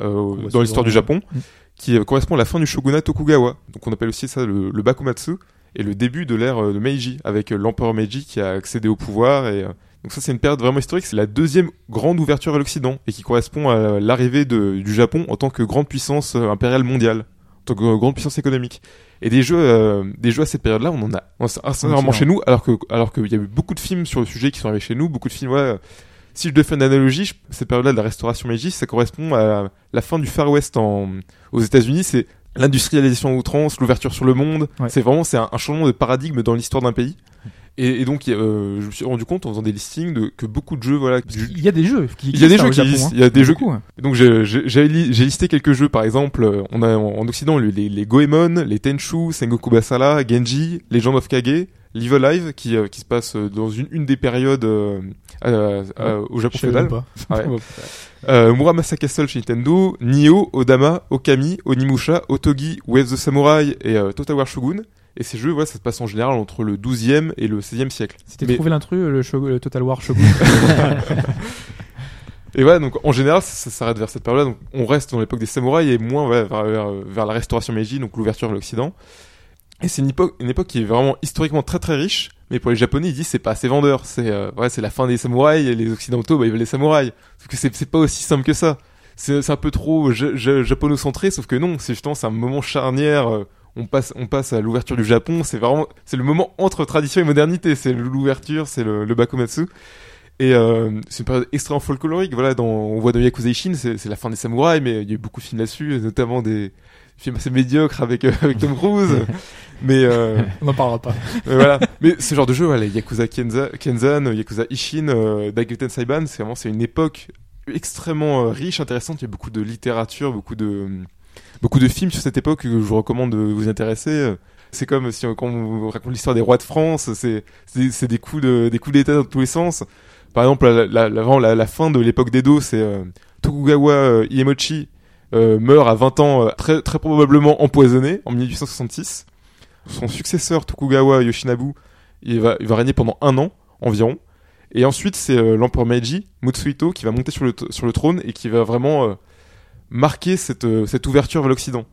euh, dans l'histoire du Japon, Mm. qui correspond à la fin du shogunat Tokugawa. Donc on appelle aussi ça le, le Bakumatsu, et le début de l'ère de Meiji, avec l'empereur Meiji qui a accédé au pouvoir et Donc ça c'est une période vraiment historique, c'est la deuxième grande ouverture à l'Occident et qui correspond à l'arrivée de- du Japon en tant que grande puissance euh, impériale mondiale, en tant que euh, grande puissance économique. Et des jeux, euh, des jeux à cette période-là, on en a on a Occident. chez nous, alors que alors qu'il y a eu beaucoup de films sur le sujet qui sont arrivés chez nous, beaucoup de films. Ouais, si je devais faire une analogie, je- cette période-là de la restauration Meiji, ça correspond à la fin du Far West en, aux États-Unis. C'est l'industrialisation à outrance, l'ouverture sur le monde. Ouais. C'est vraiment c'est un, un changement de paradigme dans l'histoire d'un pays. Et, et donc, euh, je me suis rendu compte en faisant des listings de, que beaucoup de jeux, voilà. Il y a des jeux qui Il y a des jeux qui Japon, existent, hein. il y a des jeux Beaucoup, hein. Donc j'ai- j'ai j'ai li- j'ai listé quelques jeux, par exemple, euh, on a en, en Occident les, les, Goemon, les Tenchu, Sengoku Basara, Genji, Legend of Kage, Live Alive, qui, euh, qui se passe euh, dans une, une des périodes euh, euh, euh, au Japon féodal. <laughs> <laughs> Ouais. Euh, Muramasa Castle chez Nintendo, Nioh, Odama, Okami, Onimusha, Otogi, Wave the Samurai et Total War Shogun. Et ces jeux, voilà, ça se passe en général entre le 12e et le 16e siècle. C'était Mais- trouvé l'intrus, le, Shogun- le Total War Shogun. <laughs> Et voilà, donc en général, ça, ça s'arrête vers cette période-là. Donc on reste dans l'époque des samouraïs et moins voilà, vers, vers, vers la restauration Meiji, donc l'ouverture vers l'Occident. Et c'est une époque, une époque qui est vraiment historiquement très très riche. Mais pour les Japonais, ils disent c'est pas assez vendeur. C'est euh, ouais, c'est la fin des samouraïs. Et les Occidentaux, bah, ils veulent les samouraïs. Sauf que c'est pas aussi simple que ça. C'est un peu trop ja- ja- japonocentré. Sauf que non, c'est justement c'est un moment charnière. euh, on passe, on passe à l'ouverture du Japon. C'est vraiment, c'est le moment entre tradition et modernité. C'est l'ouverture, c'est le, le bakumatsu. Et euh, c'est une période extrêmement folklorique. Voilà, dans, on voit dans Yakuza Ishin, c'est la fin des samouraïs, mais il y a eu beaucoup de films là-dessus, notamment des films assez médiocres avec euh, avec Tom Cruise. <laughs> mais euh, On n'en parlera pas. mais voilà. Mais ce genre de jeu, voilà, Yakuza Kenza, Kenzan, Yakuza Ishin, euh, Daikuten Saiban, c'est vraiment c'est une époque extrêmement riche, intéressante. Il y a beaucoup de littérature, beaucoup de beaucoup de films sur cette époque que je vous recommande de vous intéresser. C'est comme si on, quand on raconte l'histoire des rois de France, c'est des coups de des coups d'état dans tous les sens. Par exemple, la, la, la, fin de l'époque d'Edo, c'est euh, Tokugawa euh, Iemochi euh, meurt à 20 ans, euh, très, très probablement empoisonné en 1866. Son successeur, Tokugawa Yoshinabu, il va, il va régner pendant un an environ. Et ensuite, c'est euh, l'empereur Meiji, Mutsuhito, qui va monter sur le, sur le trône et qui va vraiment marquer cette, euh, cette ouverture vers l'Occident.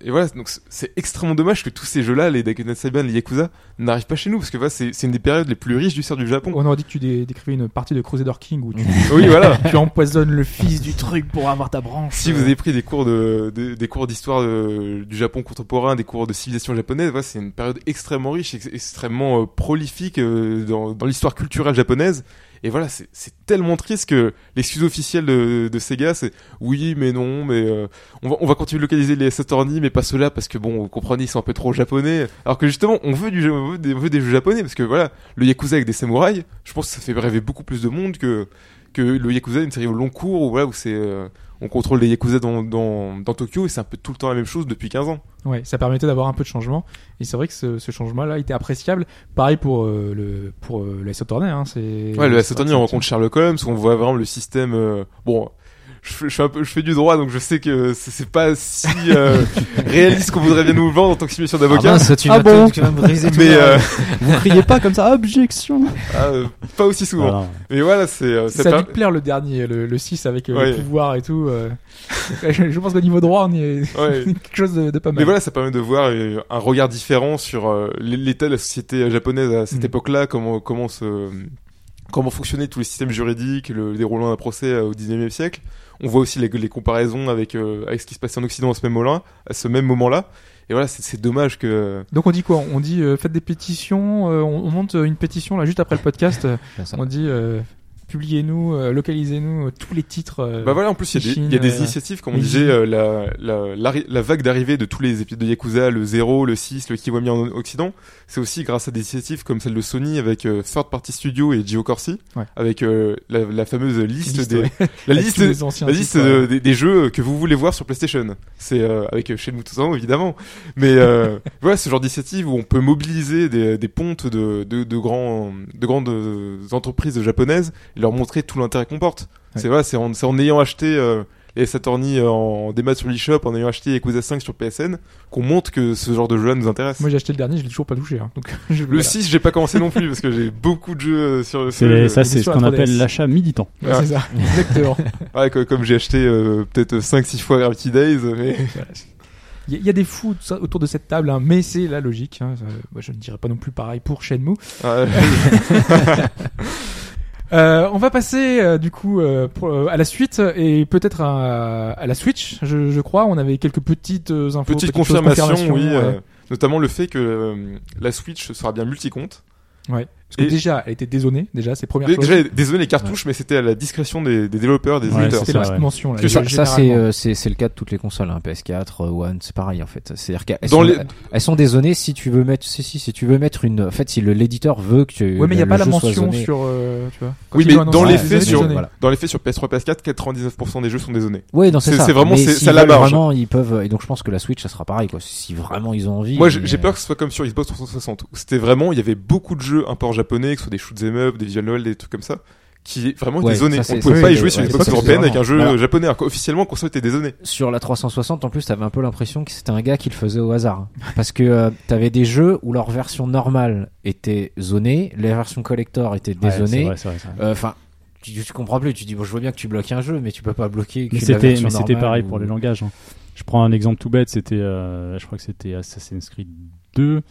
Et voilà, donc c'est- extrêmement dommage que tous ces jeux-là, les Daikuten Saiban, les Yakuza, n'arrivent pas chez nous, parce que voilà, c'est c'est une des périodes les plus riches du du Japon. On aurait dit que tu dé- décrivais une partie de Crusader King où tu, <laughs> Oui, voilà. <laughs> tu empoisonnes le fils du truc pour avoir ta branche. Si vous avez pris des cours de, de- des cours d'histoire de- du Japon contemporain, des cours de civilisation japonaise, voilà, c'est une période extrêmement riche, ex- extrêmement euh, prolifique euh, dans, dans l'histoire culturelle japonaise. Et voilà, c'est tellement triste que l'excuse officielle de, Sega, c'est oui, mais non, mais euh, on, va, on va continuer de localiser les Saturni, mais pas ceux-là parce que bon, vous comprenez, ils sont un peu trop japonais. Alors que justement, on veut du, des jeux japonais parce que voilà, le Yakuza avec des samouraïs, je pense que ça fait rêver beaucoup plus de monde que que le Yakuza, une série au long cours où voilà où c'est euh, on contrôle les Yakuza dans, dans, dans Tokyo et c'est un peu tout le temps la même chose depuis 15 ans. Ouais, ça permettait d'avoir un peu de changement. Et c'est vrai que ce, ce changement-là était appréciable. Pareil pour euh, le pour euh, le Saturday, hein. C'est. Ouais, le Saturni, on rencontre Sherlock Holmes, on voit vraiment le système. euh, bon, je, fais- je, fais un peu, je fais du droit, donc je sais que c'est c'est pas si euh, <laughs> réaliste qu'on voudrait bien nous le vendre en tant que simulation Ah d'avocat. mince, tu Ah bon tu vas me briser tout mais euh, Vous criez pas comme ça, objection ah, euh, pas aussi souvent. Voilà. Mais voilà, c'est euh, Ça ça a per- dû te plaire le dernier, le, le 6 avec euh, Ouais. le pouvoir et tout. euh. <laughs> je, je pense qu'au niveau droit, on est ouais. <laughs> quelque chose de, de pas mal. Mais voilà, ça permet de voir un regard différent sur euh, l'état de la société japonaise à cette Mm. époque-là, comment comment se comment fonctionnaient tous les systèmes juridiques, le déroulement d'un procès au 19e siècle. On voit aussi les, les comparaisons avec euh, avec ce qui se passait en Occident à ce même moment-là, à ce même moment-là. Et voilà, c'est c'est dommage que Donc on dit quoi? On dit euh, faites des pétitions. euh, on, on monte une pétition là juste après le podcast. on dit euh, publiez-nous, euh, localisez-nous euh, tous les titres. euh, Bah voilà, en plus, il y a des, il y a des Ishin, initiatives, comme on disait, euh, la, la, l'arri- la vague d'arrivée de tous les épisodes de Yakuza, le 0, le 6, le Kiwami en Occident, c'est aussi grâce à des initiatives comme celle de Sony avec euh, Third Party Studio et Gio Corsi, Ouais. avec euh, la, la fameuse liste, liste, des, ouais. la <laughs> liste, la de- des, des jeux que vous voulez voir sur PlayStation. C'est euh, avec Shenmue tout ça, évidemment. Mais euh, <laughs> voilà, ce genre d'initiative où on peut mobiliser des, des pontes de, de, de, grands, de grandes entreprises japonaises leur montrer tout l'intérêt qu'on porte. Ouais. C'est voilà, c'est en, ayant acheté euh, les Saturni euh, en démat sur l'eShop, en ayant acheté Yakuza 5 sur PSN, qu'on montre que ce genre de jeu-là nous intéresse. Moi j'ai acheté le dernier, je l'ai toujours pas touché. Hein. Donc <laughs> je, le voilà. 6, j'ai pas commencé non plus parce que j'ai beaucoup de jeux euh, sur le C'est- Ça, c'est ce sur qu'on appelle 3DS. l'achat militant. Ouais, c'est ça, exactement. <laughs> Ouais, co- comme j'ai acheté euh, peut-être 5-6 fois Gravity Days, mais Il y, a- des fous autour de cette table, hein, mais c'est la logique. Hein. Je ne dirais pas non plus pareil pour Shenmue. Ouais. <laughs> Euh, on va passer euh, du coup euh, pour, euh, à la suite et peut-être à, à la Switch, je, je crois. On avait quelques petites euh, infos, Petite confirmation, oui. ouais. euh, notamment le fait que euh, la Switch sera bien multi-compte. Ouais. Parce que Et- déjà, elle était dézonée, déjà, c'est première Dé- chose. Déjà, désolé les cartouches, mais c'était à la discrétion des, des développeurs, des Ouais, éditeurs. C'était la mention. Là, Que Ça, ça, c'est généralement. euh, c'est c'est le cas de toutes les consoles, hein, PS4, euh, One, c'est pareil en fait. C'est-à-dire qu'elles Dans sont, les- elles sont dézonées si tu veux mettre, si si, si tu veux mettre une, en fait, si le l'éditeur veut que tu, Ouais, mais il n'y a pas la mention zoné. sur, euh, tu vois. Oui, mais dans les faits, sur, dans les faits sur PS3, PS4, 99% des jeux sont dézonés. Oui, non, c'est ça. c'est vraiment- Mais c'est- la marge. Vraiment, ils peuvent. Et donc, je pense que la Switch, ça sera pareil, quoi. Si vraiment ils ont envie. Moi, j'ai peur que ce soit comme sur Xbox 360. où C'était vraiment, il y avait beaucoup de jeux import japonais, que ce soit des shoot'em up, des visual novels, des trucs comme ça, qui vraiment Ouais, dézonaient. ça, On ne pouvait pas y jouer sur ouais, Xbox européenne avec un jeu japonais, alors qu'officiellement, console était dézonée. Sur la 360, en plus, t'avais un peu l'impression que c'était un gars qui le faisait au hasard. hein. <laughs> Parce que euh, t'avais des jeux où leur version normale était zonée, les versions collector étaient Ouais, c'est vrai. Euh, Enfin, tu, tu comprends plus. Tu dis, bon, je vois bien que tu bloques un jeu, mais tu peux pas bloquer. Mais que c'était, mais pareil ou- pour les langages. hein. Je prends un exemple tout bête, c'était, euh, je crois que c'était Assassin's Creed 2.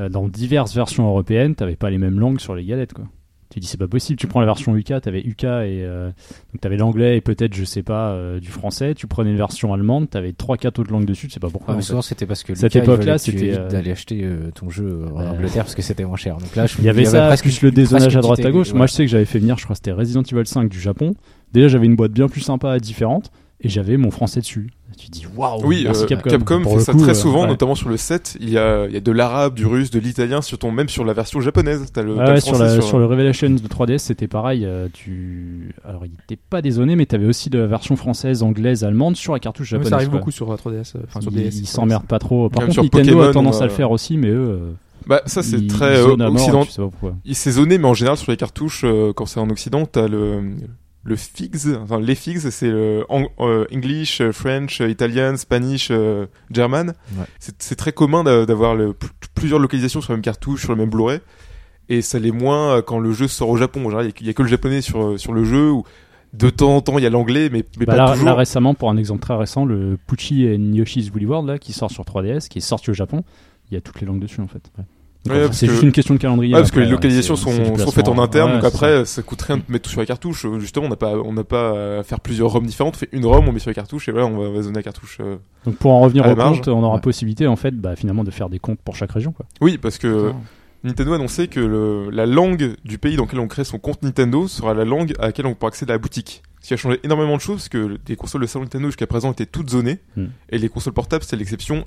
Euh, dans diverses versions européennes, t'avais pas les mêmes langues sur les galettes, quoi. Tu dis c'est pas possible. Tu prends la version UK, t'avais UK et euh, donc t'avais l'anglais et peut-être je sais pas euh, du français. Tu prenais une version allemande, t'avais trois quatre autres langues dessus. Tu sais pas pourquoi. Fait. souvent c'était parce que Cette époque-là, c'était, euh, d'aller acheter ton jeu en. Angleterre parce que c'était moins cher. Donc là, je- Il y avait ça, presque plus le dézonage à droite à gauche. Moi, je sais que j'avais fait venir, je crois c'était Resident Evil 5 du Japon. Déjà, j'avais une boîte bien plus sympa et différente, et j'avais mon français dessus. Tu dis waouh, Oui, merci euh, Capcom. Capcom, fait ça coup, très euh, souvent, ouais. notamment sur le 7. Il y a, il y a de l'arabe, du russe, de l'italien, sur ton, même sur la version japonaise. T'as le, Ouais, le ouais, sur, français la- sur le Revelations de 3DS, c'était pareil. euh, tu... Alors, il était pas dézoné, mais t'avais aussi de la version française, anglaise, allemande sur la cartouche japonaise. ça arrive quoi. beaucoup sur 3DS, euh, enfin sur Ils- DS. Ils s'emmerdent pas trop. Par Même contre, Nintendo Pokémon, a tendance à le faire aussi, mais eux. euh, Bah, ça, c'est très euh, zonent à mort, occident. Tu sais. Il s'est zoné, mais en général, sur les cartouches, euh, quand c'est en Occident, t'as le, le FIGS, enfin, les FIGS, c'est euh, English, euh, French, euh, Italian, Spanish, euh, German. Ouais. C'est très commun d'a- d'avoir plusieurs localisations sur la même cartouche, sur le même Blu-ray. Et ça l'est moins euh, quand le jeu sort au Japon. Il y a- que le japonais sur, sur le jeu, ou de temps en temps, il y a l'anglais, mais, mais Bah pas là, toujours. là, récemment, pour un exemple très récent, le Pucci et Yoshi's Woolly World là, qui sort sur 3DS, qui est sorti au Japon, il y a toutes les langues dessus en fait. Ouais. Ouais, c'est juste une question de calendrier. Ouais, parce que les localisations sont, faites en interne, Ouais, donc après, ça. coûte rien de mettre tout sur la cartouche. Euh, Justement, on n'a pas, on n'a pas à faire plusieurs ROM différentes. On fait une ROM, on met sur la cartouche, et voilà, on va, on va zoner la cartouche. euh. Donc pour en revenir au marge. compte, on aura Ouais. possibilité en fait, bah, finalement, de faire des comptes pour chaque région. Quoi. Oui, parce que Nintendo a annoncé que le- la langue du pays dans lequel on crée son compte Nintendo sera la langue à laquelle on pourra accéder à la boutique. Ce qui a changé énormément de choses, parce que les consoles de salon Nintendo jusqu'à présent étaient toutes zonées, Hmm. et les consoles portables c'était l'exception,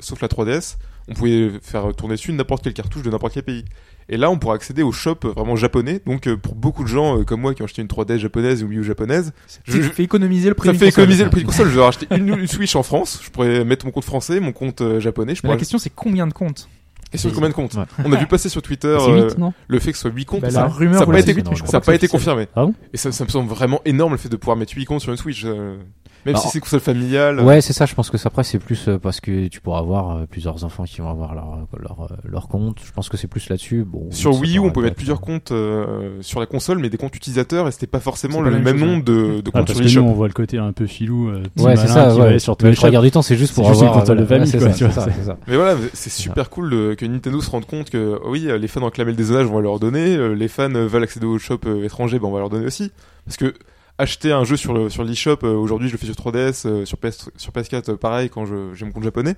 sauf la 3DS. On pouvait faire tourner dessus n'importe quelle cartouche de n'importe quel pays. Et là, on pourra accéder au shop vraiment japonais. Donc, euh, pour beaucoup de gens euh, comme moi qui ont acheté une 3DS japonaise ou Wii U japonaise, Je je- fais économiser le prix ça fait console. économiser le prix de console. Je vais racheter une, une Switch en France. Je pourrais mettre mon compte français, mon compte euh, japonais. Je la question c'est combien de comptes? Question de combien de comptes Ouais. On a vu passer sur Twitter euh, 8, non le fait que ce soit 8 comptes. Bah, ça, La rumeur ça a vous pas été, je ça pas été confirmé. Ah bon Et ça, ça me semble vraiment énorme le fait de pouvoir mettre 8 comptes sur une Switch. euh, Même Bah, si c'est console familiale. Ouais, c'est ça. Je pense que ça, après, c'est plus euh, parce que tu pourras avoir euh, plusieurs enfants qui vont avoir leur leur, euh, leur compte. Je pense que c'est plus là-dessus. Bon. Sur Wii U, on être mettre plusieurs comptes euh, sur la console, mais des comptes utilisateurs, et c'était pas forcément le pas même même chose, nombre de, de Ah, comptes parce sur que nous, on voit le côté un peu filou. euh, Ouais, c'est ça. Ouais. sur Mais le quarts du temps, c'est juste pour juste une avoir. console de famille. Mais voilà, c'est super cool de- que Nintendo se rende compte que oui, les fans réclamaient le dézonage, on va leur donner. euh, Les fans veulent accéder au shop étranger, ben on va leur donner aussi. Parce que acheter un jeu sur le sur l'eShop, euh, aujourd'hui je le fais sur 3DS, euh, sur PS sur PS4, euh, pareil quand j'ai mon compte japonais.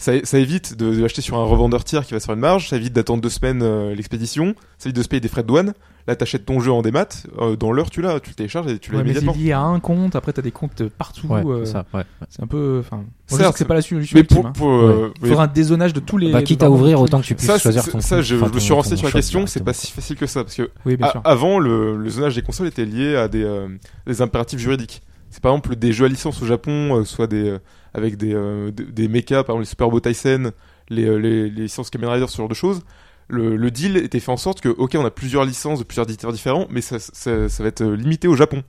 Ça, ça évite de, de l'acheter sur un revendeur tiers qui va se faire une marge, ça évite d'attendre deux semaines euh, l'expédition, ça évite de se payer des frais de douane. Là, t'achètes ton jeu en démat, euh, dans l'heure tu l'as, tu le télécharges et tu l'as Ouais, mais c'est immédiatement. lié à un compte, après t'as des comptes partout. Ouais, euh, c'est ça. Ouais. C'est un peu. Enfin, c'est pas la solution Mais ultime. pour, hein. pour, euh, Il faudra un dézonage de tous les. Bah, quitte à ouvrir, autant que tu puisses ça, choisir ton. ça, je, enfin, je me suis renseigné sur la shop question, c'est pas si facile que ça, parce que Oui, bien A- sûr. Avant, le, le zonage des consoles était lié à des, euh, des impératifs juridiques. C'est par exemple des jeux à licence au Japon, euh, soit des euh, avec des, euh, des, des mechas, par exemple les Super Robot Tyson, les, euh, les, les licences Kamen Rider, ce genre de choses. Le, le deal était fait en sorte que, ok, on a plusieurs licences de plusieurs éditeurs différents, mais ça, ça, ça va être euh, limité au Japon.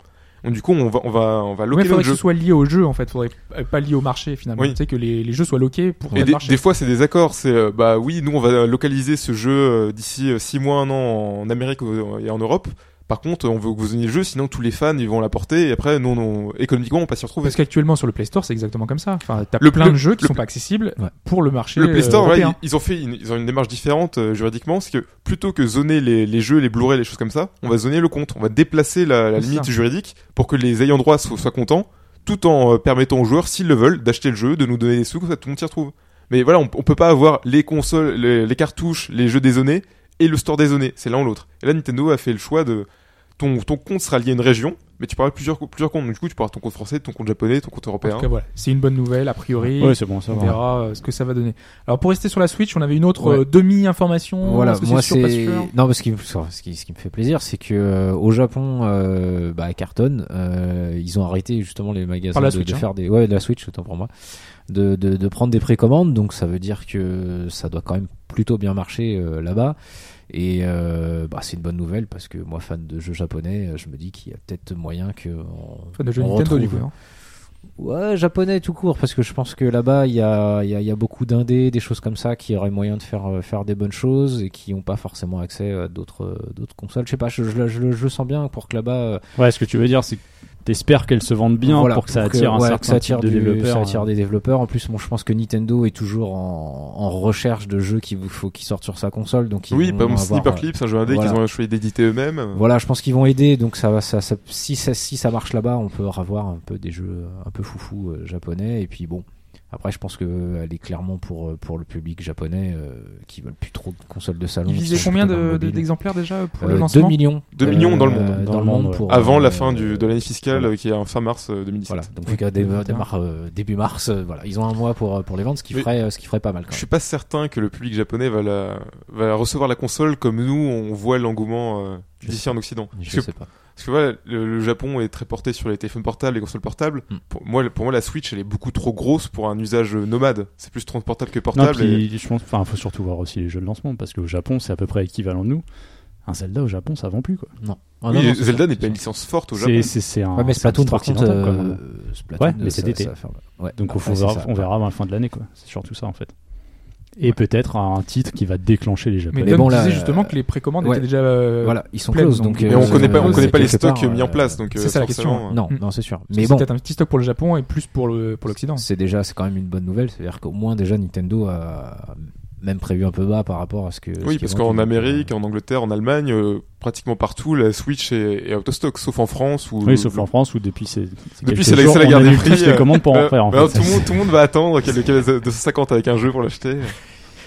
Donc du coup, on va, on va, on va Ouais, loquer faudrait que ce soit lié au jeu en fait, faudrait euh, pas lié au marché finalement. Oui. Tu sais que les, les jeux soient loqués pour Et des, marché. des fois, c'est des accords. C'est euh, bah oui, nous on va localiser ce jeu euh, d'ici 6 mois, un an en Amérique et en Europe. Par contre, on veut que vous donniez le jeu, sinon tous les fans ils vont l'apporter et après, non, non, économiquement, on va pas s'y retrouver. Parce qu'actuellement sur le Play Store, c'est exactement comme ça. Enfin, t'as Le- plein le- de jeux qui le- sont pas accessibles Ouais. pour le marché. Le Play Store, euh, ils, ils ont fait une, ils ont une démarche différente euh, juridiquement, c'est que plutôt que zoner les, les jeux, les Blu-ray, les choses comme ça, on va zoner le compte. On va déplacer la, limite ça. juridique pour que les ayants droit soient, soient contents, tout en euh, permettant aux joueurs, s'ils le veulent, d'acheter le jeu, de nous donner des sous, comme ça tout le monde s'y retrouve. Mais voilà, on, on peut pas avoir les consoles, les, les cartouches, les jeux dézonés et le store dézoné. C'est l'un ou l'autre. Et là, Nintendo a fait le choix de ton, ton compte sera lié à une région, mais tu pourras plusieurs, plusieurs comptes. Donc, du coup, tu pourras ton compte français, ton compte japonais, ton compte En européen. tout cas, voilà, c'est une bonne nouvelle a priori. Ouais, c'est bon, ça on va. verra euh, ce que ça va donner. Alors pour rester sur la Switch, on avait une autre Ouais. euh, demi-information. Voilà, que moi c'est non parce que ce qui, ce qui me fait plaisir, c'est que euh, au Japon, euh, bah, à Carton, euh, ils ont arrêté justement les magasins de, Switch, de hein. faire des ouais de la Switch autant pour moi, de, de, de prendre des précommandes, donc ça veut dire que ça doit quand même plutôt bien marcher euh, là-bas. Et euh, bah, c'est une bonne nouvelle parce que moi, fan de jeux japonais, je me dis qu'il y a peut-être moyen que on, Enfin, de jeux Nintendo du retrouve- coup. hein. Ouais, japonais tout court, parce que je pense que là-bas, il y a, il y, a, il y a beaucoup d'indés, des choses comme ça, qui auraient moyen de faire, euh, faire des bonnes choses et qui n'ont pas forcément accès à d'autres euh, d'autres consoles. Je sais pas, je, je, je, le- je le sens bien pour que là-bas, Ouais, ce que tu veux dire, c'est t'espères qu'elles se vendent bien voilà, pour que ça attire un ouais, certain que ça attire, type de du- développeurs. ça attire des développeurs. En plus, bon, je pense que Nintendo est toujours en, en recherche de jeux qu'il vous faut qui sortent sur sa console. Donc ils Oui, par exemple, Sniper Clip, c'est un jeu indé voilà. qu'ils ont choisi d'éditer eux-mêmes. Voilà, je pense qu'ils vont aider. Donc ça va, ça, ça- si ça, si ça marche là-bas, on peut avoir un peu des jeux un peu foufou euh, japonais. Et puis bon, après, je pense que euh, elle est clairement pour euh, pour le public japonais euh, qui veulent plus trop de consoles de salon. Il visait qui sont combien le de- d'exemplaires déjà pour Euh, le 2 lancement millions. 2 millions dans le monde. euh, Dans Dans, le monde monde, pour Avant euh, la fin du, de l'année fiscale qui est en fin mars euh, 2017. Voilà, donc vu qu'à dé- démarre euh, début mars, euh, voilà, ils ont un mois pour pour les vendre, ce qui Mais- ferait ce qui ferait pas mal quand Je même. suis pas certain que le public japonais va, la, va recevoir la console comme nous on voit l'engouement euh, d'ici en Occident. Je Parce que, sais pas. parce que voilà, le, le Japon est très porté sur les téléphones portables, les consoles portables. Hmm. Pour moi, pour moi, la Switch elle est beaucoup trop grosse pour un usage nomade. C'est plus transportable que Non, portable. et- puis je pense, enfin, faut surtout voir aussi les jeux de lancement parce qu'au Japon, c'est à peu près équivalent de nous. Un Zelda au Japon, ça vend plus quoi. Non. Oui, Ah, non, non, c'est Zelda n'est c'est pas une licence forte au Japon. C'est c'est c'est un. Ouais, mais c'est Splatoon par contre, euh, Splatoon, Ouais, mais ça- cet été. ça va faire- ouais. Donc on, c'est verra, on verra à la fin de l'année quoi. C'est surtout ça en fait. Et peut-être un titre qui va déclencher les Japonais. Mais bon, là, disait justement euh, que les précommandes ouais. étaient déjà. euh, Voilà, ils sont pleine, close, donc, donc. Mais Mais on euh, connaît pas, on euh, connaît pas les stocks part, mis en euh, place, donc c'est euh, ça la question. euh, Non, Mm. non, c'est sûr. Mais Mais c'est bon, peut-être un petit stock pour le Japon et plus pour le pour l'Occident. c'est déjà, c'est quand même une bonne nouvelle. C'est-à-dire qu'au moins déjà Nintendo a même prévu un peu bas par rapport à ce que. Oui, parce qu'en Amérique, en Angleterre, en Allemagne, euh, pratiquement partout, la Switch est, est out of stock, sauf en France où Oui, sauf en France où depuis c'est Depuis, c'est la- la guerre des prix, euh, commandes pour en Euh, faire. En bah, fait. tout, le monde, tout le monde va attendre qu'il y ait le 250 avec un jeu pour l'acheter.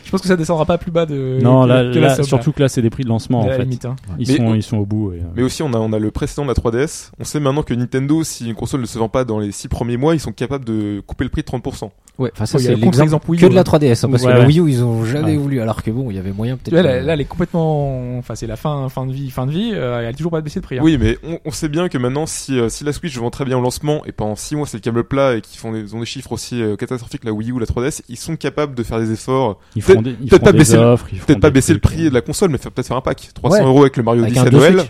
Je pense que ça descendra pas plus bas de. Non, que là, la- que la là, somme, surtout que là, c'est des prix de lancement en fait. limite, hein. Ils Mais sont, on- ils sont au bout. Et, euh, Mais aussi, on a, on a le précédent de la 3DS. On sait maintenant que Nintendo, si une console ne se vend pas dans les 6 premiers mois, ils sont capables de couper le prix de 30%. Ouais, enfin ça Oh, c'est l'exemple Wii U, que de la hein. 3DS, hein, parce Ouais, que la. Wii U ils ont jamais Ouais. voulu, alors que bon, il y avait moyen peut-être. là, euh, là, elle est complètement. Enfin, c'est la fin, fin de vie, fin de vie. euh, elle a toujours pas baissé de prix. hein. Oui, mais on, on sait bien que maintenant, si, euh, si la Switch vend très bien au lancement et pendant 6 mois c'est le câble plat et qu'ils font des, ils ont des chiffres aussi euh, catastrophiques que la Wii U ou la 3DS, ils sont capables de faire des efforts. ils peut-être- feront des, ils peut-être feront pas des baisser Peut-être pas baisser le prix euh. de la console, mais faire- peut-être faire un pack. 300 Ouais. euros avec le Mario avec Odyssey un à deux Noël.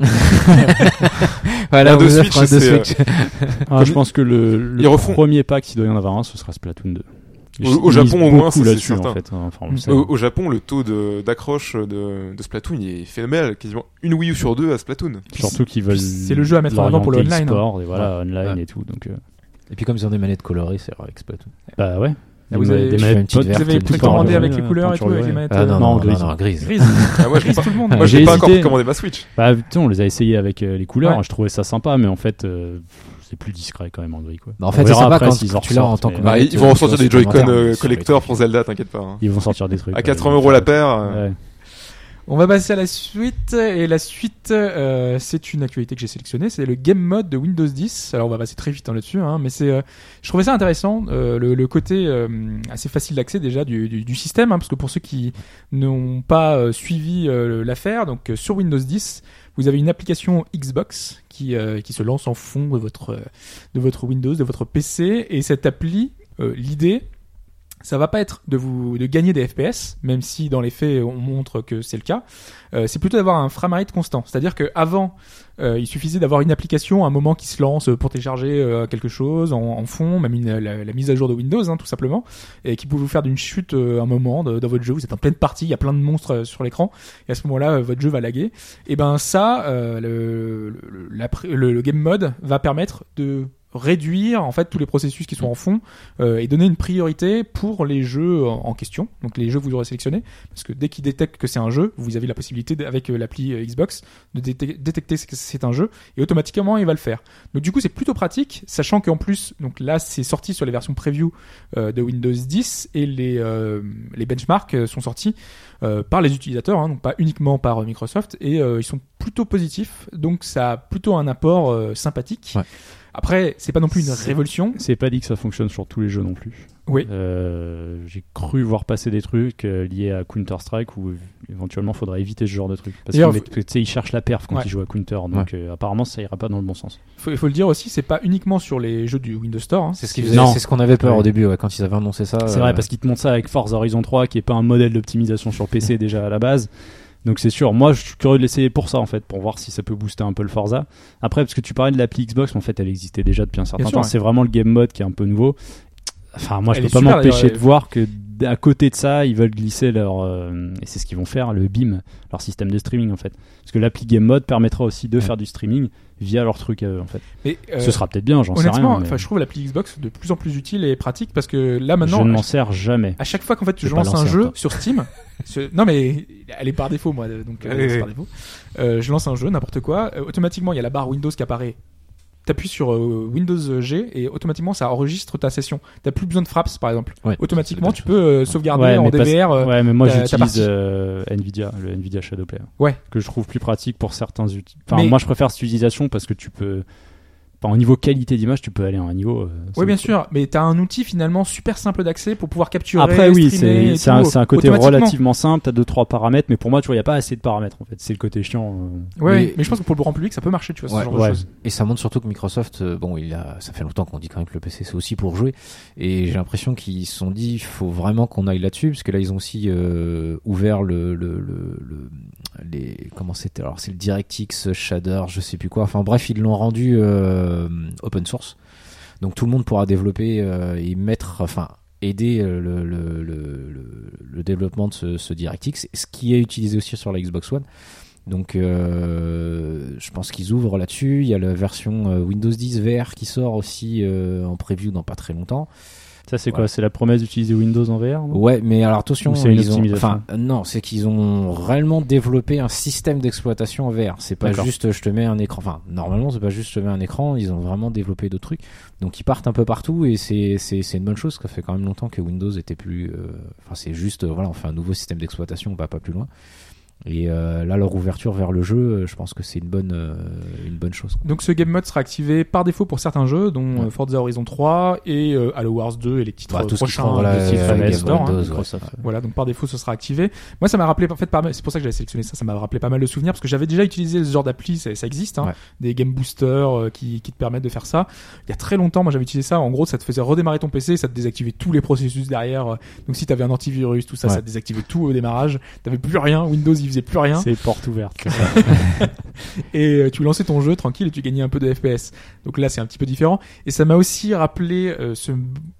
<laughs> Switch. Voilà, deux Switch, un deux c'est, euh, Switch. <laughs> Ah, je pense que le, le Ils refont- premier pack, s'il doit y en avoir un, ce sera Splatoon 2. Au- Japon, au moins, c'est là-dessus, certain. en fait. Enfin, le Mm. Au, au Japon, le taux d'accroche de, de Splatoon il est phénoménal. Quasiment une Wii U sur deux à Splatoon. Surtout qu'ils veulent. c'est le jeu à mettre en avant pour le online, hein. et voilà, online Ouais. et tout. Donc, euh, Et puis comme ils ont des manettes colorées, c'est vrai avec Splatoon. bah ouais. Ah, vous avez- des manettes Vous avez précommandé avec les couleurs et tout, avec les manettes. Ah euh, non, non, non, grise. non, non, grise. Grise. Ah, moi, je Grise pas, tout le monde. moi, J'ai j'ai pas encore commandé ma Switch. Bah, putain, on les a essayés avec euh, les couleurs. Ouais. Je trouvais ça sympa, mais en fait, euh, c'est plus discret quand même en gris. Quoi. Bah, en fait, c'est sympa quand s'ils en tu l'as en tant que Bah, ils vont ressortir des Joy-Con euh, collector pour Zelda, t'inquiète pas. hein. Ils vont sortir des trucs. À ouais, 80 ils vont euros la paire. On va passer à la suite et la suite, euh, c'est une actualité que j'ai sélectionnée, c'est le game mode de Windows 10. Alors on va passer très vite hein, là-dessus, hein, mais c'est, euh, je trouvais ça intéressant, euh, le, côté euh, assez facile d'accès déjà du, du, système, hein, parce que pour ceux qui n'ont pas suivi l'affaire, donc sur Windows 10, vous avez une application Xbox qui, qui se lance en fond de votre, de votre Windows, de votre PC, et cette appli, l'idée, ça va pas être de vous de gagner des FPS, même si dans les faits on montre que c'est le cas. Euh, c'est plutôt d'avoir un framerate constant. C'est-à-dire que avant, euh, il suffisait d'avoir une application, un moment qui se lance pour télécharger euh, quelque chose en, en fond, même une- la, la mise à jour de Windows, hein, tout simplement, et qui pouvait vous faire d'une chute euh, un moment dans votre jeu. Vous êtes en pleine partie, il y a plein de monstres euh, sur l'écran, et à ce moment-là, euh, votre jeu va laguer. Et ben ça, le, le, le- le game mode va permettre de réduire en fait tous les processus qui sont en fond euh, et donner une priorité pour les jeux en, en question. Donc les jeux que vous aurez sélectionnés. Parce que dès qu'il détecte que c'est un jeu vous avez la possibilité avec euh, l'appli euh, Xbox de déte- détecter que c'est un jeu et automatiquement il va le faire. Donc du coup c'est plutôt pratique sachant qu'en plus donc là c'est sorti sur les versions preview euh, de Windows 10 et les euh, les benchmarks euh, sont sortis euh, par les utilisateurs, hein, donc pas uniquement par euh, Microsoft, et euh, ils sont plutôt positifs, donc ça a plutôt un apport euh, sympathique. Ouais. Après, c'est pas non plus une révolution. C'est pas dit que ça fonctionne sur tous les jeux non plus. Oui. Euh, J'ai cru voir passer des trucs euh, liés à Counter Strike où éventuellement faudrait éviter ce genre de trucs. Parce D'ailleurs, que tu sais, ils cherchent la perf quand Ouais. ils jouent à Counter, donc euh, apparemment ça ira pas dans le bon sens. Il faut, le dire aussi, c'est pas uniquement sur les jeux du Windows Store. hein. C'est ce c'est ce qu'on avait peur Ouais. au début ouais, quand ils avaient annoncé ça. C'est euh, vrai parce qu'ils te montrent ça avec Forza Horizon 3 qui est pas un modèle d'optimisation sur PC <laughs> déjà à la base. Donc c'est sûr, moi je suis curieux de l'essayer pour ça en fait, pour voir si ça peut booster un peu le Forza. Après parce que tu parlais de l'appli Xbox, mais en fait elle existait déjà depuis un certain Bien temps. ouais. C'est vraiment le game mode qui est un peu nouveau. Enfin moi je Elle peux est pas m'empêcher de voir que à côté de ça ils veulent glisser leur euh, et c'est ce qu'ils vont faire le BIM, leur système de streaming en fait. Parce que l'appli game mode permettra aussi de faire du streaming via leur truc à eux en fait. Mais, euh, Ce sera peut-être bien, j'en sais honnêtement, rien. mais je trouve l'appli Xbox de plus en plus utile et pratique parce que là maintenant, je ne m'en sers jamais. à chaque fois qu'en fait pas lance un jeu sur Steam, <laughs> ce- non mais elle est par défaut moi, donc euh, Oui, c'est oui. par défaut. Euh, je lance un jeu, n'importe quoi, euh, automatiquement il y a la barre Windows qui apparaît. T'appuies sur euh, Windows G et automatiquement ça enregistre ta session. T'as plus besoin de fraps par exemple. Ouais. Automatiquement tu peux euh, sauvegarder Ouais, en parce- DVR. euh, ouais, mais moi j'utilise euh, Nvidia, le Nvidia Shadow Player. Ouais. Que je trouve plus pratique pour certains outils. Enfin, Mais- moi je préfère cette utilisation parce que tu peux. Enfin, au niveau qualité d'image, tu peux aller à un niveau. euh, Oui, bien sûr, mais t'as un outil finalement super simple d'accès pour pouvoir capturer. Après, oui, c'est un, un côté relativement simple. T'as deux trois paramètres, mais pour moi, tu vois, il y a pas assez de paramètres en fait. C'est le côté chiant. euh. Ouais, Mais- mais, je pense que pour le grand public, ça peut marcher, tu vois, Ouais, ce genre ouais. de choses. Et ça montre surtout que Microsoft, euh, bon, il a, ça fait longtemps qu'on dit quand même que le PC c'est aussi pour jouer. Et j'ai l'impression qu'ils se sont dit, il faut vraiment qu'on aille là-dessus, parce que là ils ont aussi euh, ouvert le, le, le, le- les, comment c'était Alors c'est le DirectX Shader, je sais plus quoi. Enfin bref, ils l'ont rendu euh, open source. Donc tout le monde pourra développer euh, et mettre, enfin aider euh, le, développement de ce, ce DirectX, ce qui est utilisé aussi sur la Xbox One. Donc euh, je pense qu'ils ouvrent là-dessus. Il y a la version euh, Windows 10 VR qui sort aussi euh, en preview dans pas très longtemps. Ça, c'est Ouais. quoi C'est la promesse d'utiliser Windows en VR Ouais, mais alors attention, c'est une ils ont, enfin non, c'est qu'ils ont réellement développé un système d'exploitation en VR. C'est pas juste je te mets un écran. Enfin, normalement, c'est pas juste je te mets un écran. Ils ont vraiment développé d'autres trucs. Donc ils partent un peu partout et c'est c'est c'est une bonne chose. Ça fait quand même longtemps que Windows était plus. euh, Enfin, c'est juste euh, voilà, on fait un nouveau système d'exploitation, on va pas plus loin. Et euh, là, leur ouverture vers le jeu, euh, je pense que c'est une bonne euh, une bonne chose. Donc ce game mode sera activé par défaut pour certains jeux, dont Ouais. euh, Forza Horizon 3 et euh, Halo Wars 2 et les titres Bah, tout ce qui prochains sera, voilà, de euh, Game Store. hein. Windows, ouais. Microsoft. Voilà, donc par défaut, ce sera activé. Moi, ça m'a rappelé, en fait, c'est pour ça que j'avais sélectionné ça, ça m'a rappelé pas mal de souvenirs, parce que j'avais déjà utilisé ce genre d'appli, ça, ça existe, hein, Ouais. des game boosters qui, qui te permettent de faire ça. Il y a très longtemps, moi, j'avais utilisé ça. En gros, ça te faisait redémarrer ton PC, ça te désactivait tous les processus derrière. Donc, si t'avais un antivirus, tout ça, Ouais. ça te désactivait tout au démarrage. T'avais plus rien, Windows, il faisait plus rien. C'est porte ouverte. <laughs> et euh, tu lançais ton jeu tranquille et tu gagnais un peu de FPS. Donc là, c'est un petit peu différent. Et ça m'a aussi rappelé euh, ce,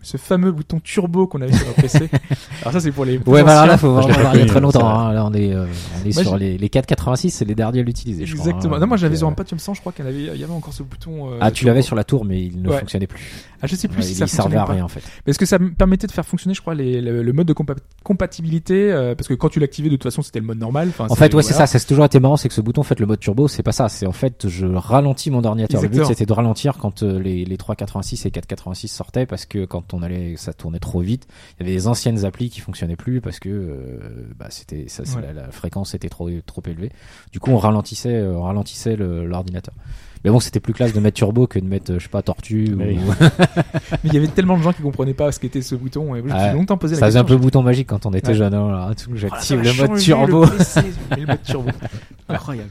ce fameux bouton turbo qu'on avait sur notre PC. <laughs> Alors ça, c'est pour les Ouais, bah alors là, faut <laughs> je vraiment il y a très longtemps. hein. Là, on est, euh, on est Moi, sur les, les 486, c'est les derniers à l'utiliser, je crois. Exactement. hein. non, moi j'avais sur un euh, Pentium 100, je crois qu'il y, avait, il y avait encore ce bouton. euh, Ah, tu turbo. l'avais sur la tour, mais il ne Ouais. fonctionnait plus. Ah, je sais plus Ouais, si il ça servait à rien en fait. Parce que ça me permettait de faire fonctionner, je crois, les- le, le mode de compa- compatibilité. euh, parce que quand tu l'activais, de toute façon, c'était le mode normal. Enfin, En fait, ouais, c'est ça. C'est toujours été marrant, c'est que ce bouton, en fait, le mode turbo, c'est pas ça. C'est en fait, je ralentis mon ordinateur. Le Exactement. but, c'était de ralentir quand euh, les, les 386 et 486 sortaient parce que quand on allait, ça tournait trop vite. Il y avait des anciennes applis qui fonctionnaient plus parce que euh, bah, c'était, ça, c'est Ouais. la, la fréquence était trop trop élevée. Du coup, on ralentissait, euh, on ralentissait le- l'ordinateur. Mais bon, c'était plus classe de mettre turbo que de mettre, euh, je sais pas, tortue. Mais ou... oui. <laughs> Mais il y avait tellement de gens qui comprenaient pas ce qu'était ce bouton. Et je longtemps posé la Ça faisait question. un peu bouton magique quand on était Ouais. jeune. hein, Oh J'active le mode turbo. Le, PC, mais <laughs> le mode turbo. Incroyable.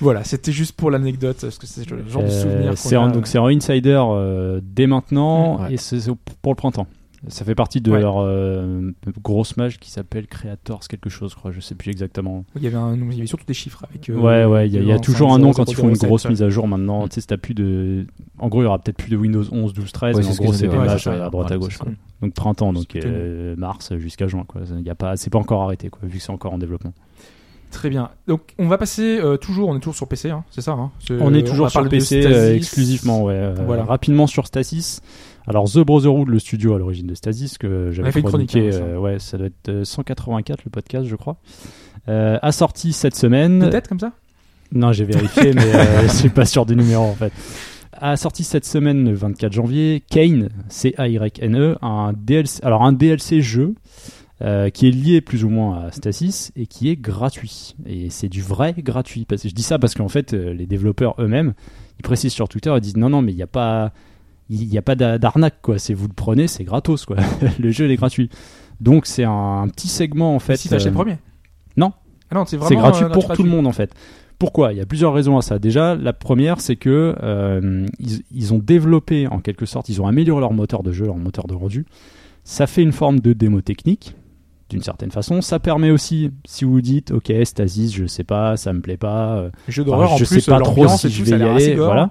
Voilà, c'était juste pour l'anecdote, parce que c'est le genre de Euh, souvenir. c'est en, donc c'est en insider euh, dès maintenant Ouais. et c'est pour le printemps. Ça fait partie de Ouais. leur euh, grosse mage qui s'appelle Creators quelque chose, je crois. Je sais plus exactement. Il y avait, un, il y avait surtout des chiffres avec. euh, ouais, ouais, il y a, y toujours un nom quand ils font une 007, grosse mise à jour maintenant. Tu sais, plus de. En gros, il y aura peut-être plus de Windows 11, 12, 13. Ouais, mais en gros, c'est des mages à droite à gauche. quoi. Donc printemps, donc euh, mars jusqu'à juin. Quoi. Il y a pas, c'est pas encore arrêté, quoi, vu que c'est encore en développement. Très bien. Donc on va passer euh, toujours, on est toujours sur PC, hein, c'est ça. Hein On est toujours sur parler de PC euh, exclusivement, ouais. Euh, Voilà. Rapidement sur Stasis. Alors The Brotherhood, le studio à l'origine de Stasis, que j'avais chroniqué, hein, ça. euh, ouais, ça doit être euh, 184 le podcast, je crois. Euh, a sorti cette semaine. Peut-être comme ça? Non, j'ai vérifié, <laughs> mais euh, je suis pas sûr du numéro en fait. A sorti cette semaine, le 24 janvier, Kane, C-A-Y-N-E, un DLC, alors un DLC jeu euh, qui est lié plus ou moins à Stasis et qui est gratuit. Et c'est du vrai gratuit. Parce je dis ça parce qu'en fait, euh, les développeurs eux-mêmes, ils précisent sur Twitter, ils disent non, non, mais il n'y a pas, il n'y a pas d'a- d'arnaque quoi. C'est vous le prenez, c'est gratos quoi. <laughs> le jeu il est gratuit. Donc c'est un, petit segment en fait. si t'achètes euh, le premier. non. Ah non, c'est gratuit euh, pour tout le monde en fait. Pourquoi? Il y a plusieurs raisons à ça. Déjà, la première, c'est que euh, ils, ils ont développé en quelque sorte, ils ont amélioré leur moteur de jeu, leur moteur de rendu. Ça fait une forme de démo technique, d'une certaine façon. Ça permet aussi, si vous dites, ok, Stasis, je sais pas, ça me plaît pas, enfin, en je plus, sais pas trop si je vais y aller, voilà.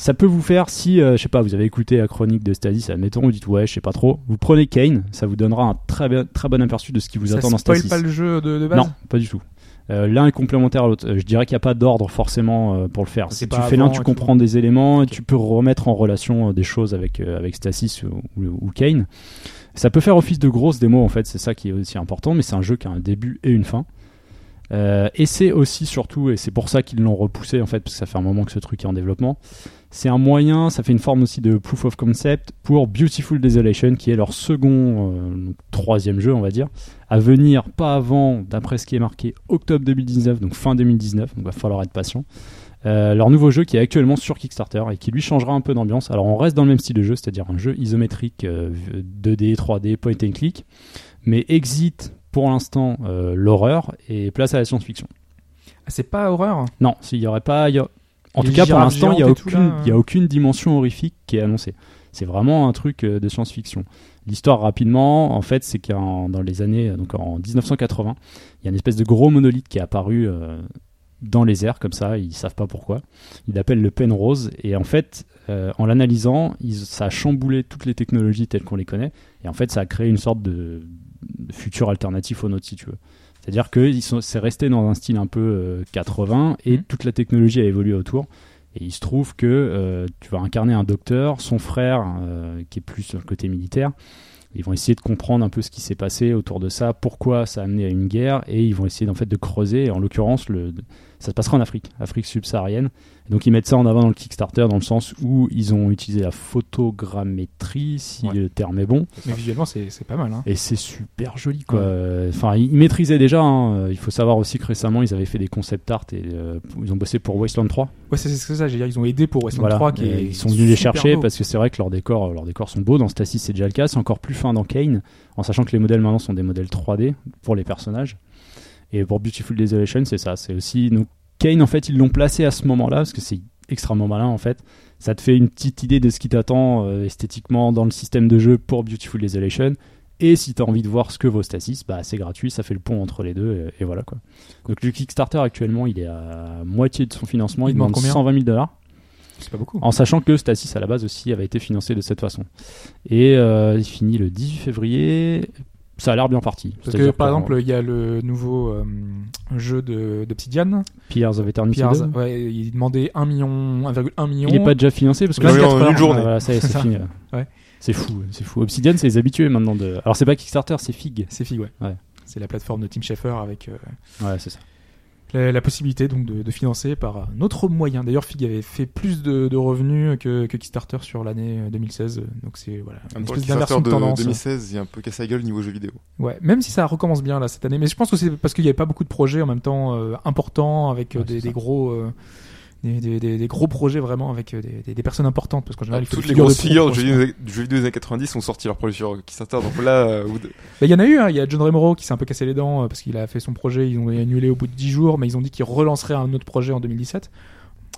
Ça peut vous faire si, euh, je sais pas, vous avez écouté la chronique de Stasis, admettons, vous dites ouais, je sais pas trop. Vous prenez Kane, ça vous donnera un très, bien- très bon aperçu de ce qui vous Ça attend dans spoil Stasis. pas le jeu de, de base. Non, pas du tout. Euh, l'un est complémentaire à l'autre. Euh, Je dirais qu'il n'y a pas d'ordre forcément euh, pour le faire. Si tu fais l'un, tu comprends des éléments, et tu peux remettre en relation euh, des choses avec, avec Stasis ou, ou- ou Kane. Ça peut faire office de grosse démo en fait, c'est ça qui est aussi important, mais c'est un jeu qui a un début et une fin. Euh, et c'est aussi surtout, et c'est pour ça qu'ils l'ont repoussé en fait, parce que ça fait un moment que ce truc est en développement, c'est un moyen, ça fait une forme aussi de proof of concept pour Beautiful Desolation, qui est leur second, euh, troisième jeu on va dire, à venir pas avant, d'après ce qui est marqué, octobre 2019, donc fin 2019, donc va falloir être patient. Euh, leur nouveau jeu qui est actuellement sur Kickstarter et qui lui changera un peu d'ambiance. Alors on reste dans le même style de jeu, c'est-à-dire un jeu isométrique euh, 2D, 3D, point and click, mais exit pour l'instant euh, l'horreur et place à la science-fiction. Ah, c'est pas horreur? Non, s'il y aurait pas, il y a- en Les tout cas pour l'instant il y a aucune, là, il y a aucune dimension horrifique qui est annoncée. C'est vraiment un truc euh, de science-fiction. L'histoire rapidement, en fait, c'est qu'en dans les années, donc en 1980, il y a une espèce de gros monolithe qui est apparu euh, dans les airs comme ça. Ils savent pas pourquoi. Ils l'appellent le Penrose et en fait, euh, en l'analysant, ça a chamboulé toutes les technologies telles qu'on les connaît et en fait, ça a créé une sorte de futur alternatif au nôtre, si tu veux. C'est-à-dire que c'est resté dans un style un peu euh, 80 et Mhm. toute la technologie a évolué autour. Et il se trouve que euh, tu vas incarner un docteur, son frère, euh, qui est plus sur le côté militaire. Ils vont essayer de comprendre un peu ce qui s'est passé autour de ça, pourquoi ça a amené à une guerre, et ils vont essayer en fait de creuser. Et en l'occurrence, le, ça se passera en Afrique, Afrique subsaharienne. Donc ils mettent ça en avant dans le Kickstarter dans le sens où ils ont utilisé la photogrammétrie, si Ouais. le terme est bon. Mais visuellement, c'est pas mal. Hein. Et c'est super joli, quoi. Euh, Enfin, ils maîtrisaient déjà. hein. Il faut savoir aussi que récemment, ils avaient fait des concept art et euh, ils ont bossé pour Wasteland 3. Ouais, c'est ça. J'ai dire, ils ont aidé pour Wasteland Voilà. 3 qui Et est ils sont venus les chercher beau. parce que c'est vrai que leurs décors, leurs décors sont beaux. Dans Stasis, c'est déjà le cas. C'est encore plus fin dans Kane, en sachant que les modèles maintenant sont des modèles 3D pour les personnages. Et pour Beautiful Desolation, c'est ça. C'est aussi. Donc, Kane, en fait, ils l'ont placé à ce moment-là parce que c'est extrêmement malin, en fait. Ça te fait une petite idée de ce qui t'attend euh, esthétiquement dans le système de jeu pour Beautiful Desolation. Et si tu as envie de voir ce que vaut Stasis, bah, c'est gratuit, ça fait le pont entre les deux, et, et voilà quoi. Donc le Kickstarter actuellement, il est à moitié de son financement, Il il, demande demande combien 120 000 dollars. C'est pas beaucoup. En sachant que Stasis à la base aussi avait été financé de cette façon. Et euh, il finit le 18 février. Ça a l'air bien parti. Parce que par exemple, il y a le nouveau euh, jeu de d'Obsidian. Pillars of Eternity Pierre, 2, ouais, il demandait 1 million, 1,1 million. il est pas déjà financé parce que Oui, Vingt- en 24 heures. une journée. Voilà, ça y est, c'est <laughs> fini. Ouais. C'est fou, c'est fou. Obsidian, c'est les habitués maintenant de. Alors c'est pas Kickstarter, c'est Fig. C'est Fig, ouais. Ouais. C'est la plateforme de Tim Schafer avec euh, Ouais, c'est ça. La, la possibilité donc de, de financer par un autre moyen. D'ailleurs, Fig avait fait plus de, de revenus que, que Kickstarter sur l'année euh, 2016. Donc c'est voilà, une espèce Kickstarter de tendance. 2016, il y a un peu cassé la gueule niveau jeu vidéo. Ouais, même si ça recommence bien là cette année. Mais je pense que c'est parce qu'il n'y avait pas beaucoup de projets en même temps euh, importants avec euh, Ouais, des, des gros. euh, des, des, des- des gros projets vraiment avec euh, des, des, des personnes importantes parce qu'en général il faut Toutes des les figures grosses figures du jeu, vidéo, des années 90 ont sorti leur projet sur Kickstarter. Donc là, euh, Bah, Il y en a eu, hein. il y a John Remoro qui s'est un peu cassé les dents euh, parce qu'il a fait son projet, ils ont annulé au bout de 10 jours, mais ils ont dit qu'ils relanceraient un autre projet en 2017.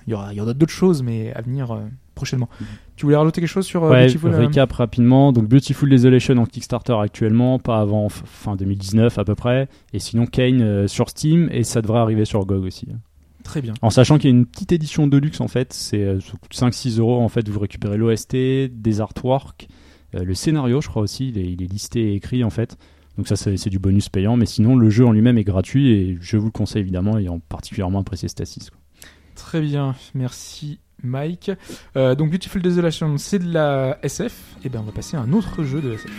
il y aura, y aura d'autres choses, mais à venir euh, prochainement. Mhm. Tu voulais rajouter quelque chose sur euh, Ouais, Beautiful, euh, récap rapidement. Donc Beautiful Desolation en Kickstarter actuellement, pas avant fin 2019 à peu près. Et sinon Kane euh, sur Steam et ça devrait arriver sur GOG aussi. Très bien. En sachant qu'il y a une petite édition de luxe en fait, c'est euh, ça coûte 5-6 euros en fait, vous récupérez l'OST, des artworks, euh, le scénario je crois aussi, il est, il est listé et écrit en fait. Donc ça c'est du bonus payant, mais sinon le jeu en lui-même est gratuit et je vous le conseille évidemment ayant particulièrement apprécié Stasis. quoi. Très bien, merci Mike. Euh, donc Beautiful Desolation, c'est de la SF. Et ben on va passer à un autre jeu de SF.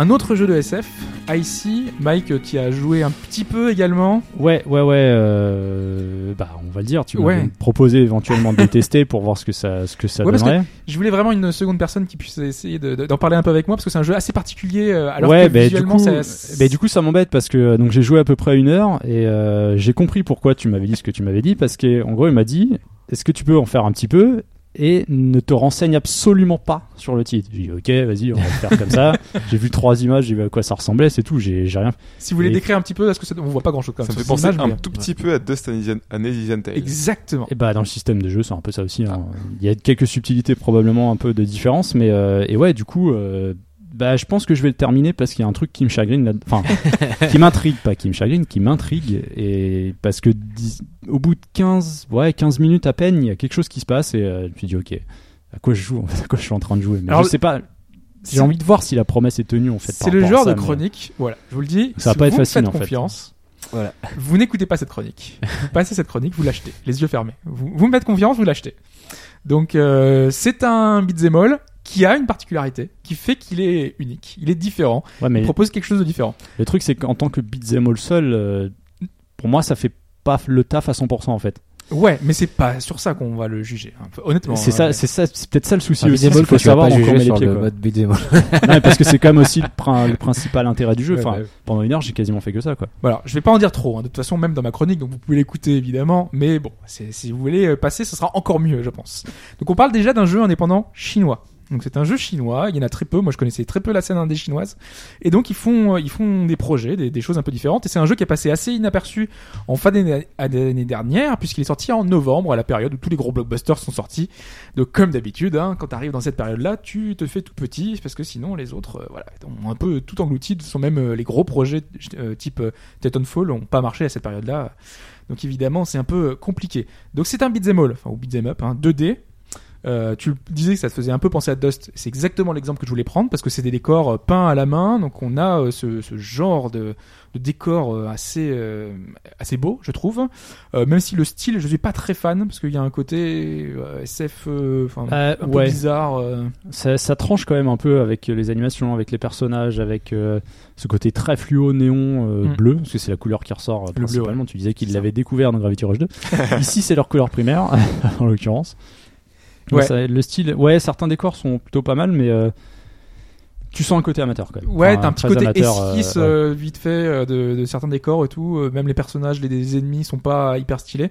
Alors un autre jeu de SF, IC, Mike qui a joué un petit peu également. Ouais, ouais, ouais. euh, bah, on va le dire. Tu Ouais. m'avais proposé éventuellement de le tester pour voir ce que ça, ce que ça Ouais, parce donnerait. Je voulais vraiment une seconde personne qui puisse essayer de- de- d'en parler un peu avec moi parce que c'est un jeu assez particulier. euh, Alors ouais, que bah, du coup, ça- bah, du coup, ça m'embête parce que euh, donc j'ai joué à peu près une heure et euh, j'ai compris pourquoi tu m'avais dit ce que tu m'avais dit parce que en gros, il m'a dit est-ce que tu peux en faire un petit peu et ne te renseigne absolument pas sur le titre. J'ai dit ok, vas-y, on va le faire comme ça. <laughs> J'ai vu trois images, j'ai vu à quoi ça ressemblait, c'est tout. J'ai rien. si vous voulez Et- décrire un petit peu, est-ce que ça, on voit pas grand chose comme Ça me fait penser images, un mais- tout petit peu à Dust Elysian Tale. Exactement. Et bah dans le système de jeu, c'est un peu ça aussi. hein. Il y a quelques subtilités probablement un peu de différence, mais euh, et ouais, du coup, euh, bah je pense que je vais le terminer parce qu'il y a un truc qui me chagrine, là- enfin qui m'intrigue, pas qui me chagrine, qui m'intrigue, et parce que dix- au bout de 15, ouais 15 minutes à peine, il y a quelque chose qui se passe et euh, je me suis dit ok, à quoi je joue, <laughs> à quoi je suis en train de jouer, mais Alors, je sais pas. J'ai envie de voir si la promesse est tenue en fait. C'est le genre ça, de mais- chronique, voilà, je vous le dis. Ça va pas être facile, en fait. confiance, Voilà. vous n'écoutez pas cette chronique. Vous <laughs> passez cette chronique, vous l'achetez, les yeux fermés. Vous, vous me faites confiance, vous l'achetez. Donc euh, c'est un beat'em all qui a une particularité, qui fait qu'il est unique, il est différent, Ouais, mais il propose quelque chose de différent. le truc c'est qu'en tant que beat'em all seul, euh, pour moi ça fait pas le taf à 100% en fait. Ouais, mais c'est pas sur ça qu'on va le juger. hein. Honnêtement. C'est hein. ça, c'est ça, c'est peut-être ça le souci aussi. beat'em all Il faut savoir on met les pieds. le mode. <laughs> Non, mais parce que c'est quand même aussi le, prin- le <laughs> principal intérêt du jeu. Ouais, Enfin, bah, pendant une heure, j'ai quasiment fait que ça, quoi. Voilà, je vais pas en dire trop. hein. De toute façon, même dans ma chronique, donc vous pouvez l'écouter évidemment. Mais bon, si vous voulez euh, passer, ce sera encore mieux, je pense. Donc on parle déjà d'un jeu indépendant chinois. Donc c'est un jeu chinois. Il y en a très peu. Moi, je connaissais très peu la scène indé chinoise. Et donc ils font, euh, ils font des projets, des, choses un peu différentes. Et c'est un jeu qui est passé assez inaperçu en fin d'année dernière, puisqu'il est sorti en novembre, à la période où tous les gros blockbusters sont sortis. Donc comme d'habitude, hein, quand tu arrives dans cette période-là, tu te fais tout petit, parce que sinon les autres, euh, voilà, ont un peu tout englouti. Ce sont même euh, les gros projets euh, type Titanfall n'ont pas marché à cette période-là. Donc évidemment, c'est un peu compliqué. Donc c'est un beat'em all, enfin ou beat'em up, hein, 2D. Euh, tu le disais que ça te faisait un peu penser à Dust. C'est exactement l'exemple que je voulais prendre parce que c'est des décors euh, peints à la main. Donc on a euh, ce, ce genre de, de décor assez euh, assez beau, je trouve. Même si le style, je suis pas très fan parce qu'il y a un côté SF, un peu ouais. bizarre. Ça, ça tranche quand même un peu avec les animations, avec les personnages, avec ce côté très fluo néon Mm. bleu, parce que c'est la couleur qui ressort euh, bleu, principalement. Tu disais qu'ils l'avaient découvert dans Gravity Rush 2. <laughs> Ici, c'est leur couleur primaire, <laughs> en l'occurrence. Le style, ouais, certains décors sont plutôt pas mal, mais euh, tu sens un côté amateur quand même. Ouais, Enfin, t'as un petit côté amateur, euh, esquisse ouais. euh, vite fait euh, de, de certains décors et tout. Euh, même les personnages, les, les ennemis sont pas hyper stylés.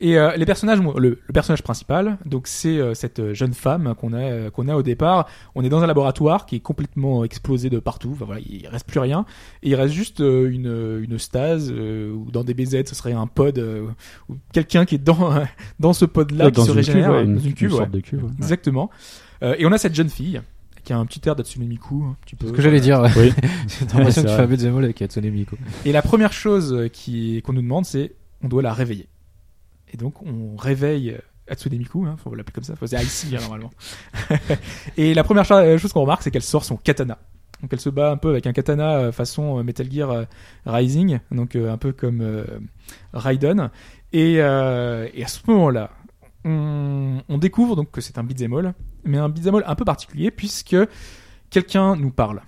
Et euh, les personnages, le, le personnage principal, donc c'est euh, cette jeune femme qu'on a euh, qu'on a au départ. On est dans un laboratoire qui est complètement explosé de partout. Enfin, voilà, il reste plus rien. Et il reste juste euh, une une stase euh, ou dans des BZ, ce serait un pod euh, ou quelqu'un qui est dans <laughs> dans ce pod là Ouais, qui dans se une régénère ouais, dans une, une cuve. sorte de ouais. Exactement. Euh, et on a cette jeune fille qui a un petit air d'Atsune Miku, un petit peu. Ce que j'allais dire. Oui. <laughs> J'ai l'impression que tu fais un beat'em all avec Hatsune Miku. Et la première chose qui qu'on nous demande, c'est on doit la réveiller. Et donc on réveille Hatsune Miku, hein, faut l'appeler comme ça, faut c'est Icy hein, normalement. <laughs> et la première euh, chose qu'on remarque, c'est qu'elle sort son katana. Donc elle se bat un peu avec un katana euh, façon euh, Metal Gear Rising, donc un peu comme euh, Raiden. Et, euh, et à ce moment-là, on, on découvre donc que c'est un beat'em all, mais un beat'em un peu particulier puisque quelqu'un nous parle.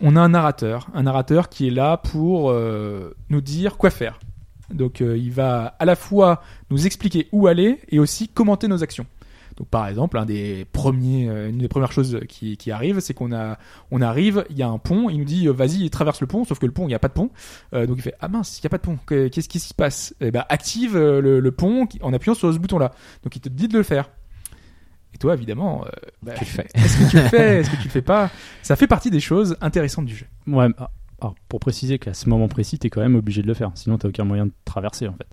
on a un narrateur, un narrateur qui est là pour euh, nous dire quoi faire. Donc euh, il va à la fois nous expliquer où aller et aussi commenter nos actions. Donc par exemple, euh, une des premières choses qui, arrive, c'est qu'on arrive, il y a un pont, il nous dit vas-y traverse le pont, sauf que le pont il n'y a pas de pont, donc il fait ah mince il n'y a pas de pont, Que- qu'est-ce qui se passe? Eh ben active le, pont en appuyant sur ce bouton là. Donc il te dit de le faire. Et toi évidemment, euh, bah, Tu le fais. est-ce que tu le fais, est-ce que tu le fais pas? <laughs> Ça fait partie des choses intéressantes du jeu. Ouais, ah, alors, pour préciser qu'à ce moment précis, t'es quand même obligé de le faire. Sinon, t'as aucun moyen de traverser en fait.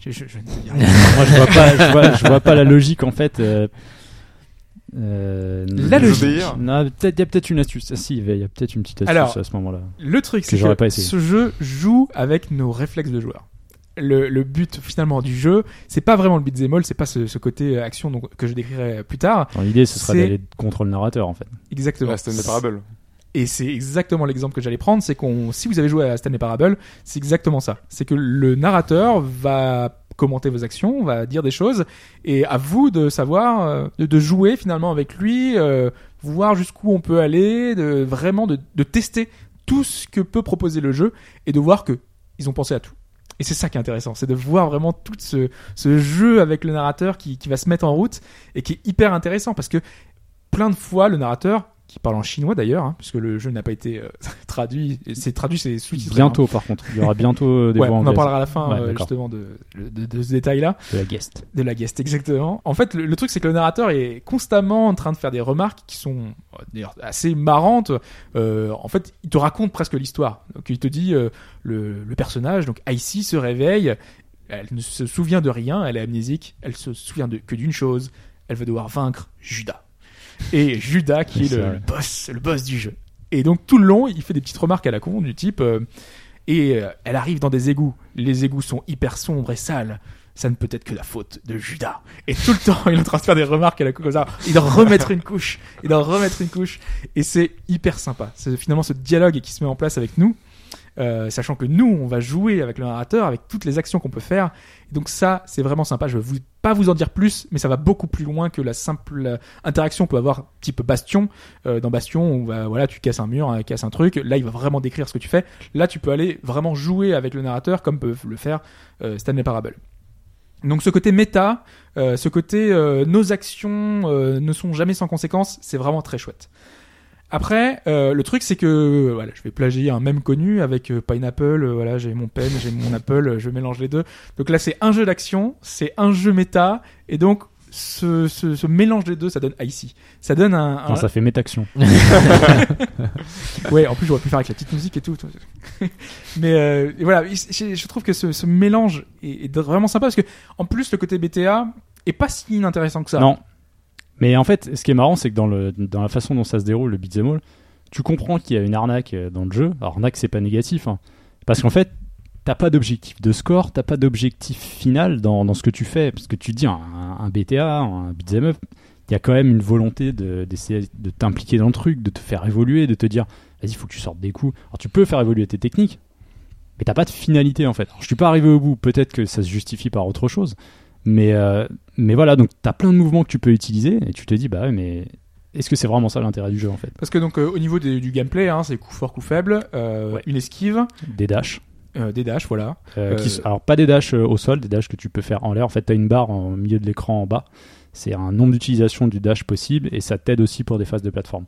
Je, je, je ne dis <laughs> rien. Moi, je vois pas, je vois, je vois pas la logique en fait. euh, euh, La logique. obéir. Non, peut-être, il y a peut-être une astuce. Ah, si, il y a peut-être une petite astuce Alors, à ce moment-là. Le truc, c'est que pas ce jeu joue avec nos réflexes de joueur. Le, le but finalement du jeu, c'est pas vraiment le beat'em all, c'est pas ce, ce côté euh, action donc, que je décrirai plus tard. L'idée, ce serait d'aller contre le narrateur en fait. Exactement. Ah, Stanley Parable. Et c'est exactement l'exemple que j'allais prendre, c'est qu'on, si vous avez joué à Stanley Parable, c'est exactement ça. C'est que le narrateur va commenter vos actions, va dire des choses, et à vous de savoir, euh, de, de jouer finalement avec lui, euh, voir jusqu'où on peut aller, de vraiment de, de tester tout ce que peut proposer le jeu, et de voir que ils ont pensé à tout. Et c'est ça qui est intéressant, c'est de voir vraiment tout ce, jeu avec le narrateur qui, qui va se mettre en route et qui est hyper intéressant parce que plein de fois le narrateur qui parle en chinois d'ailleurs, hein, puisque le jeu n'a pas été euh, <laughs> traduit, c'est traduit, c'est sous-titré. Bientôt, par contre, il y aura bientôt euh, hein. des Ouais, voix on en parlera à la fin Ouais, euh, justement de, de, de ce détail-là, de la guest. de la guest exactement. En fait, le, le truc c'est que le narrateur est constamment en train de faire des remarques qui sont d'ailleurs assez marrantes. Euh, en fait, il te raconte presque l'histoire. Donc il te dit le, le personnage, donc Icy se réveille, elle ne se souvient de rien, elle est amnésique, elle se souvient de, que d'une chose, elle va devoir vaincre Judas. Et Judas qui est le boss, le boss du jeu. Et donc tout le long, il fait des petites remarques à la con du type euh, et euh, elle arrive dans des égouts. Les égouts sont hyper sombres et sales. Ça ne peut être que la faute de Judas. Et tout le temps, <laughs> il est en train de faire des remarques à la con comme ça. Il doit remettre une couche. Il doit remettre une couche. Et c'est hyper sympa. C'est finalement ce dialogue qui se met en place avec nous. Euh, sachant que nous, on va jouer avec le narrateur, avec toutes les actions qu'on peut faire. Et donc ça, c'est vraiment sympa. Je vais vous, pas vous en dire plus, mais ça va beaucoup plus loin que la simple interaction qu'on peut avoir type Bastion. Euh, dans Bastion, on va, voilà, tu casses un mur, euh, casses un truc. Là, il va vraiment décrire ce que tu fais. Là, tu peux aller vraiment jouer avec le narrateur comme peut le faire euh, Stanley Parable. Donc ce côté méta, euh, ce côté euh, nos actions euh, ne sont jamais sans conséquences, c'est vraiment très chouette. Après, euh, le truc c'est que voilà, je vais plagier un même connu avec euh, Pineapple. euh, voilà, j'ai mon pen, j'ai mon Apple, euh, je mélange les deux. Donc là, c'est un jeu d'action, c'est un jeu méta, et donc ce, ce, ce mélange des deux, ça donne Icy. Ça donne un, un- Non, ça fait métaction. <laughs> Ouais, en plus j'aurais pu faire avec la petite musique et tout. <laughs> Mais euh, et voilà, je, je trouve que ce, ce mélange est, est vraiment sympa parce que en plus le côté BTA est pas si inintéressant que ça. Non. Mais en fait, ce qui est marrant, c'est que dans, la façon dont ça se déroule, le beat'em all, tu comprends qu'il y a une arnaque euh, dans le jeu. Arnaque, c'est pas négatif. hein. Parce qu'en fait, t'as pas d'objectif de score, t'as pas d'objectif final dans, ce que tu fais. Parce que tu dis, un, BTA, un beat'em up, il y a quand même une volonté de- d'essayer de t'impliquer dans le truc, de te faire évoluer, de te dire, vas-y, il faut que tu sortes des coups. Alors, tu peux faire évoluer tes techniques, mais t'as pas de finalité en fait. Alors, je suis pas arrivé au bout, peut-être que ça se justifie par autre chose. Mais, euh, mais voilà, donc t'as plein de mouvements que tu peux utiliser et tu te dis, bah ouais, mais est-ce que c'est vraiment ça l'intérêt du jeu en fait? Parce que donc euh, au niveau des- du gameplay, hein, c'est coup fort, coup faible, euh, Ouais. une esquive, Des dashs. euh, des dashs, voilà. euh, qui Euh, alors pas des dashs euh, au sol, des dashs que tu peux faire en l'air. En fait, t'as une barre en milieu de l'écran en bas. C'est un nombre d'utilisation du dash possible et ça t'aide aussi pour des phases de plateforme.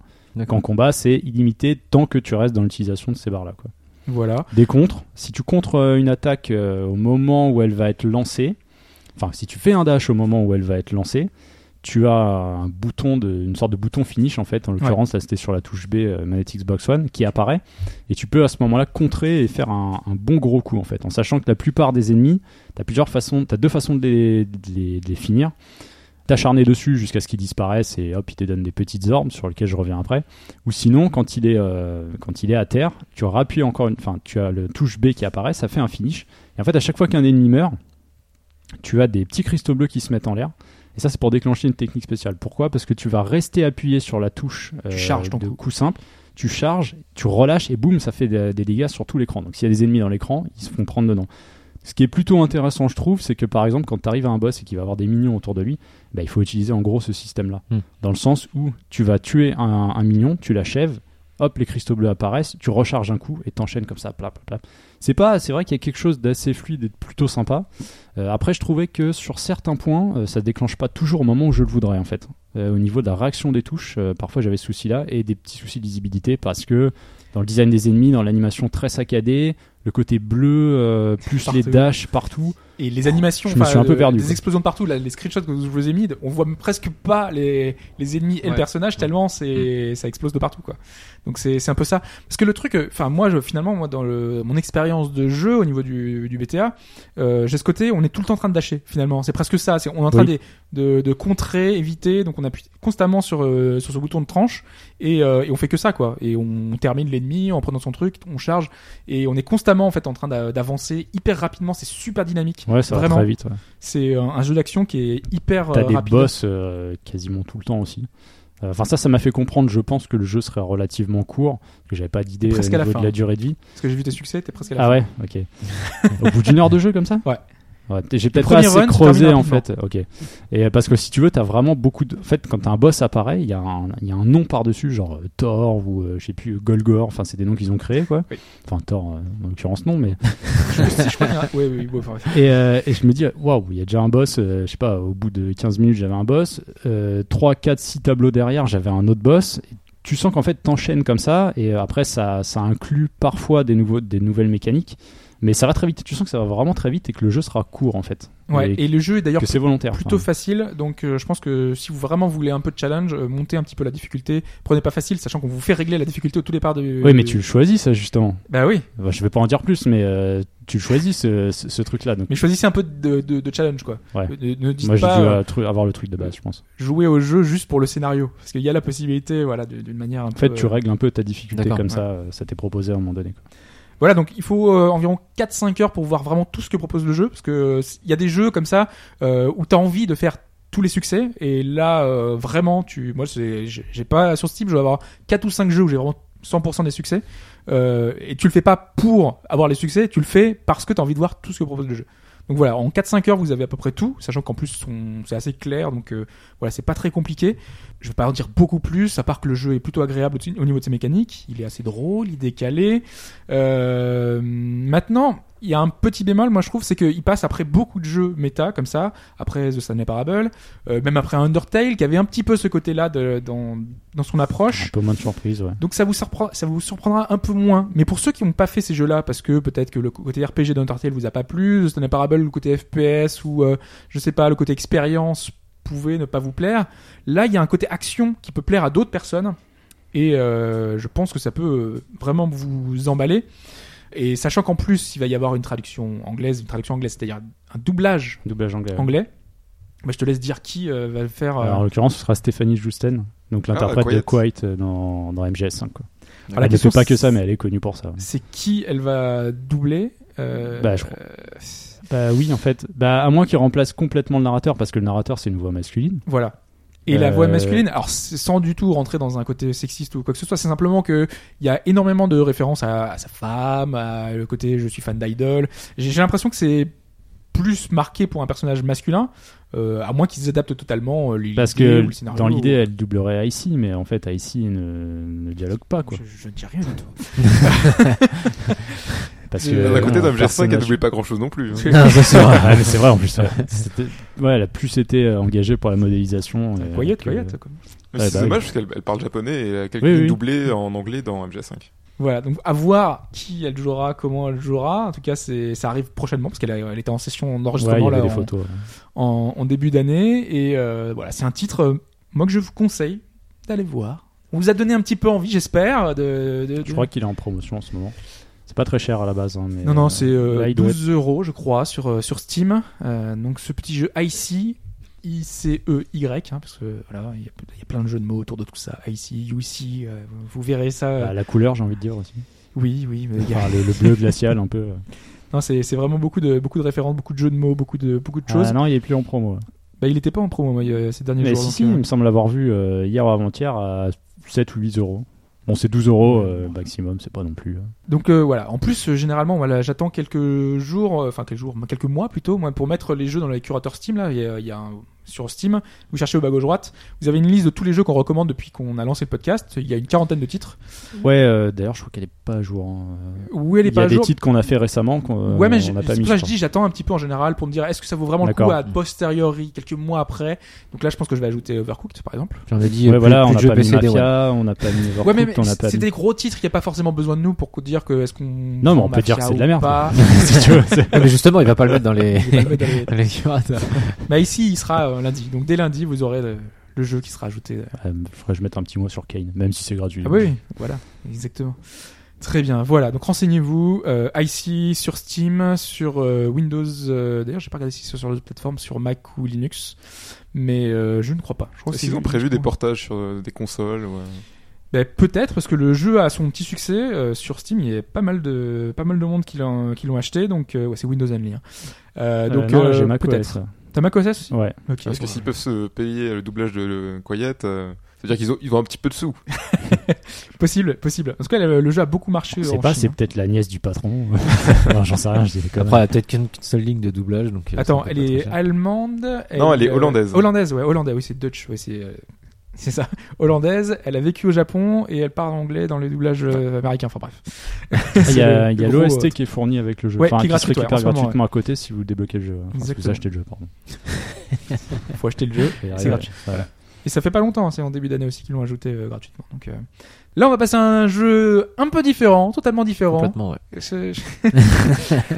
En combat, c'est illimité tant que tu restes dans l'utilisation de ces barres-là. quoi. Voilà. Des contres. Si tu contres euh, une attaque euh, au moment où elle va être lancée, enfin si tu fais un dash au moment où elle va être lancée, tu as un bouton de, une sorte de bouton finish en fait. En l'occurrence, là c'était sur la touche B euh, manette Xbox One qui apparaît et tu peux à ce moment-là contrer et faire un, un bon gros coup en fait, en sachant que la plupart des ennemis, t'as plusieurs façons, t'as deux façons de les, de les- de les finir. T'acharner dessus jusqu'à ce qu'ils disparaissent et hop, il te donne des petites orbes sur lesquelles je reviens après. Ou sinon, quand il est, euh, quand il est à terre, tu rappuies encore une, enfin, tu as le touche B qui apparaît, ça fait un finish. Et en fait, à chaque fois qu'un ennemi meurt, tu as des petits cristaux bleus qui se mettent en l'air. Et ça, c'est pour déclencher une technique spéciale. Pourquoi? Parce que tu vas rester appuyé sur la touche euh, Tu charges ton de coup. coup simple. Tu charges, tu relâches et boum, ça fait des, des dégâts sur tout l'écran. Donc s'il y a des ennemis dans l'écran, ils se font prendre dedans. Ce qui est plutôt intéressant, je trouve, c'est que par exemple, quand tu arrives à un boss et qu'il va avoir des minions autour de lui, bah, il faut utiliser en gros ce système-là. Hmm. Dans le sens où tu vas tuer un, un mignon, tu l'achèves, hop, les cristaux bleus apparaissent, tu recharges un coup et t'enchaînes comme ça, plap, plap. C'est pas, c'est vrai qu'il y a quelque chose d'assez fluide et de plutôt sympa. Euh, après, je trouvais que sur certains points, euh, ça déclenche pas toujours au moment où je le voudrais en fait. Euh, au niveau de la réaction des touches, euh, parfois j'avais ce souci-là et des petits soucis de lisibilité parce que dans le design des ennemis, dans l'animation très saccadée, le côté bleu, euh, plus les dashs partout. Et les animations, Je me suis un peu perdu, Des quoi. explosions de partout, là, les screenshots que je vous ai mis, on voit presque pas les, les ennemis et le Ouais. personnage tellement c'est, ça explose de partout, quoi. Donc c'est, un peu ça. Parce que le truc, euh, enfin, moi, je, finalement, moi, dans le, mon expérience de jeu au niveau du, du BTA, euh, j'ai ce côté, on est tout le temps en train de dasher, finalement. C'est presque ça. C'est, on est en train Oui. de, de, de contrer, éviter, donc on appuie constamment sur, euh, sur ce bouton de tranche et, euh, et on fait que ça, quoi. Et on termine l'ennemi en prenant son truc, on charge et on est constamment, en fait, en train d'a- d'avancer hyper rapidement. C'est super dynamique. Ouais, ça va très vite. ouais. C'est un, un jeu d'action qui est hyper T'as des rapide. boss quasiment tout le temps aussi. Euh, Enfin, ça, ça m'a fait comprendre, je pense, que le jeu serait relativement court, que j'avais pas d'idée au à la niveau fin. de la durée de vie. Parce que j'ai vu tes succès, t'es presque à la Ah fin. ouais, ok. <laughs> Au bout d'une heure de jeu comme ça? Ouais. Ouais, j'ai peut-être pas assez run, creusé en fait. Ok. Et euh, parce que si tu veux, t'as vraiment beaucoup de. En fait, quand un boss apparaît, il y, a un- il y a un nom par-dessus, genre euh, Thor ou euh, je sais plus, Golgor. Enfin, c'est des noms qu'ils ont créés quoi. Oui. Enfin, Thor, euh, en l'occurrence, non, mais. <laughs> Oui, oui, oui, enfin, Et, et je me dis, waouh, il y a déjà un boss, je sais pas, au bout de 15 minutes, j'avais un boss. Euh, 3, 4, 6 tableaux derrière, j'avais un autre boss. Tu sens qu'en fait, t'enchaînes comme ça, et après, ça, ça inclut parfois des, nouveaux, des nouvelles mécaniques. Mais ça va très vite, tu sens que ça va vraiment très vite et que le jeu sera court en fait. ouais. Et Et le jeu est d'ailleurs c'est volontaire. plutôt enfin. facile, donc euh, je pense que si vous vraiment voulez un peu de challenge, euh, montez un petit peu la difficulté. Prenez pas facile, sachant qu'on vous fait régler la difficulté au tout départ de. Oui, mais tu le choisis ça justement. Bah oui, Bah, je vais pas en dire plus, mais euh, tu choisis ce, ce, ce truc-là. Donc, mais choisissez un peu de, de, de challenge quoi. Ouais. Ne, ne dites moi, j'ai dû euh, avoir le truc de base, je pense. jouer au jeu juste pour le scénario, parce qu'il y a la possibilité, voilà, d'une manière un En peu. fait, tu règles un peu ta difficulté comme ouais. ça, ça t'est proposé à un moment donné. quoi. Voilà, donc il faut euh, environ 4-5 heures pour voir vraiment tout ce que propose le jeu, parce que euh, il y a des jeux comme ça euh, où t'as envie de faire tous les succès, et là euh, vraiment, tu, moi j'ai pas sur Steam, je vais avoir 4 ou 5 jeux où j'ai vraiment 100% des succès, euh, et tu le fais pas pour avoir les succès, tu le fais parce que t'as envie de voir tout ce que propose le jeu. Donc voilà, en 4-5 heures, vous avez à peu près tout, sachant qu'en plus, c'est assez clair, donc euh, voilà, c'est pas très compliqué. Je vais pas en dire beaucoup plus, à part que le jeu est plutôt agréable au niveau de ses mécaniques. Il est assez drôle, il est décalé. Euh, maintenant, il y a un petit bémol, moi je trouve, c'est qu'il passe après beaucoup de jeux méta, comme ça, après The Stanley Parable, euh, même après Undertale, qui avait un petit peu ce côté-là dans, dans son approche. Un peu moins de surprise, ouais. Donc ça vous, ça vous surprendra un peu moins. Mais pour ceux qui n'ont pas fait ces jeux-là, parce que peut-être que le côté RPG d'Undertale vous a pas plu, The Stanley Parable, le côté FPS ou euh, je sais pas, le côté expérience pouvait ne pas vous plaire. Là, il y a un côté action qui peut plaire à d'autres personnes. Et euh, je pense que ça peut vraiment vous emballer. Et sachant qu'en plus, il va y avoir une traduction anglaise, une traduction anglaise, c'est-à-dire un doublage Doublage anglais. ouais. anglais. Bah, je te laisse dire qui euh, va le faire. euh, Alors, en l'occurrence, ce sera Stéphanie Justen, donc l'interprète de Quiet. Dans, dans MGS5. Quoi. Alors, la elle ne fait pas que ça, mais elle est connue pour ça. ouais. c'est qui elle va doubler. euh, Bah, je crois. euh, Bah oui, en fait. Bah, à moins qu'il remplace complètement le narrateur, parce que le narrateur, c'est une voix masculine. Voilà. Et la voix Euh, masculine, alors sans du tout rentrer dans un côté sexiste ou quoi que ce soit, c'est simplement que il y a énormément de références à, à sa femme, à le côté je suis fan d'idol. J'ai l'impression que c'est plus marqué pour un personnage masculin, euh, à moins qu'ils adaptent totalement euh, l'idée Parce ou que le scénario. dans l'idée, elle doublerait Icy, mais en fait, Icy ne, ne dialogue pas, quoi. je, je ne dis rien du tout. <laughs> Parce Euh, que, D'un côté, dans MGS5, elle doublait pas grand chose non plus. hein. <laughs> C'est vrai. Ouais, mais c'est vrai en plus. ouais. <laughs> Ouais, elle a plus été euh, engagée pour la modélisation. quoi. Mais Ouais, c'est bah dommage parce qu'elle elle parle japonais et elle a quelques Oui, en anglais dans MGS5. Voilà, donc à voir qui elle jouera, comment elle jouera. En tout cas, c'est ça arrive prochainement parce qu'elle elle était en session d'enregistrement là en- photos. ouais. en, en début d'année. Et euh, voilà, c'est un titre, euh, moi, que je vous conseille d'aller voir. On vous a donné un petit peu envie, j'espère. De, de- de- Je crois qu'il est en promotion en ce moment. C'est pas très cher à la base. Hein, mais, Non, non, euh, c'est euh, là, il doit 12 euros, je crois, sur, euh, sur Steam. Euh, donc, ce petit jeu IC, I-C-E-Y, hein, parce que voilà, il y, a- il y a plein de jeux de mots autour de tout ça. IC, UC, euh, vous verrez ça. bah, la couleur, j'ai envie de dire aussi. oui, oui, mais a- le, le bleu glacial, un peu. non, c'est vraiment beaucoup de, beaucoup de références, beaucoup de jeux de mots, beaucoup de, beaucoup de choses. Ah, non, il est plus en promo. Bah, il était pas en promo moi, ces derniers Mais jours. si, si, il me semble l'avoir vu hier ou avant-hier à 7 ou 8 euros. Bon, c'est 12 euros euh, maximum, c'est pas non plus. euh. Donc euh, voilà, en plus euh, généralement voilà, j'attends quelques jours, enfin quelques jours, quelques mois plutôt, moi pour mettre les jeux dans les curateurs Steam là, il y y a un- sur Steam, vous cherchez au bas gauche droite, vous avez une liste de tous les jeux qu'on recommande depuis qu'on a lancé le podcast. Il y a une quarantaine de titres. Ouais, euh, d'ailleurs, je crois qu'elle est pas à jour. hein. Où elle est Il y pas a à des jour. titres qu'on a fait récemment qu'on Ouais, mais pas c'est pour ça que je dis, j'attends un petit peu en général pour me dire est-ce que ça vaut vraiment le coup à posteriori, quelques mois après? Donc là, je pense que je vais ajouter Overcooked par exemple. J'en ai dit. crois. euh, Ouais, voilà, plus on n'a pas mis. Mafia, on n'a pas mis Ouais, Overcooked, mais, mais on pas c'est mis. des gros titres, il n'y a pas forcément besoin de nous pour dire que est-ce qu'on. Non, mais on peut dire que c'est de la merde. pas. <laughs> si tu veux. c'est- <laughs> mais justement, il va pas le mettre dans les. Bah <laughs> ici, il sera euh, lundi. Donc dès lundi, vous aurez le, le jeu qui sera ajouté. Euh, faudrait que je mette un petit mot sur Kane, même si c'est gratuit. Ah oui, oui, voilà, exactement. Très bien, voilà. Donc renseignez-vous. Euh, IC sur Steam, sur euh, Windows. euh, D'ailleurs, j'ai pas regardé si c'est sur les autres plateformes, sur Mac ou Linux, mais euh, je ne crois pas. Je crois Est-ce qu'ils ont prévu des portages sur euh, des consoles ouais. Ben, peut-être parce que le jeu a son petit succès euh, sur Steam. Il y a pas mal de pas mal de monde qui l'ont qui l'ont acheté. Donc euh, ouais, c'est Windows only. hein. Donc non, euh, j'ai Mac peut-être. OS. T'as Mac OS aussi Ouais. Ok. Parce que s'ils peuvent se payer le doublage de Quiet, euh, c'est-à-dire qu'ils ont, ils ont un petit peu de sous. <laughs> Possible, possible. En tout cas, le, le jeu a beaucoup marché. Sais pas, Chine, c'est hein. peut-être la nièce du patron. <laughs> non, j'en sais rien, je dis Après, a peut-être qu'une seule ligne de doublage. Donc, euh, Attends, elle est allemande. Non, elle est hollandaise. Hollandaise, ouais, hollandaise. Oui, c'est Dutch. Ouais, c'est euh, c'est ça. Hollandaise. Elle a vécu au Japon et elle parle anglais dans les doublages euh, américains. Enfin bref. <laughs> Il y a, l'OST euh, qui est fourni avec le jeu. Ouais, enfin, qui qui, se ouais, récupère moment, gratuitement à côté si vous débloquez le jeu. Enfin, si vous achetez le jeu, pardon. <laughs> faut acheter le jeu. Et C'est gratuit. Et ça fait pas longtemps, hein, c'est en début d'année aussi qu'ils l'ont ajouté euh, gratuitement. Donc euh, là, on va passer à un jeu un peu différent, totalement différent. Complètement, ouais. <laughs> Je-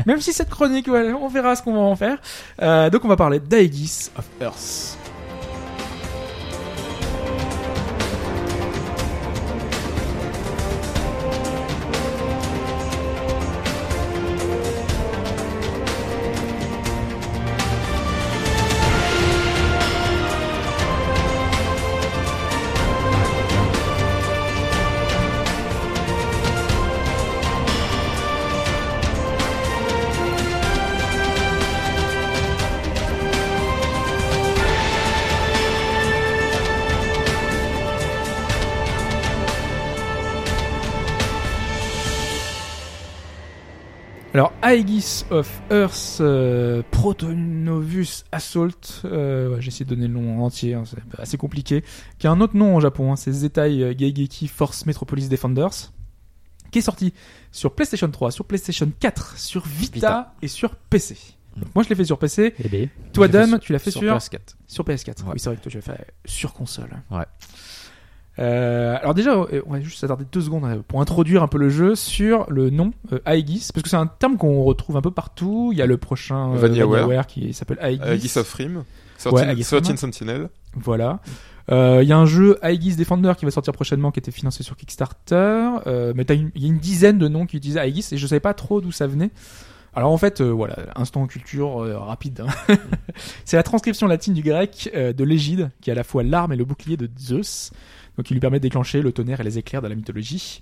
Même si cette chronique, on verra ce qu'on va en faire. Euh, donc on va parler d'Aegis of Earth. Aegis of Earth euh, Protonovus Assault, euh, ouais, j'ai essayé de donner le nom en entier, hein, c'est assez compliqué, qui a un autre nom en Japon, hein, c'est Zetai euh, Geigeki Force Metropolis Defenders, qui est sorti sur PlayStation 3, sur PlayStation 4, sur Vita, Vita. et sur PC. Donc, moi, je l'ai fait sur PC. Eh ben, Toi, Dom, tu l'as fait sur, sur PS4. sur PS4. Ouais. Oui, c'est vrai que toi, tu l'as fait sur console. Ouais. Euh, alors déjà, euh, on va juste s'attarder deux secondes euh, pour introduire un peu le jeu sur le nom euh, Aegis, parce que c'est un terme qu'on retrouve un peu partout. Il y a le prochain euh, Vanillaware. Vanillaware qui s'appelle Aegis. Aegis of Rim, Ouais, 13, Aegis 13 Rim. Sentinel. Voilà. Euh, Il y a un jeu Aegis Defender qui va sortir prochainement, qui était financé sur Kickstarter. Euh, mais il y a une dizaine de noms qui utilisent Aegis et je savais pas trop d'où ça venait. Alors en fait, euh, voilà, instant culture euh, rapide. hein. <laughs> c'est la transcription latine du grec euh, de l'égide, qui est à la fois l'arme et le bouclier de Zeus, donc qui lui permet de déclencher le tonnerre et les éclairs de la mythologie.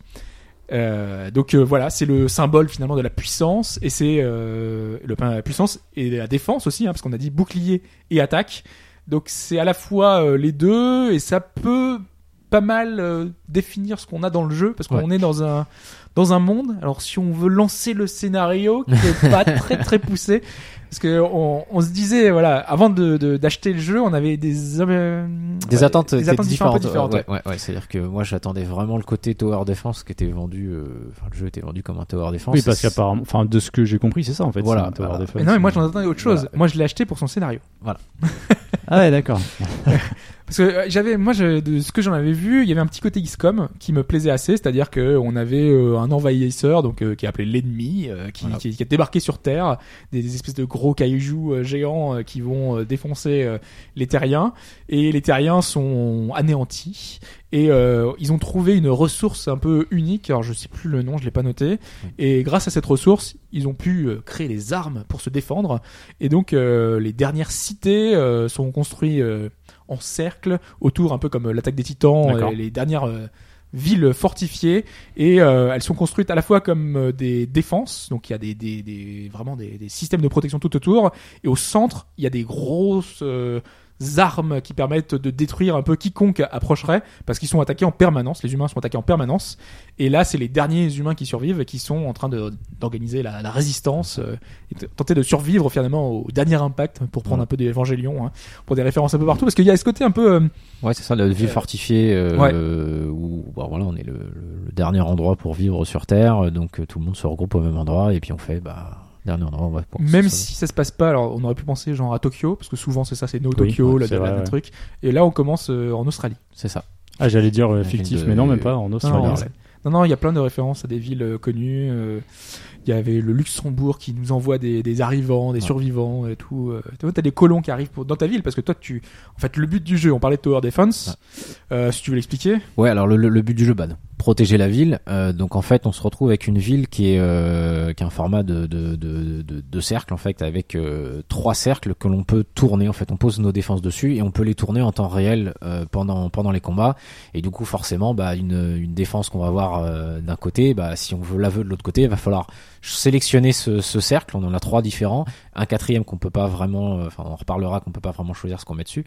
Euh, donc euh, voilà, c'est le symbole finalement de la puissance et c'est euh, la puissance et la défense aussi, hein, parce qu'on a dit bouclier et attaque. Donc c'est à la fois les deux et ça peut pas mal euh, définir ce qu'on a dans le jeu parce qu'on est dans un dans un monde. Alors si on veut lancer le scénario qui est <laughs> pas très très poussé parce que on, on se disait voilà avant de de- d'acheter le jeu on avait des euh, Des ouais, attentes, des différentes, différentes. différentes, ouais, ouais, ouais. C'est-à-dire que moi, j'attendais vraiment le côté Tower Defense qui était vendu. euh, Enfin, le jeu était vendu comme un Tower Defense. Oui, parce qu'apparemment, enfin, de ce que j'ai compris, c'est ça en fait. Voilà, un tower voilà. defense. Mais non mais moi j'en attendais autre chose. Voilà. Moi je l'ai acheté pour son scénario. Ah ouais, d'accord. <laughs> Parce que euh, j'avais, moi, je- de ce que j'en avais vu, il y avait un petit côté XCOM qui me plaisait assez, c'est-à-dire que on avait euh, un envahisseur, donc euh, qui est appelé l'ennemi, euh, qui, Voilà. qui, qui a débarqué sur Terre, des, des espèces de gros cailloux géants qui vont défoncer les Terriens, et les Terriens sont anéantis. Et ils ont trouvé une ressource un peu unique, alors je sais plus le nom, je l'ai pas noté. Et grâce à cette ressource, ils ont pu euh, créer les armes pour se défendre. Et donc euh, les dernières cités euh, sont construites en cercle autour, un peu comme l'attaque des Titans, les dernières villes fortifiées. Et euh, elles sont construites à la fois comme euh, des défenses, donc il y a des, des, des vraiment des, des systèmes de protection tout autour. Et au centre, il y a des grosses euh, armes qui permettent de détruire un peu quiconque approcherait, parce qu'ils sont attaqués en permanence. Les humains sont attaqués en permanence. Et là, c'est les derniers humains qui survivent et qui sont en train d'organiser la, la résistance euh, et tenter de survivre finalement au dernier impact pour prendre Ouais. un peu d'évangélion, hein, pour des références un peu partout, parce qu'il y a ce côté un peu. euh, Ouais, c'est ça, la ville Euh, fortifiée euh, ouais. où bah, voilà, on est le, le- dernier endroit pour vivre sur Terre, donc euh, tout le monde se regroupe au même endroit et puis on fait bah dernier endroit. Ouais, pour Même ça- si ça se passe pas, alors on aurait pu penser genre à Tokyo, parce que souvent c'est ça, c'est No Oui, Tokyo, ouais, truc. Et là on commence euh, en Australie. c'est ça. Ah, j'allais dire euh, fictif, de- mais non, même pas, en Australie. Non, non, il y a plein de références à des villes euh, connues. Il y avait le Luxembourg qui nous envoie des, des arrivants, des Ouais. survivants et tout. euh. Tu vois, t'as des colons qui arrivent pour- dans ta ville parce que toi, tu, en fait, le but du jeu, on parlait de Tower Defense. Euh, si tu veux l'expliquer. Ouais, alors le, le- le but du jeu, bah, protéger la ville. Euh, donc en fait, on se retrouve avec une ville qui est euh, qui a un format de de, de, de, de cercle en fait, avec euh, trois cercles que l'on peut tourner. En fait, on pose nos défenses dessus et on peut les tourner en temps réel euh, pendant pendant les combats. Et du coup, forcément, bah une une défense qu'on va avoir euh, d'un côté, bah si on veut la veut de l'autre côté, il va falloir sélectionner ce, ce cercle. On en a trois différents, un quatrième qu'on peut pas vraiment, euh, enfin on reparlera qu'on peut pas vraiment choisir ce qu'on met dessus.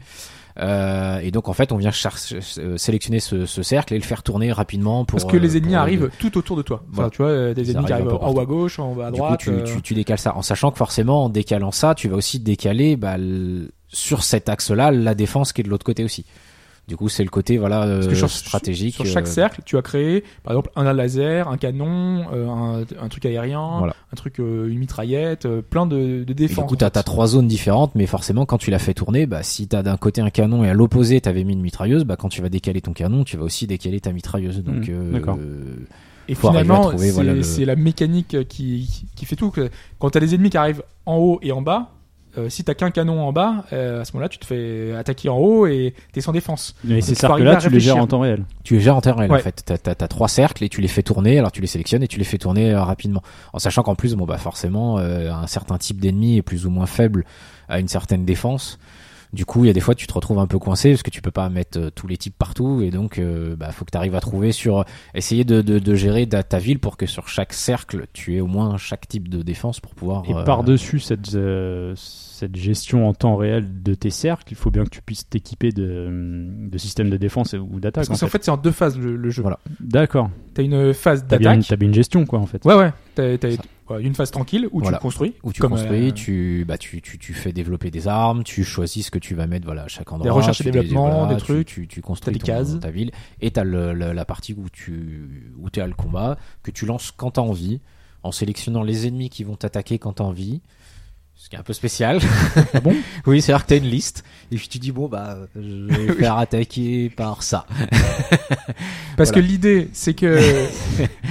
Euh, et donc en fait, on vient euh, sélectionner ce, ce cercle et le faire tourner rapidement pour. Parce que les euh, ennemis pour- arrivent tout autour de toi. Enfin, Voilà. tu vois, des ennemis qui arrive arrivent en haut à gauche, en bas à Du droite. coup, tu, tu, tu décales ça en sachant que forcément, en décalant ça, tu vas aussi décaler bah, le- sur cet axe-là la défense qui est de l'autre côté aussi. Du coup, c'est le côté voilà euh, sur, stratégique. Sur chaque euh, cercle, tu as créé, par exemple, un laser, un canon, euh, un, un truc aérien, Voilà. un truc, une mitraillette, plein de, de Et du coup, t'as trois zones différentes, mais forcément, quand tu l'as fait tourner, bah, si t'as d'un côté un canon et à l'opposé t'avais mis une mitrailleuse, bah, quand tu vas décaler ton canon, tu vas aussi décaler ta mitrailleuse. Donc, Mmh. Et faut finalement, c'est voilà, le- c'est la mécanique qui, qui, qui fait tout. Quand t'as des ennemis qui arrivent en haut et en bas, euh, si t'as qu'un canon en bas, euh, à ce moment-là, tu te fais attaquer en haut et t'es sans défense. Mais ces cercles-là, tu les gères en temps réel. tu les gères en temps réel Ouais. en fait. T'as, t'as, t'as trois cercles et tu les fais tourner, alors tu les sélectionnes et tu les fais tourner euh, rapidement. En sachant qu'en plus, bon bah forcément, euh, un certain type d'ennemi est plus ou moins faible à une certaine défense. Du coup, il y a des fois tu te retrouves un peu coincé parce que tu peux pas mettre euh, tous les types partout et donc euh, bah faut que tu arrives à trouver sur essayer de, de, de gérer ta, ta ville pour que sur chaque cercle tu aies au moins chaque type de défense pour pouvoir Et euh, par-dessus cette, euh, cette gestion en temps réel de tes cercles, il faut bien que tu puisses t'équiper de, de systèmes de défense ou d'attaque. Parce en qu'en fait, c'est en deux phases le, le jeu. Voilà. D'accord. T'as une phase d'attaque. t'as bien une gestion, quoi, en fait. Ouais, ouais. T'as t'as Ça. Ouais, une phase tranquille où Voilà. tu construis. où tu construis, euh, tu, bah, tu, tu, tu fais développer des armes, tu choisis ce que tu vas mettre voilà, à chaque endroit. recherches et des trucs, Tu, tu, construis des ton- cases. ta ville. Et tu as le, le- la partie où tu où es à le combat, que tu lances quand tu as envie, en sélectionnant les ennemis qui vont t'attaquer quand tu as envie. Ce qui est un peu spécial. Ah bon <laughs> Oui, c'est-à-dire que t'as une liste, et puis tu dis, bon, bah, je vais <laughs> faire attaquer par ça. <laughs> Parce Voilà. que l'idée, c'est que.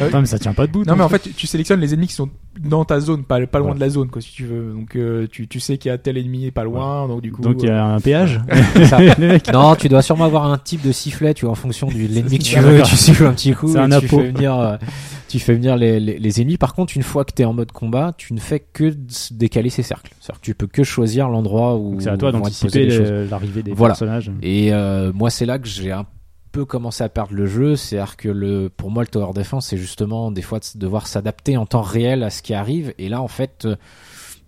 Putain, mais ça tient pas debout. non, mais en fait, tu, tu sélectionnes les ennemis qui sont dans ta zone, pas, pas loin de la zone, quoi, si tu veux. Donc, euh, tu, tu sais qu'il y a tel ennemi pas loin, donc du coup. Donc il y euh, a un péage. Ça. Non, tu dois sûrement avoir un type de sifflet, tu vois, en fonction de l'ennemi que tu Ah, veux, tu siffles un petit coup, et un tu fais venir, euh, tu fais venir les, les, les ennemis. Par contre, une fois que tu es en mode combat, tu ne fais que décaler ces cercles. C'est-à-dire que tu peux que choisir l'endroit où c'est à toi d'anticiper l'arrivée des Voilà. personnages. Et euh, moi, c'est là que j'ai un peu commencé à perdre le jeu. C'est-à-dire que le, pour moi, le tower defense, c'est justement des fois de devoir s'adapter en temps réel à ce qui arrive. Et là, en fait, euh,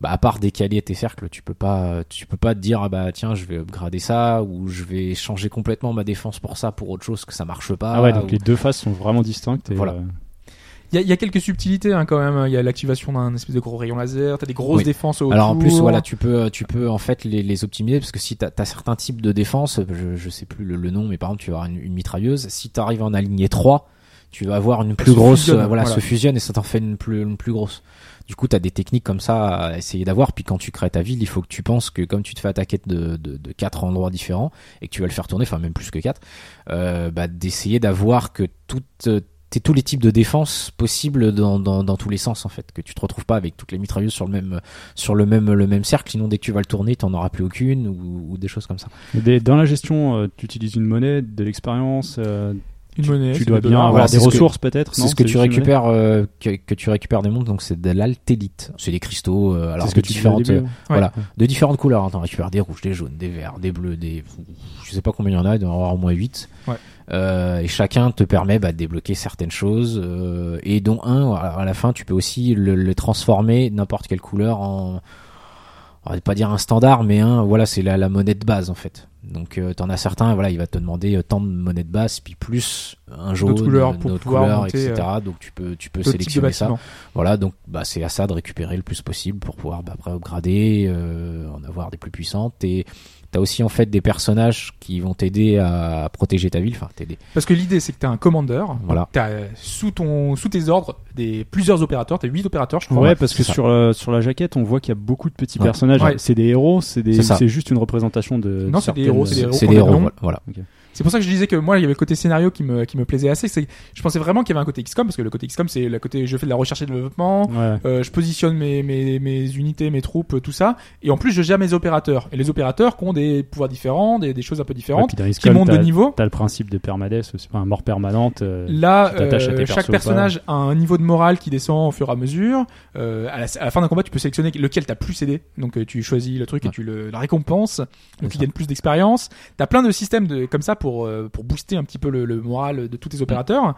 bah, à part décaler tes cercles, tu peux pas, tu peux pas te dire ah bah tiens, je vais upgrader ça ou je vais changer complètement ma défense pour ça, pour autre chose que ça marche pas. Ah ouais, donc ou- les deux phases sont vraiment distinctes. Et Voilà. euh, Il y, y a quelques subtilités hein, quand même. Il y a l'activation d'un espèce de gros rayon laser. T'as des grosses Oui. défenses autour. Alors en plus voilà tu peux tu peux en fait les, les optimiser parce que si t'as as certains types de défense je, je sais plus le, le nom mais par exemple tu vas avoir une, une mitrailleuse si tu arrives en aligner 3 tu vas avoir une plus se grosse fusionne, voilà, voilà. se fusionne et ça t'en fait une plus une plus grosse du coup t'as des techniques comme ça à essayer d'avoir puis quand tu crées ta ville il faut que tu penses que comme tu te fais attaquer de de, de quatre endroits différents et que tu vas le faire tourner enfin même plus que quatre euh, bah, d'essayer d'avoir que toutes t'es tous les types de défense possibles dans, dans, dans tous les sens en fait que tu te retrouves pas avec toutes les mitrailleuses sur le même sur le même le même cercle sinon dès que tu vas le tourner t'en auras plus aucune ou, ou des choses comme ça des- dans la gestion, euh, tu utilises une monnaie, de l'expérience. euh, Une monnaie. tu dois bien dollars. avoir Voilà, des ressources peut-être. c'est non? ce que tu récupères euh, que, que tu récupères des montres donc c'est de l'altélite c'est des cristaux euh, alors de que tu différentes début. euh, voilà de différentes couleurs hein. t'en récupères des rouges des jaunes des verts des bleus des je sais pas combien il y en a il doit y en avoir au moins 8 Ouais. Euh, et chacun te permet bah, de débloquer certaines choses euh, et dont un à la fin tu peux aussi le, le transformer n'importe quelle couleur en on va pas dire un standard, mais un, voilà, c'est la, la monnaie de base en fait. Donc euh, t'en as certains, voilà, il va te demander euh, tant de monnaie de base, puis plus un jaune, D'autres couleurs une pour autre pouvoir couleur, monter, etc. Donc tu peux, tu peux sélectionner ça. Voilà, donc bah, c'est à ça de récupérer le plus possible pour pouvoir bah, après upgrader, euh, en avoir des plus puissantes. Et t'as aussi en fait des personnages qui vont t'aider à protéger ta ville, enfin t'aider. Parce que l'idée, c'est que tu as un commandeur. Voilà. Tu as sous, ton, sous tes ordres des, plusieurs opérateurs. Tu as 8 opérateurs, je crois. Ouais, parce que ça. sur, euh, sur la jaquette, on voit qu'il y a beaucoup de petits Ouais. personnages. Ouais. C'est des héros, c'est des- C'est juste une représentation de. Non, c'est des héros, c'est des héros. Des voilà. C'est pour ça que je disais que moi, il y avait le côté scénario qui me, qui me plaisait assez. C'est, je pensais vraiment qu'il y avait un côté XCOM, parce que le côté XCOM, c'est le côté je fais de la recherche et développement, Ouais. euh, je positionne mes, mes, mes unités, mes troupes, tout ça. Et en plus, je gère mes opérateurs. Et les opérateurs qui ont des pouvoirs différents, des, des choses un peu différentes, qui montent de niveau. T'as le principe de permadeath, c'est pas un mort permanente. euh, Là, euh, chaque personnage a un niveau de morale qui descend au fur et à mesure. Euh, à, la, à la fin d'un combat, tu peux sélectionner lequel t'as plus aidé. Donc tu choisis le truc et tu le, la récompenses. Donc il gagne plus d'expérience. T'as plein de systèmes de, comme ça pour euh, pour booster un petit peu le, moral de tous tes opérateurs.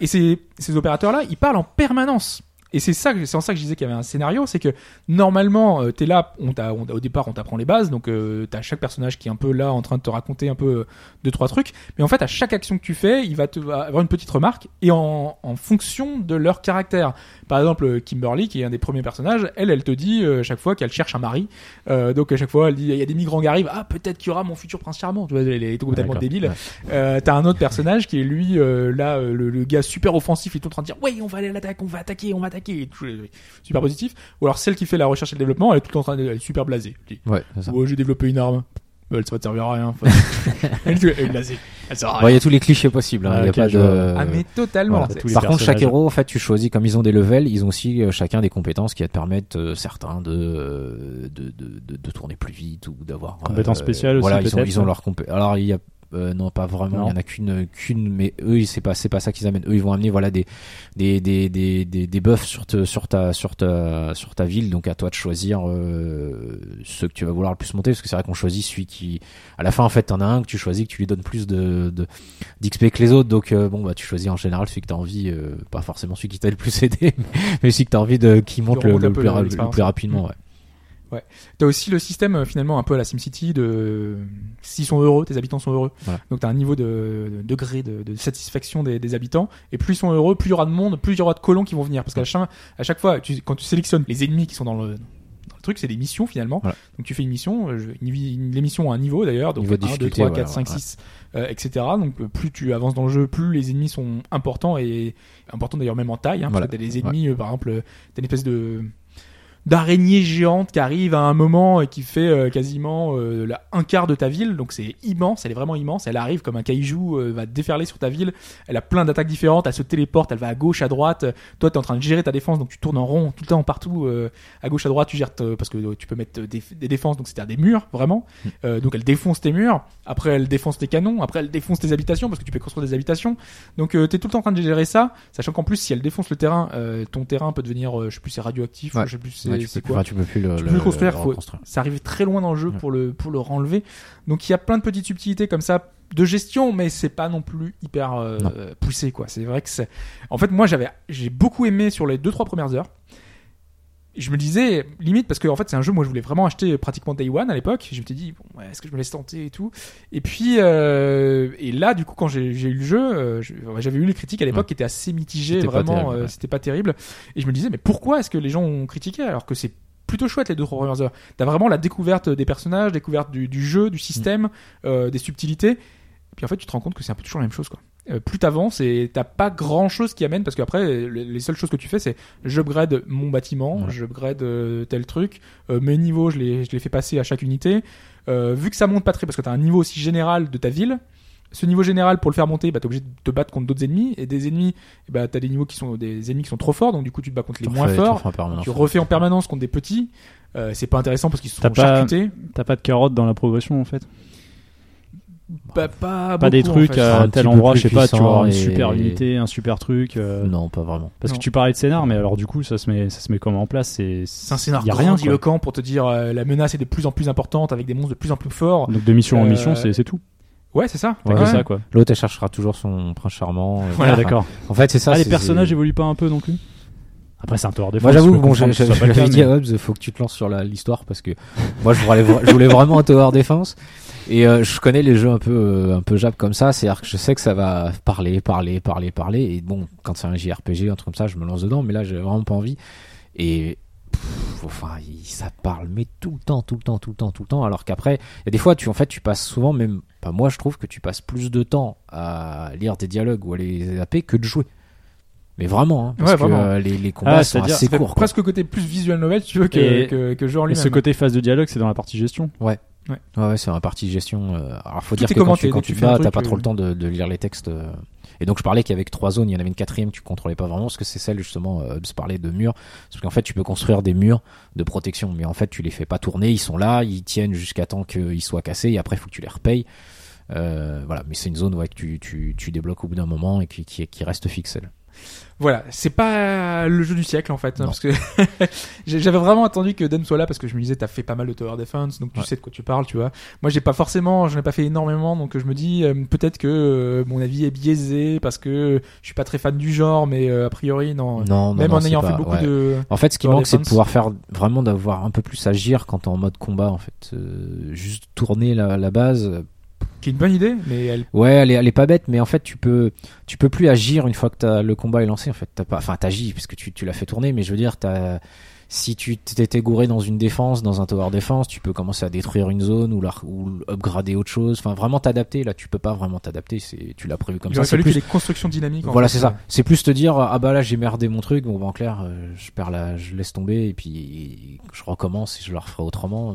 Et ces ces opérateurs là, ils parlent en permanence. Et c'est ça, c'est en ça que je disais qu'il y avait un scénario, c'est que normalement, euh, t'es là, on t'a, au départ, on t'apprend les bases, donc euh, t'as chaque personnage qui est un peu là en train de te raconter un peu euh, deux trois trucs, mais en fait, à chaque action que tu fais, il va te va avoir une petite remarque et en, en fonction de leur caractère. Par exemple, Kimberly, qui est un des premiers personnages, elle, elle te dit euh, chaque fois qu'elle cherche un mari, euh, donc à chaque fois, elle dit il y a des migrants qui arrivent, ah peut-être qu'il y aura mon futur prince charmant, tu vois, elle est complètement débile. Ouais. T'as un autre personnage qui est lui là le, le gars super offensif il est tout en train de dire ouais on va aller à l'attaque on va attaquer on va attaquer euh, super positif ou alors celle qui fait la recherche et le développement elle est tout le temps en train de elle est super blasée Ouais, c'est ça. ouais j'ai développé une arme Bah, elle ça va te servir à rien <laughs> elle, est- blasée elle sert à Bon, rien il y a tous les clichés possibles. hein. Ah, Il y a pas je de. ah mais totalement Voilà. Par contre, chaque héros, en fait, tu choisis comme ils ont des levels, ils ont aussi euh, chacun des compétences qui te permettre euh, certains de, euh, de, de, de, de tourner plus vite ou d'avoir euh, Compétences spéciales Voilà, aussi, ils ont, ils ont leurs compé- Alors il y a euh, non pas vraiment, il y en a qu'une qu'une, mais eux c'est pas c'est pas ça qu'ils amènent. Eux ils vont amener voilà des des des des des, des buffs sur te, sur ta sur ta sur ta ville, donc à toi de choisir euh, ceux que tu vas vouloir le plus monter, parce que c'est vrai qu'on choisit celui qui à la fin en fait t'en as un que tu choisis que tu lui donnes plus de, de d'XP que les autres. Donc euh, bon bah tu choisis en général celui que t'as envie euh, pas forcément celui qui t'a le plus <laughs> aidé mais celui que t'as envie de qui monte le, plus, le- plus rapidement ouais. T'as aussi le système euh, finalement un peu à la SimCity de s'ils sont heureux, tes habitants sont heureux. Voilà. Donc t'as un niveau de, de degré de, de satisfaction des, des habitants. Et plus ils sont heureux, plus il y aura de monde, plus il y aura de colons qui vont venir. Parce qu'à chaque, à chaque fois, tu, quand tu sélectionnes les ennemis qui sont dans le, dans le truc, c'est des missions finalement. Voilà. Donc tu fais une mission, euh, une, l'émission a un niveau d'ailleurs, donc Niveau 1, de 2, difficulté, 3, voilà, 4, 5, ouais. 6, euh, etc. Donc euh, plus tu avances dans le jeu, plus les ennemis sont importants et importants d'ailleurs même en taille. Hein, Voilà. Parce que t'as des ennemis, euh, par exemple, t'as une espèce de d'araignée géante qui arrive à un moment et qui fait euh, quasiment euh, la, un quart de ta ville. Donc c'est immense elle est vraiment immense. Elle arrive comme un kaiju euh, va déferler sur ta ville. Elle a plein d'attaques différentes. Elle se téléporte elle va à gauche à droite. Toi t'es en train de gérer ta défense donc tu tournes en rond tout le temps partout euh, à gauche à droite. Tu gères parce que tu peux mettre des, des défenses donc c'est-à-dire des murs vraiment. Euh, donc elle défonce tes murs. Après elle défonce tes canons. Après elle défonce tes habitations parce que tu peux construire des habitations. Donc t'es tout le temps en train de gérer ça sachant qu'en plus si elle défonce le terrain ton terrain peut devenir je sais plus c'est radioactif Ouais. ou je sais plus c'est Ouais, tu, peux, quoi enfin, tu peux plus le, tu peux le construire, faut- ça arrive très loin dans le jeu Ouais. pour le pour le renlever. Donc il y a plein de petites subtilités comme ça de gestion, mais c'est pas non plus hyper euh, Non. poussé quoi. C'est vrai que c'est. En fait, moi j'avais j'ai beaucoup aimé sur les deux trois premières heures. Je me disais limite parce que en fait c'est un jeu moi je voulais vraiment acheter pratiquement Day One à l'époque. Je me suis dit bon ouais, est-ce que je me laisse tenter et tout? Et puis euh, et là du coup quand j'ai eu le jeu, euh, j'avais eu les critiques à l'époque Ouais. qui étaient assez mitigées vraiment. terrible, euh, ouais. C'était pas terrible. Et je me disais mais pourquoi est-ce que les gens ont critiqué alors que c'est plutôt chouette les deux trois premières heures. T'as vraiment la découverte des personnages, découverte du, du jeu, du système, euh, des subtilités. Et puis en fait, tu te rends compte que c'est un peu toujours la même chose, quoi. Euh, plus t'avances et t'as pas grand chose qui amène parce qu'après les, les seules choses que tu fais c'est j'upgrade mon bâtiment, Ouais. j'upgrade euh, tel truc, euh, mes niveaux je les, je les fais passer à chaque unité. Euh, vu que ça monte pas très parce que t'as un niveau aussi général de ta ville, ce niveau général pour le faire monter, bah t'es obligé de te battre contre d'autres ennemis et des ennemis, eh bah t'as des niveaux qui sont des ennemis qui sont trop forts donc du coup tu te bats contre les moins forts. Tu refais en permanence contre des petits. Euh, c'est pas intéressant parce qu'ils T'as sont pas- charcutés. T'as pas de carottes dans la progression en fait? Bah, pas Pas des en trucs fait. à Un tel endroit, je sais pas, tu vas avoir une super et- unité, un super truc. euh, Non, pas vraiment. Parce Non. que tu parlais de scénar, mais alors du coup, ça se met, ça se met comment en place? C'est un scénar y a rien. quoi. grandiloquent pour te dire euh, la menace est de plus en plus importante avec des monstres de plus en plus forts. Donc de mission en Euh, mission, c'est tout. Ouais, c'est ça. Ouais, ça quoi. L'autre, elle cherchera toujours son prince charmant. euh, Voilà, enfin, d'accord. En fait, c'est ça. Ah, les personnages évoluent pas un peu non plus? Après, c'est un tower defense. Moi j'avoue, bon, j'avais dit à Hobbs, faut que tu te lances sur l'histoire parce que moi je voulais, je voulais vraiment un tower defense et euh, je connais les jeux un peu euh, un peu jap comme ça, c'est-à-dire que je sais que ça va parler, parler, parler, parler et bon, quand c'est un JRPG, un truc comme ça, je me lance dedans, mais là j'ai vraiment pas envie et pff, enfin, il- ça parle mais tout le temps, tout le temps, tout le temps, tout le temps alors qu'après, il y a des fois tu en fait tu passes souvent même pas moi je trouve que tu passes plus de temps à lire des dialogues ou à les zapper que de jouer. Mais vraiment, hein, parce Ouais, que vraiment. euh, les, les combats Ah, sont assez courts. presque côté plus visual novel, si tu veux, que, Et- que, que jeu en Et lui-même. ce côté phase de dialogue, c'est dans la partie gestion. Ouais, ouais, c'est un partie gestion. euh, alors, faut Tout dire que quand tu, quand que tu truc, t'as pas trop euh, le temps de, de lire les textes. euh. Et donc, je parlais qu'avec trois zones, il y en avait une quatrième, tu contrôlais pas vraiment, parce que c'est celle, justement, euh, de se parler de murs. Parce qu'en fait, tu peux construire des murs de protection, mais en fait, tu les fais pas tourner, ils sont là, ils tiennent jusqu'à temps qu'ils soient cassés, et après, il faut que tu les repayes. Euh, voilà, mais c'est une zone ouais, que tu, tu, tu débloques au bout d'un moment et qui, qui, qui reste fixe, elle. Voilà, c'est pas le jeu du siècle en fait, hein, parce que <laughs> j'avais vraiment attendu que Dan soit là parce que je me disais t'as fait pas mal de tower defense, donc tu Ouais. sais de quoi tu parles, tu vois. Moi j'ai pas forcément, j'en ai pas fait énormément, donc je me dis euh, peut-être que euh, mon avis est biaisé parce que je suis pas très fan du genre, mais euh, a priori non. Non, non, Même non, en ayant pas- fait beaucoup ouais. de. En fait, ce qui manque, c'est de pouvoir faire vraiment d'avoir un peu plus agir quand t'es en mode combat, en fait. Juste tourner la, la base. Qui est une bonne idée, mais elle. Ouais, elle est, elle est pas bête, mais en fait, tu peux, tu peux plus agir une fois que t'as, le combat est lancé. En fait, t'as pas, enfin, t'agis puisque tu, tu l'as fait tourner, mais je veux dire, t'as, si tu t'étais gouré dans une défense, dans un tower défense, tu peux commencer à détruire une zone ou, la, ou upgrader autre chose. Enfin, vraiment t'adapter. Là, tu peux pas vraiment t'adapter. C'est, tu l'as prévu comme il ça. aurait C'est plus, des constructions dynamiques. voilà, c'est ça. C'est plus te dire, ah bah là, j'ai merdé mon truc. Bon, bah, en clair, euh, je perds la, je laisse tomber et puis je recommence et je le referai autrement.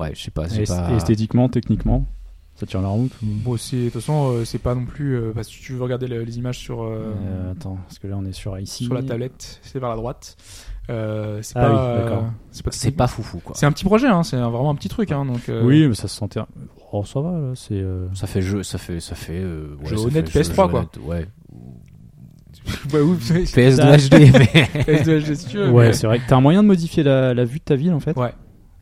Ouais, je sais pas, pas. Esthétiquement, techniquement, ça tient la route. ou- Bon, c'est- de toute façon, euh, c'est pas non plus. euh, parce que si tu veux regarder le- les images sur euh, Euh, attends, parce que là on est sur ici. sur la tablette, c'est vers la droite. Euh, c'est Ah pas. oui, d'accord. c'est pas. C'est pas foufou, quoi. C'est un petit projet, hein, c'est vraiment un petit truc, hein, donc. euh, Oui, mais ça se sentait. Oh, ça va là, c'est. euh, Ça fait jeu, ça fait, ça fait. Euh, ouais, Jeu ça honnête fait PS3, quoi. honnête, Ouais. Oui, PS2 HD, mais. PS2 HD, si tu veux, Ouais, mais- c'est vrai que t'as un moyen de modifier la, la vue de ta ville en fait. Ouais.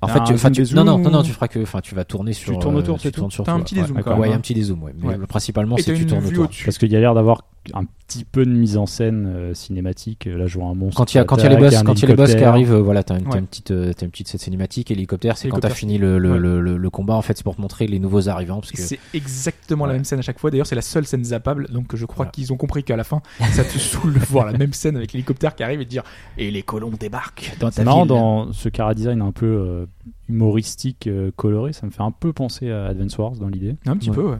En fait, tu, tu- zoom non, non, non, tu feras que, enfin, tu vas tourner sur. tournes autour, euh, c'est tu tournes tout sur T'as un tout, petit dézoom, Ouais, un petit dézoom, ouais. Mais principalement, c'est tu tournes autour. Parce qu'il y a l'air d'avoir un petit peu de mise en scène euh, cinématique. Là, je vois un monstre. Quand il y a, quand il y a les boss, quand il y a les boss qui arrivent, euh, voilà, t'as une, t'as Ouais. une petite, euh, t'as une petite cette cinématique. Hélicoptère, c'est quand t'as fini le, le, Ouais. le, le, le combat, en fait, c'est pour te montrer les nouveaux arrivants, parce que. C'est exactement la même scène à chaque fois. D'ailleurs, c'est la seule scène zappable. Donc, je crois Voilà. qu'ils ont compris qu'à la fin, ça te <laughs> saoule de voir la même scène avec l'hélicoptère qui arrive et de dire Et les colons débarquent dans ta marrant ville. dans ce cara design un peu euh, humoristique, euh, coloré. Ça me fait un peu penser à Advance Wars dans l'idée. Un petit Ouais. peu, ouais.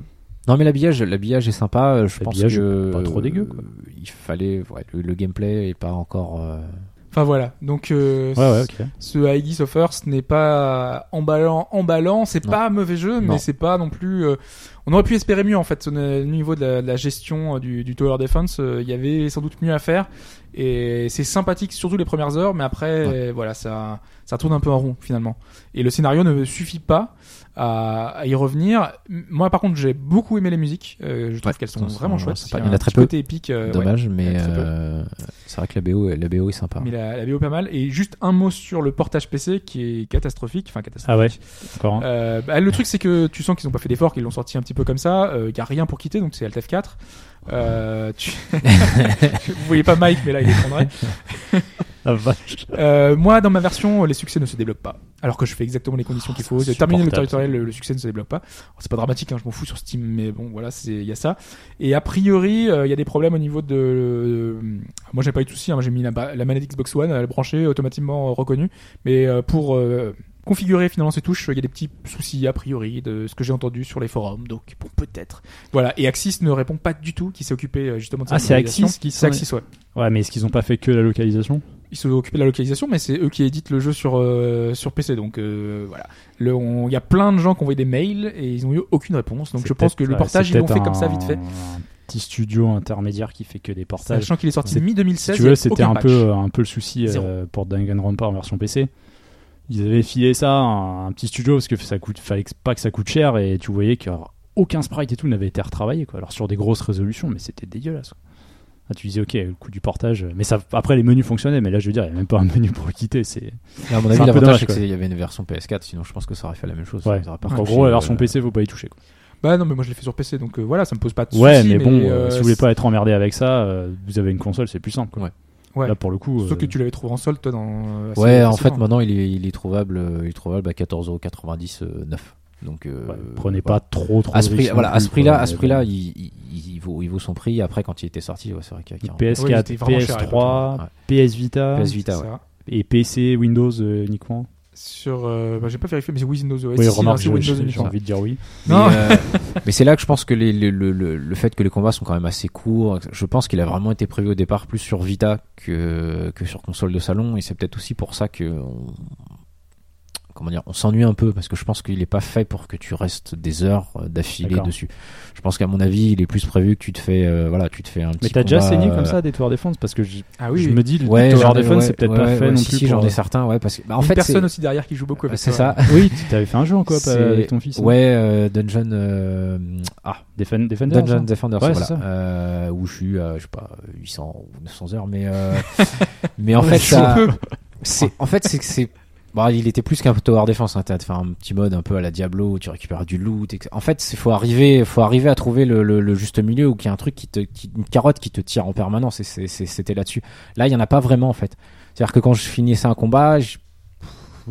Non, mais l'habillage, l'habillage est sympa. euh, Je pense que. pas trop dégueu, quoi. euh, Il fallait, ouais, le, le gameplay est pas encore. euh, Enfin, voilà. Donc, euh, Ouais, ouais, ce Heidi of Earth n'est pas emballant, emballant. C'est pas un mauvais jeu, mais c'est pas non plus. euh, On aurait pu espérer mieux en fait au niveau de la, de la gestion euh, du, du tower defense. euh, Il y avait sans doute mieux à faire et c'est sympathique surtout les premières heures, mais après euh, voilà ça ça tourne un peu en rond finalement. Et le scénario ne suffit pas à, à y revenir. Moi par contre j'ai beaucoup aimé les musiques. Euh, je trouve Ouais, qu'elles sont vraiment chouettes. sympa. Il Il y en a très peu. côté épique. euh, ouais. Dommage, mais euh, c'est vrai que la BO, est- la BO est sympa. Mais la, la BO pas mal. Et juste un mot sur le portage PC qui est catastrophique. Enfin catastrophique. Ah ouais, encore. Euh, bah, le truc c'est que tu sens qu'ils ont pas fait d'effort, qu'ils l'ont sorti un petit peu comme ça. Il y a rien pour quitter, donc c'est Alt F4. Euh, tu... <laughs> Vous voyez pas Mike, mais là il est prendrait. <laughs> La vache. Euh, moi, dans ma version, les succès ne se débloquent pas. Alors que je fais exactement les conditions qu'il faut. terminé le tutoriel, le, le succès ne se débloque pas. C'est pas dramatique, hein, je m'en fous sur Steam, mais bon, voilà, c'est il y a ça. Et a priori, euh, il y a des problèmes au niveau de. euh, moi, j'ai pas eu de soucis. hein, j'ai mis la, la manette Xbox One, elle est branchée, automatiquement euh, reconnue. Mais euh, pour euh, configurer finalement ces touches, il y a des petits soucis a priori de ce que j'ai entendu sur les forums. Donc, bon, peut-être. Voilà. Et Axis ne répond pas du tout, qui s'est occupé euh, justement de Ah, cette c'est localisation. Axis qui C'est Axis, ouais. Ouais, mais est-ce qu'ils ont pas fait que la localisation? Ils se occupent de la localisation, mais c'est eux qui éditent le jeu sur euh, sur PC. Donc euh, voilà, il y a plein de gens qui ont envoyé des mails et ils ont eu aucune réponse. Donc C'est je pense que le portage c'est ils l'ont fait comme ça vite fait. Un petit studio intermédiaire qui fait que des portages. Sachant qu'il est sorti C'est- mi 2016. Si tu veux, c'était un peu, un peu le souci euh, pour Danganronpa en version PC. Ils avaient filé ça à un, un petit studio parce que ça coûte, fallait que- pas que ça coûte cher et tu voyais qu'aucun sprite et tout n'avait été retravaillé. Quoi. Alors sur des grosses résolutions, mais c'était dégueulasse. quoi. Ah, tu disais, ok, le coût du portage. Mais ça, après, les menus fonctionnaient, mais là, je veux dire, il n'y a même pas un menu pour quitter. C'est... À mon avis, un peu l'avantage, c'est qu'il y avait une version PS4, sinon je pense que ça aurait fait la même chose. Ouais. Pas En gros, la euh, version PC, faut pas y toucher. Quoi. Bah non, mais moi je l'ai fait sur PC, donc euh, voilà, ça me pose pas de Ouais, soucis, mais bon, euh, euh, si vous voulez pas être emmerdé avec ça, euh, vous avez une console, c'est plus simple. Quoi. Ouais. Ouais. Là, pour le coup. Sauf que euh, tu l'avais trouvé en solde, toi, dans. assez Ouais, en fait, maintenant, il est, il est trouvable, euh, il est trouvable à 14,90€ euh. Donc, euh, ouais, prenez voilà. pas trop trop à de ce prix, voilà, à ce prix-là, à ce prix-là, il, il, il vaut, il vaut son prix. Après, quand il était sorti, ouais, c'est vrai qu'il y a 40. Ouais, il PS4, était vraiment cher à PS3, PS Vita PS Vita, ouais. et PC, Windows euh, uniquement. Sur. euh, bah, j'ai pas vérifié, mais c'est Windows OS. oui, remarque, c'est j'ai- envie de dire oui. Non. Mais, euh, <laughs> mais c'est là que je pense que les, les- le, le, le fait que les combats sont quand même assez courts, je pense qu'il a vraiment été prévu au départ plus sur Vita que, que sur console de salon, et c'est peut-être aussi pour ça que on, comment dire, on s'ennuie un peu parce que je pense qu'il est pas fait pour que tu restes des heures euh, d'affilée dessus. Je pense qu'à mon avis, il est plus prévu que tu te fais, euh, voilà, tu te fais un petit. Mais t'as déjà saigné euh, comme ça des Tower Defense parce que je, Ah oui, je oui. me dis le Ouais, Defense ouais, c'est peut-être ouais, pas ouais, fait ouais, non si, plus Si, pour- j'en ai certains, ouais, parce que bah, en Une fait, personne aussi derrière qui joue beaucoup c'est ça. Oui, <laughs> tu avais fait un jeu en coop C'est- avec ton fils. non Ouais, euh, Dungeon. euh, ah, Defen- Defenders. Dungeon hein. Defenders, Ouais, voilà. c'est ça. Euh, où je suis, je sais pas, 800 ou 900 heures, mais <laughs> mais en fait, ça, en fait, c'est que c'est, bon, il était plus qu'un tower defense. Hein, t'as fait un petit mode un peu à la Diablo où tu récupères du loot. etc. En fait, il faut arriver, faut arriver à trouver le, juste milieu ou qu'il y a un truc qui te, une carotte qui te tire en permanence. Et c'était là-dessus. Là, il y en a pas vraiment en fait. C'est-à-dire que quand je finissais un combat, je-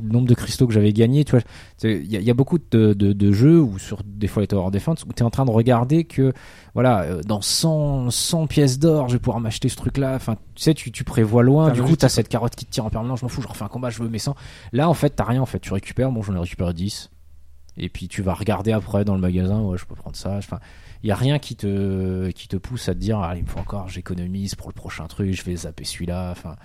le nombre de cristaux que j'avais gagné, tu vois, il y, y a beaucoup de, de, de jeux ou sur des fois les Tower Defense où tu es en train de regarder que voilà, euh, dans 100, 100 pièces d'or, je vais pouvoir m'acheter ce truc-là. Enfin, tu sais, tu, tu prévois loin. Du coup, t'as objectif. cette carotte qui te tire en permanence. Je m'en fous, je refais un combat, je veux mes 100. Là, en fait, t'as rien. En fait, tu récupères. Bon, j'en ai récupéré 10. Et puis, tu vas regarder après dans le magasin. Ouais, je peux prendre ça. Enfin, il y a rien qui te, qui te pousse à te dire, ah, il me faut encore, j'économise pour le prochain truc, je vais zapper celui-là. Enfin,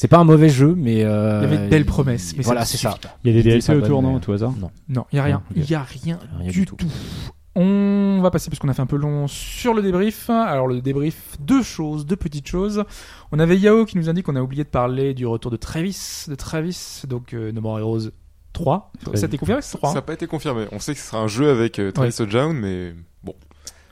c'est pas un mauvais jeu, mais euh, Il y avait de belles promesses, mais ça voilà, c'est ça. Il y a des DLC autour, non, tout hasard Non. Non, il y a rien. Il ok. y a rien, du, tout. On va passer parce qu'on a fait un peu long sur le débrief. Alors le débrief, deux choses, deux petites choses. On avait Yao qui nous indique qu'on a oublié de parler du retour de Travis, de Travis, donc euh, No More Heroes 3. Très Ça bien. t'est confirmé c'est 3 Ça n'a pas été confirmé. On sait que ce sera un jeu avec euh, Travis O'Jown, mais bon.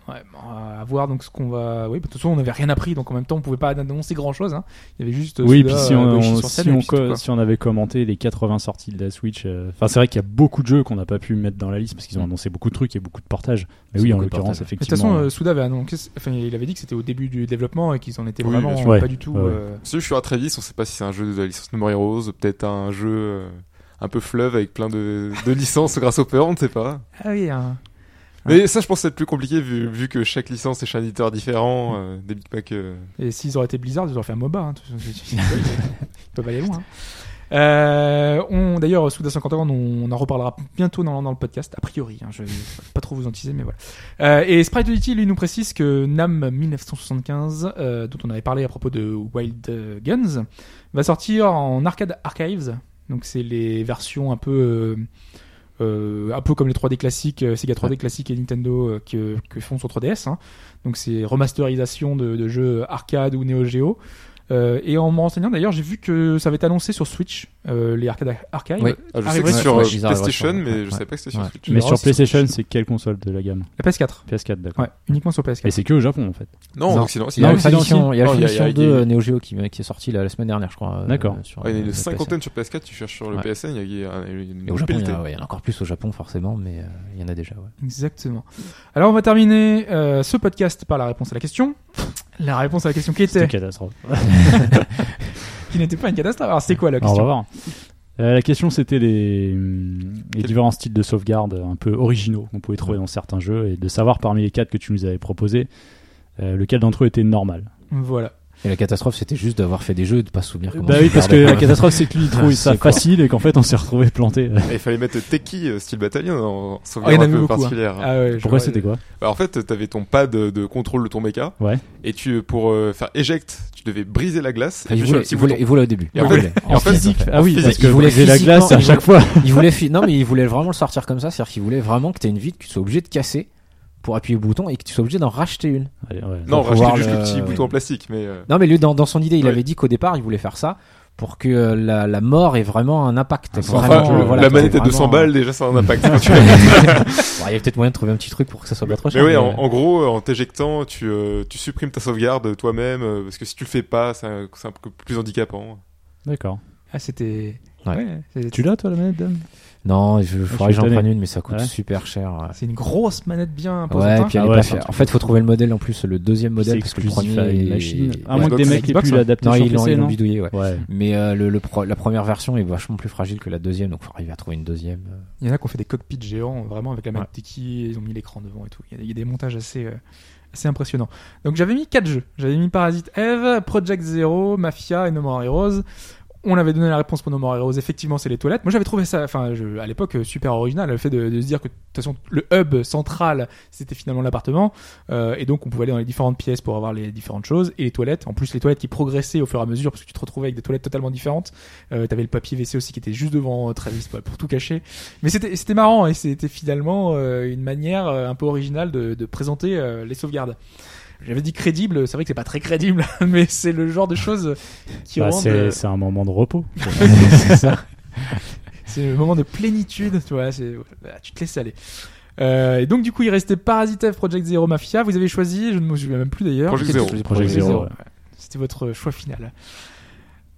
Ouais, bon, à voir donc ce qu'on va. Oui, de toute façon on n'avait rien appris, donc en même temps on pouvait pas annoncer grand chose. Hein. Il y avait juste. euh, Oui, puis si euh, on, scène, si, on puis co- c'est tout, quoi. si on avait commenté les 80 sorties de la Switch, euh, enfin c'est vrai qu'il y a beaucoup de jeux qu'on n'a pas pu mettre dans la liste parce qu'ils ont annoncé beaucoup de trucs et beaucoup de portages. Mais oui, en l'occurrence. Mais de toute effectivement. façon, euh, Souda avait annoncé, enfin, il avait dit que c'était au début du développement et qu'ils en étaient Oui, vraiment. Ouais. pas du tout. Ouais, euh, Si je suis à Travis, on sait pas si c'est un jeu de la licence No More Heroes, peut-être un jeu euh, un peu fleuve avec plein de, de licences <laughs> grâce au peur, on ne sait pas. Ah oui, hein. Mais ça, je pense que c'est plus compliqué vu, vu que chaque licence est chez un éditeur différent, euh, des bitpacks. euh, Et s'ils auraient été Blizzard, ils auraient fait un MOBA. Hein. <laughs> Ils peuvent aller loin. hein. Euh, on, d'ailleurs, Souda 51, on, on en reparlera bientôt dans, dans le podcast, a priori. Hein, je vais <laughs> pas trop vous en teaser, mais voilà. Euh, et Sprite Unity, lui, nous précise que NAM 1975, euh, dont on avait parlé à propos de Wild Guns, va sortir en arcade archives. Donc, c'est les versions un peu, euh, un peu comme les 3D classiques, euh, Sega 3D classiques et Nintendo euh, que, que font sur 3DS. Hein. Donc, c'est remasterisation de, de jeux arcade ou Neo Geo. Euh, et en me renseignant d'ailleurs, j'ai vu que ça avait été annoncé sur Switch, euh, les arcades archives. Oui. Ah, je sais que sur ouais, euh, PlayStation, mais je ouais. savais pas que c'était sur Ouais. Switch. Mais sur PlayStation, c'est quelle console de la gamme La PS4. PS4, d'accord. Ouais, uniquement sur PS4. Et c'est que au Japon en fait. Non, en Non. Occident, Il y a Non, la Finition, il y a la Non, il y a- Finition il y a- 2 il y a- euh, Neo Geo qui, qui est sorti la, la semaine dernière, je crois. euh, D'accord. sur, Ouais, il y en a euh, une cinquantaine sur PS4, tu cherches sur le Ouais. PSN, il y a, une, au Japon, il y, en a, encore plus au Japon, forcément, mais euh, il y en a déjà. Ouais. Exactement. Alors on va terminer euh, ce podcast par la réponse à la question. La réponse à la question qui était, catastrophe. Qui n'était pas une catastrophe. Alors c'était quoi la Alors, on question va voir. Euh, la question c'était les, les différents styles de sauvegarde un peu originaux qu'on pouvait trouver dans certains jeux et de savoir parmi les quatre que tu nous avais proposés euh, lequel d'entre eux était normal? Voilà. Et la catastrophe, c'était juste d'avoir fait des jeux et de pas se souvenir comment Bah oui, parce que la catastrophe c'est que lui il trouvait ça facile et qu'en fait on s'est retrouvé planté. <laughs> Et il fallait mettre Techie euh, style bataillon en Oh, sauvegarde en un peu beaucoup. hein. particulière. Ah Pourquoi c'était quoi Bah, en fait, t'avais ton pad de contrôle de ton mecha, Ouais. et tu, pour euh, faire éject, tu devais briser la glace. Enfin, et il, voulait, le petit il, voulait, bouton. il voulait au début. Et en physique Ah oui, physique, parce que il voulait briser la glace à chaque fois. il voulait non mais il voulait vraiment le sortir comme ça, c'est-à-dire qu'il voulait vraiment que tu aies une vie que tu sois obligé de casser pour appuyer le bouton et que tu sois obligé d'en racheter une. Allez, ouais. Non, racheter juste le le- petit bouton en plastique, mais euh, Non mais lui dans, dans son idée, il Ouais. avait dit qu'au départ, il voulait faire ça pour que euh, la, la mort ait vraiment un impact. enfin, Vraiment, le- euh, voilà, la manette à vraiment- 200 balles, déjà, ça a un impact. <laughs> Bon, il y a peut-être moyen de trouver un petit truc pour que ça soit pas trop mais cher. oui, mais, en, euh, en gros, en t'éjectant, tu, euh, tu supprimes ta sauvegarde toi-même, euh, parce que si tu le fais pas, c'est un, peu plus handicapant. D'accord. Ah c'était Ouais. Tu l'as toi la manette Dan Non, il faudrait que j'en prenne une, mais ça coûte Ouais. super cher. ouais. c'est une grosse manette bien imposante. Ouais, hein. puis elle Ah est ouais, pas chère. En fait, faut trouver le modèle en plus, le deuxième modèle, parce que le premier à une machine. À Ouais. moins que des mecs aient pu l'adapter Non, sur ils l'ont PC, ils l'ont non bidouillé, ouais. Ouais. Mais euh, le, le pro- la première version est vachement plus fragile que la deuxième, donc faut arriver à trouver une deuxième. euh. Il y en a qui ont fait des cockpits géants, vraiment avec la manette. Tiki, ils ont mis l'écran devant et tout. Il y a, il y a des montages assez, euh, assez impressionnants. Donc j'avais mis quatre jeux. J'avais mis Parasite Eve, Project Zero, Mafia et No More Heroes. On avait donné la réponse pour No More. Effectivement, c'est les toilettes. Moi, j'avais trouvé ça, enfin, à l'époque, euh, super original, le fait de, de se dire que de toute façon, le hub central, c'était finalement l'appartement, euh, et donc on pouvait aller dans les différentes pièces pour avoir les différentes choses et les toilettes. En plus, les toilettes qui progressaient au fur et à mesure parce que tu te retrouvais avec des toilettes totalement différentes. Euh, T'avais le papier WC aussi qui était juste devant euh, Travis pour, tout cacher. Mais c'était c'était marrant et c'était finalement euh, une manière euh, un peu originale de, de présenter les sauvegardes. J'avais dit crédible, c'est vrai que c'est pas très crédible, <laughs> mais c'est le genre de choses qui Bah, rendent. c'est euh, c'est un moment de repos. <laughs> c'est ça. <laughs> C'est le moment de plénitude, tu vois, c'est, voilà, tu te laisses aller. Euh, et donc du coup il restait Parasite Eve, Project Zero, Mafia. Vous avez choisi, je ne me souviens même plus d'ailleurs. Project Zero. Project Zero, ouais. C'était votre choix final.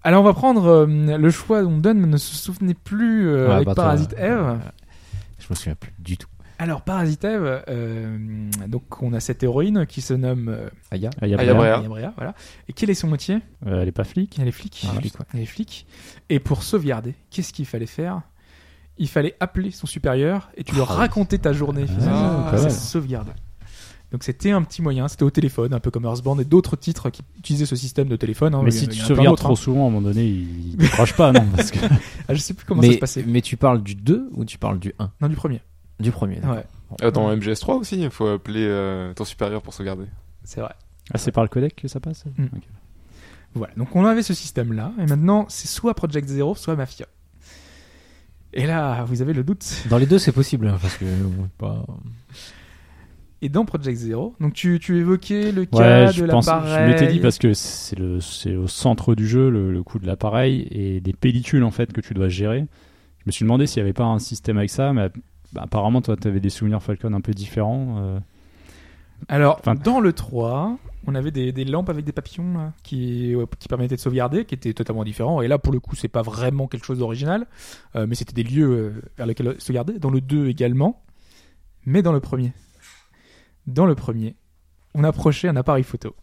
Alors on va prendre euh, le choix dont Dunn ne se souvenait plus euh, Ouais, avec bah, Parasite euh, Eve. Je me souviens plus du tout. Alors Parasite Eve, euh, donc on a cette héroïne qui se nomme euh, Aya Ah, y a Ah, y a pas- Brea. Aya Brea, voilà. Et quel est son métier? Euh, Elle est pas flic Elle est flic. Ah, ouais. Elle est flic. Et pour sauvegarder, qu'est-ce qu'il fallait faire? Il fallait appeler son supérieur et tu lui Ah oui. racontais ta journée. Ah, Ah, ça se sauvegarde. Donc c'était un petit moyen, c'était au téléphone, un peu comme Earthbound et d'autres titres qui utilisaient ce système de téléphone. hein. Mais si tu sauvegardes trop hein. souvent, à un moment donné, il <laughs> décroche pas, non parce que... Ah, je sais plus comment ça se passait. mais tu parles du 2 ou tu parles du 1 Non, du premier. Du premier. d'accord. Ouais, Euh, Dans MGS3 aussi, il faut appeler euh, ton supérieur pour sauvegarder. c'est vrai. Ah, c'est par le codec que ça passe Mm. Voilà, donc on avait ce système-là, et maintenant c'est soit Project Zero, soit Mafia. Et là, vous avez le doute. Dans les deux, c'est possible, hein, parce que pas. Et dans Project Zero, donc tu, tu évoquais le Ouais, cas je de pense, je l'appareil. m'étais dit parce que c'est le, c'est au centre du jeu le, le coup de l'appareil et des pellicules en fait que tu dois gérer. Je me suis demandé s'il n'y avait pas un système avec ça, mais bah, apparemment toi tu avais des souvenirs Falcon un peu différents. euh. Alors, Enfin- dans le 3, on avait des, des lampes avec des papillons là, qui, ouais, qui permettaient de sauvegarder, qui étaient totalement différents. Et là, pour le coup, c'est pas vraiment quelque chose d'original, euh, mais c'était des lieux euh, vers lesquels sauvegarder. Dans le 2 également, mais dans le premier. Dans le premier, on approchait un appareil photo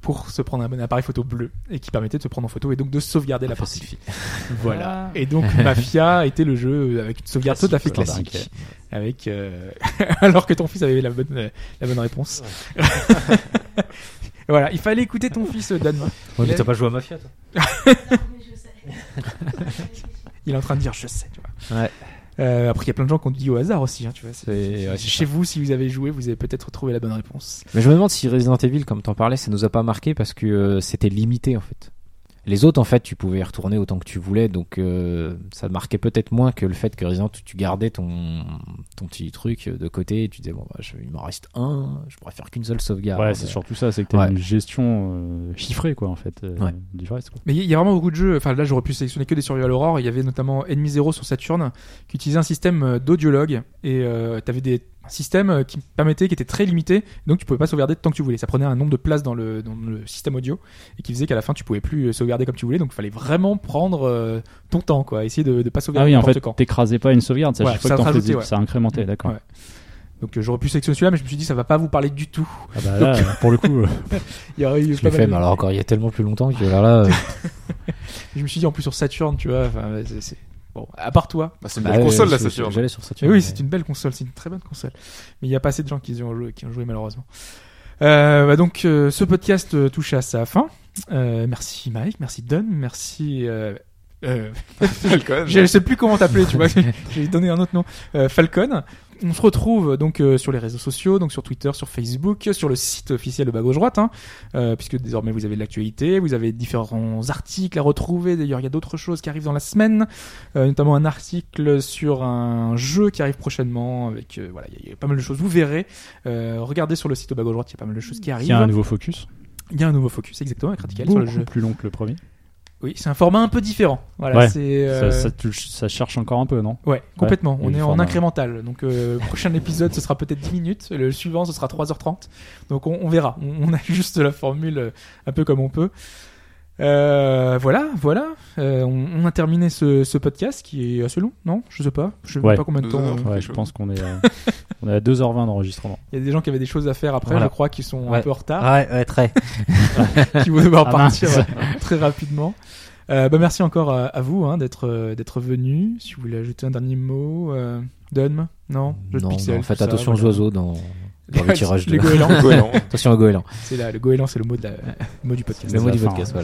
pour se prendre un, un appareil photo bleu et qui permettait de se prendre en photo et donc de sauvegarder la partie. <laughs> Voilà. Et donc <laughs> Mafia était le jeu avec une sauvegarde tout à fait Classique, classique, avec euh, <laughs> alors que ton fils avait la bonne la bonne réponse. voilà, il fallait écouter ton fils Dan. Ouais, mais t'as pas joué à Mafia, toi Il est en train de dire je sais, tu vois. Ouais. Euh, après, il y a plein de gens qui ont dit au hasard aussi, hein, tu vois. c'est- ouais, Chez vous, si vous avez joué, vous avez peut-être trouvé la bonne réponse. Mais je me demande si Resident Evil, comme t'en parlais, ça nous a pas marqué parce que euh, c'était limité en fait. Les autres, en fait, tu pouvais y retourner autant que tu voulais, donc euh, ça marquait peut-être moins que le fait que Resident, tu gardais ton, ton petit truc de côté et tu disais, bon, bah, je- il m'en reste un, je pourrais faire qu'une seule sauvegarde. Ouais, c'est surtout ça, c'est que tu as Ouais. une gestion euh, chiffrée quoi en fait euh, Ouais. du reste. Quoi. Mais il y a vraiment beaucoup de jeux. Enfin, là, j'aurais pu sélectionner que des Survival Horror. Il y avait notamment Enemy Zero sur Saturn qui utilisait un système d'audiologue et euh, t'avais des un système euh, qui permettait, qui était très limité, donc tu pouvais pas sauvegarder tant que tu voulais. Ça prenait un nombre de places dans le, dans le système audio et qui faisait qu'à la fin tu pouvais plus euh, sauvegarder comme tu voulais. Donc il fallait vraiment prendre euh, ton temps, quoi. Essayer de, de pas Ah sauvegarder oui, en fait, quand. t'écrasais pas une sauvegarde, à Ouais, ça que faisais, ouais. ça incrémentait, d'accord. Ouais. Donc euh, j'aurais pu sélectionner celui-là, mais je me suis dit ça va pas vous parler du tout. Ah bah là, pour le coup, <laughs> Il y aurait eu Je l'ai fait, mais alors encore il y a tellement plus longtemps que là, là. euh, <laughs> Je me suis dit en plus sur Saturn, tu vois. C'est- bon, à part toi. Bah, c'est une bah, belle console, la je- Saturn. J'allais sur Mais oui, mais- c'est une belle console, c'est une très bonne console. Mais il y a pas assez de gens qui y ont joué, qui ont joué malheureusement. Euh, bah donc euh, ce podcast euh, touche à sa fin. Euh, merci Mike, merci Don, merci. Euh, euh, <laughs> Falcon. <laughs> je sais plus comment t'appeler, tu vois. <laughs> J'ai donné un autre nom. Euh, Falcon. On se retrouve donc euh, sur les réseaux sociaux, donc sur Twitter, sur Facebook, sur le site officiel de Bas Gauche Droite, hein, euh, puisque désormais vous avez de l'actualité, vous avez différents articles à retrouver. D'ailleurs, il y a d'autres choses qui arrivent dans la semaine, euh, notamment un article sur un jeu qui arrive prochainement. Avec voilà, il y, a- il y a pas mal de choses. Vous verrez. Regardez sur le site de Bas Gauche Droite, il y a pas mal de choses qui il arrivent. y a un nouveau focus. Il y a un nouveau focus, exactement, avec Radical sur le jeu. plus long que le premier. Oui, c'est un format un peu différent. Voilà, Ouais, c'est. Ça, euh, ça, touche- ça cherche encore un peu, non? Ouais, complètement. On est en format. incrémental. Donc, euh, prochain épisode, ce sera peut-être 10 minutes. Le suivant, ce sera 3h30. Donc, on, on verra. On, on ajuste <laughs> la formule euh, un peu comme on peut. Euh, voilà, voilà. Euh, on, on a terminé ce, ce podcast qui est assez long, non? Je sais pas. Je sais Ouais. même pas combien de Deux temps. heures. euh, Ouais, je pense qu'on est, euh, <laughs> on est à 2h20 d'enregistrement. Il y a des gens qui avaient des choses à faire après, Voilà. je crois, qui sont un peu en retard, Ouais, ouais, très. <laughs> qui vont devoir Ah, partir très rapidement. Euh, bah, merci encore à, à vous hein, d'être euh, d'être venu. Si vous voulez ajouter un dernier mot, euh, Dom, non, de Non, non, faites attention aux voilà. oiseaux dans, <laughs> dans le tirage de goélands. Goéland. <laughs> Attention aux goélands. c'est là, le goéland, c'est le mot de la- le mot du podcast. Le mot du podcast, hein.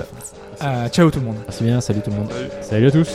voilà. Ah, ciao tout le monde. Merci bien, salut tout le monde. Salut à tous.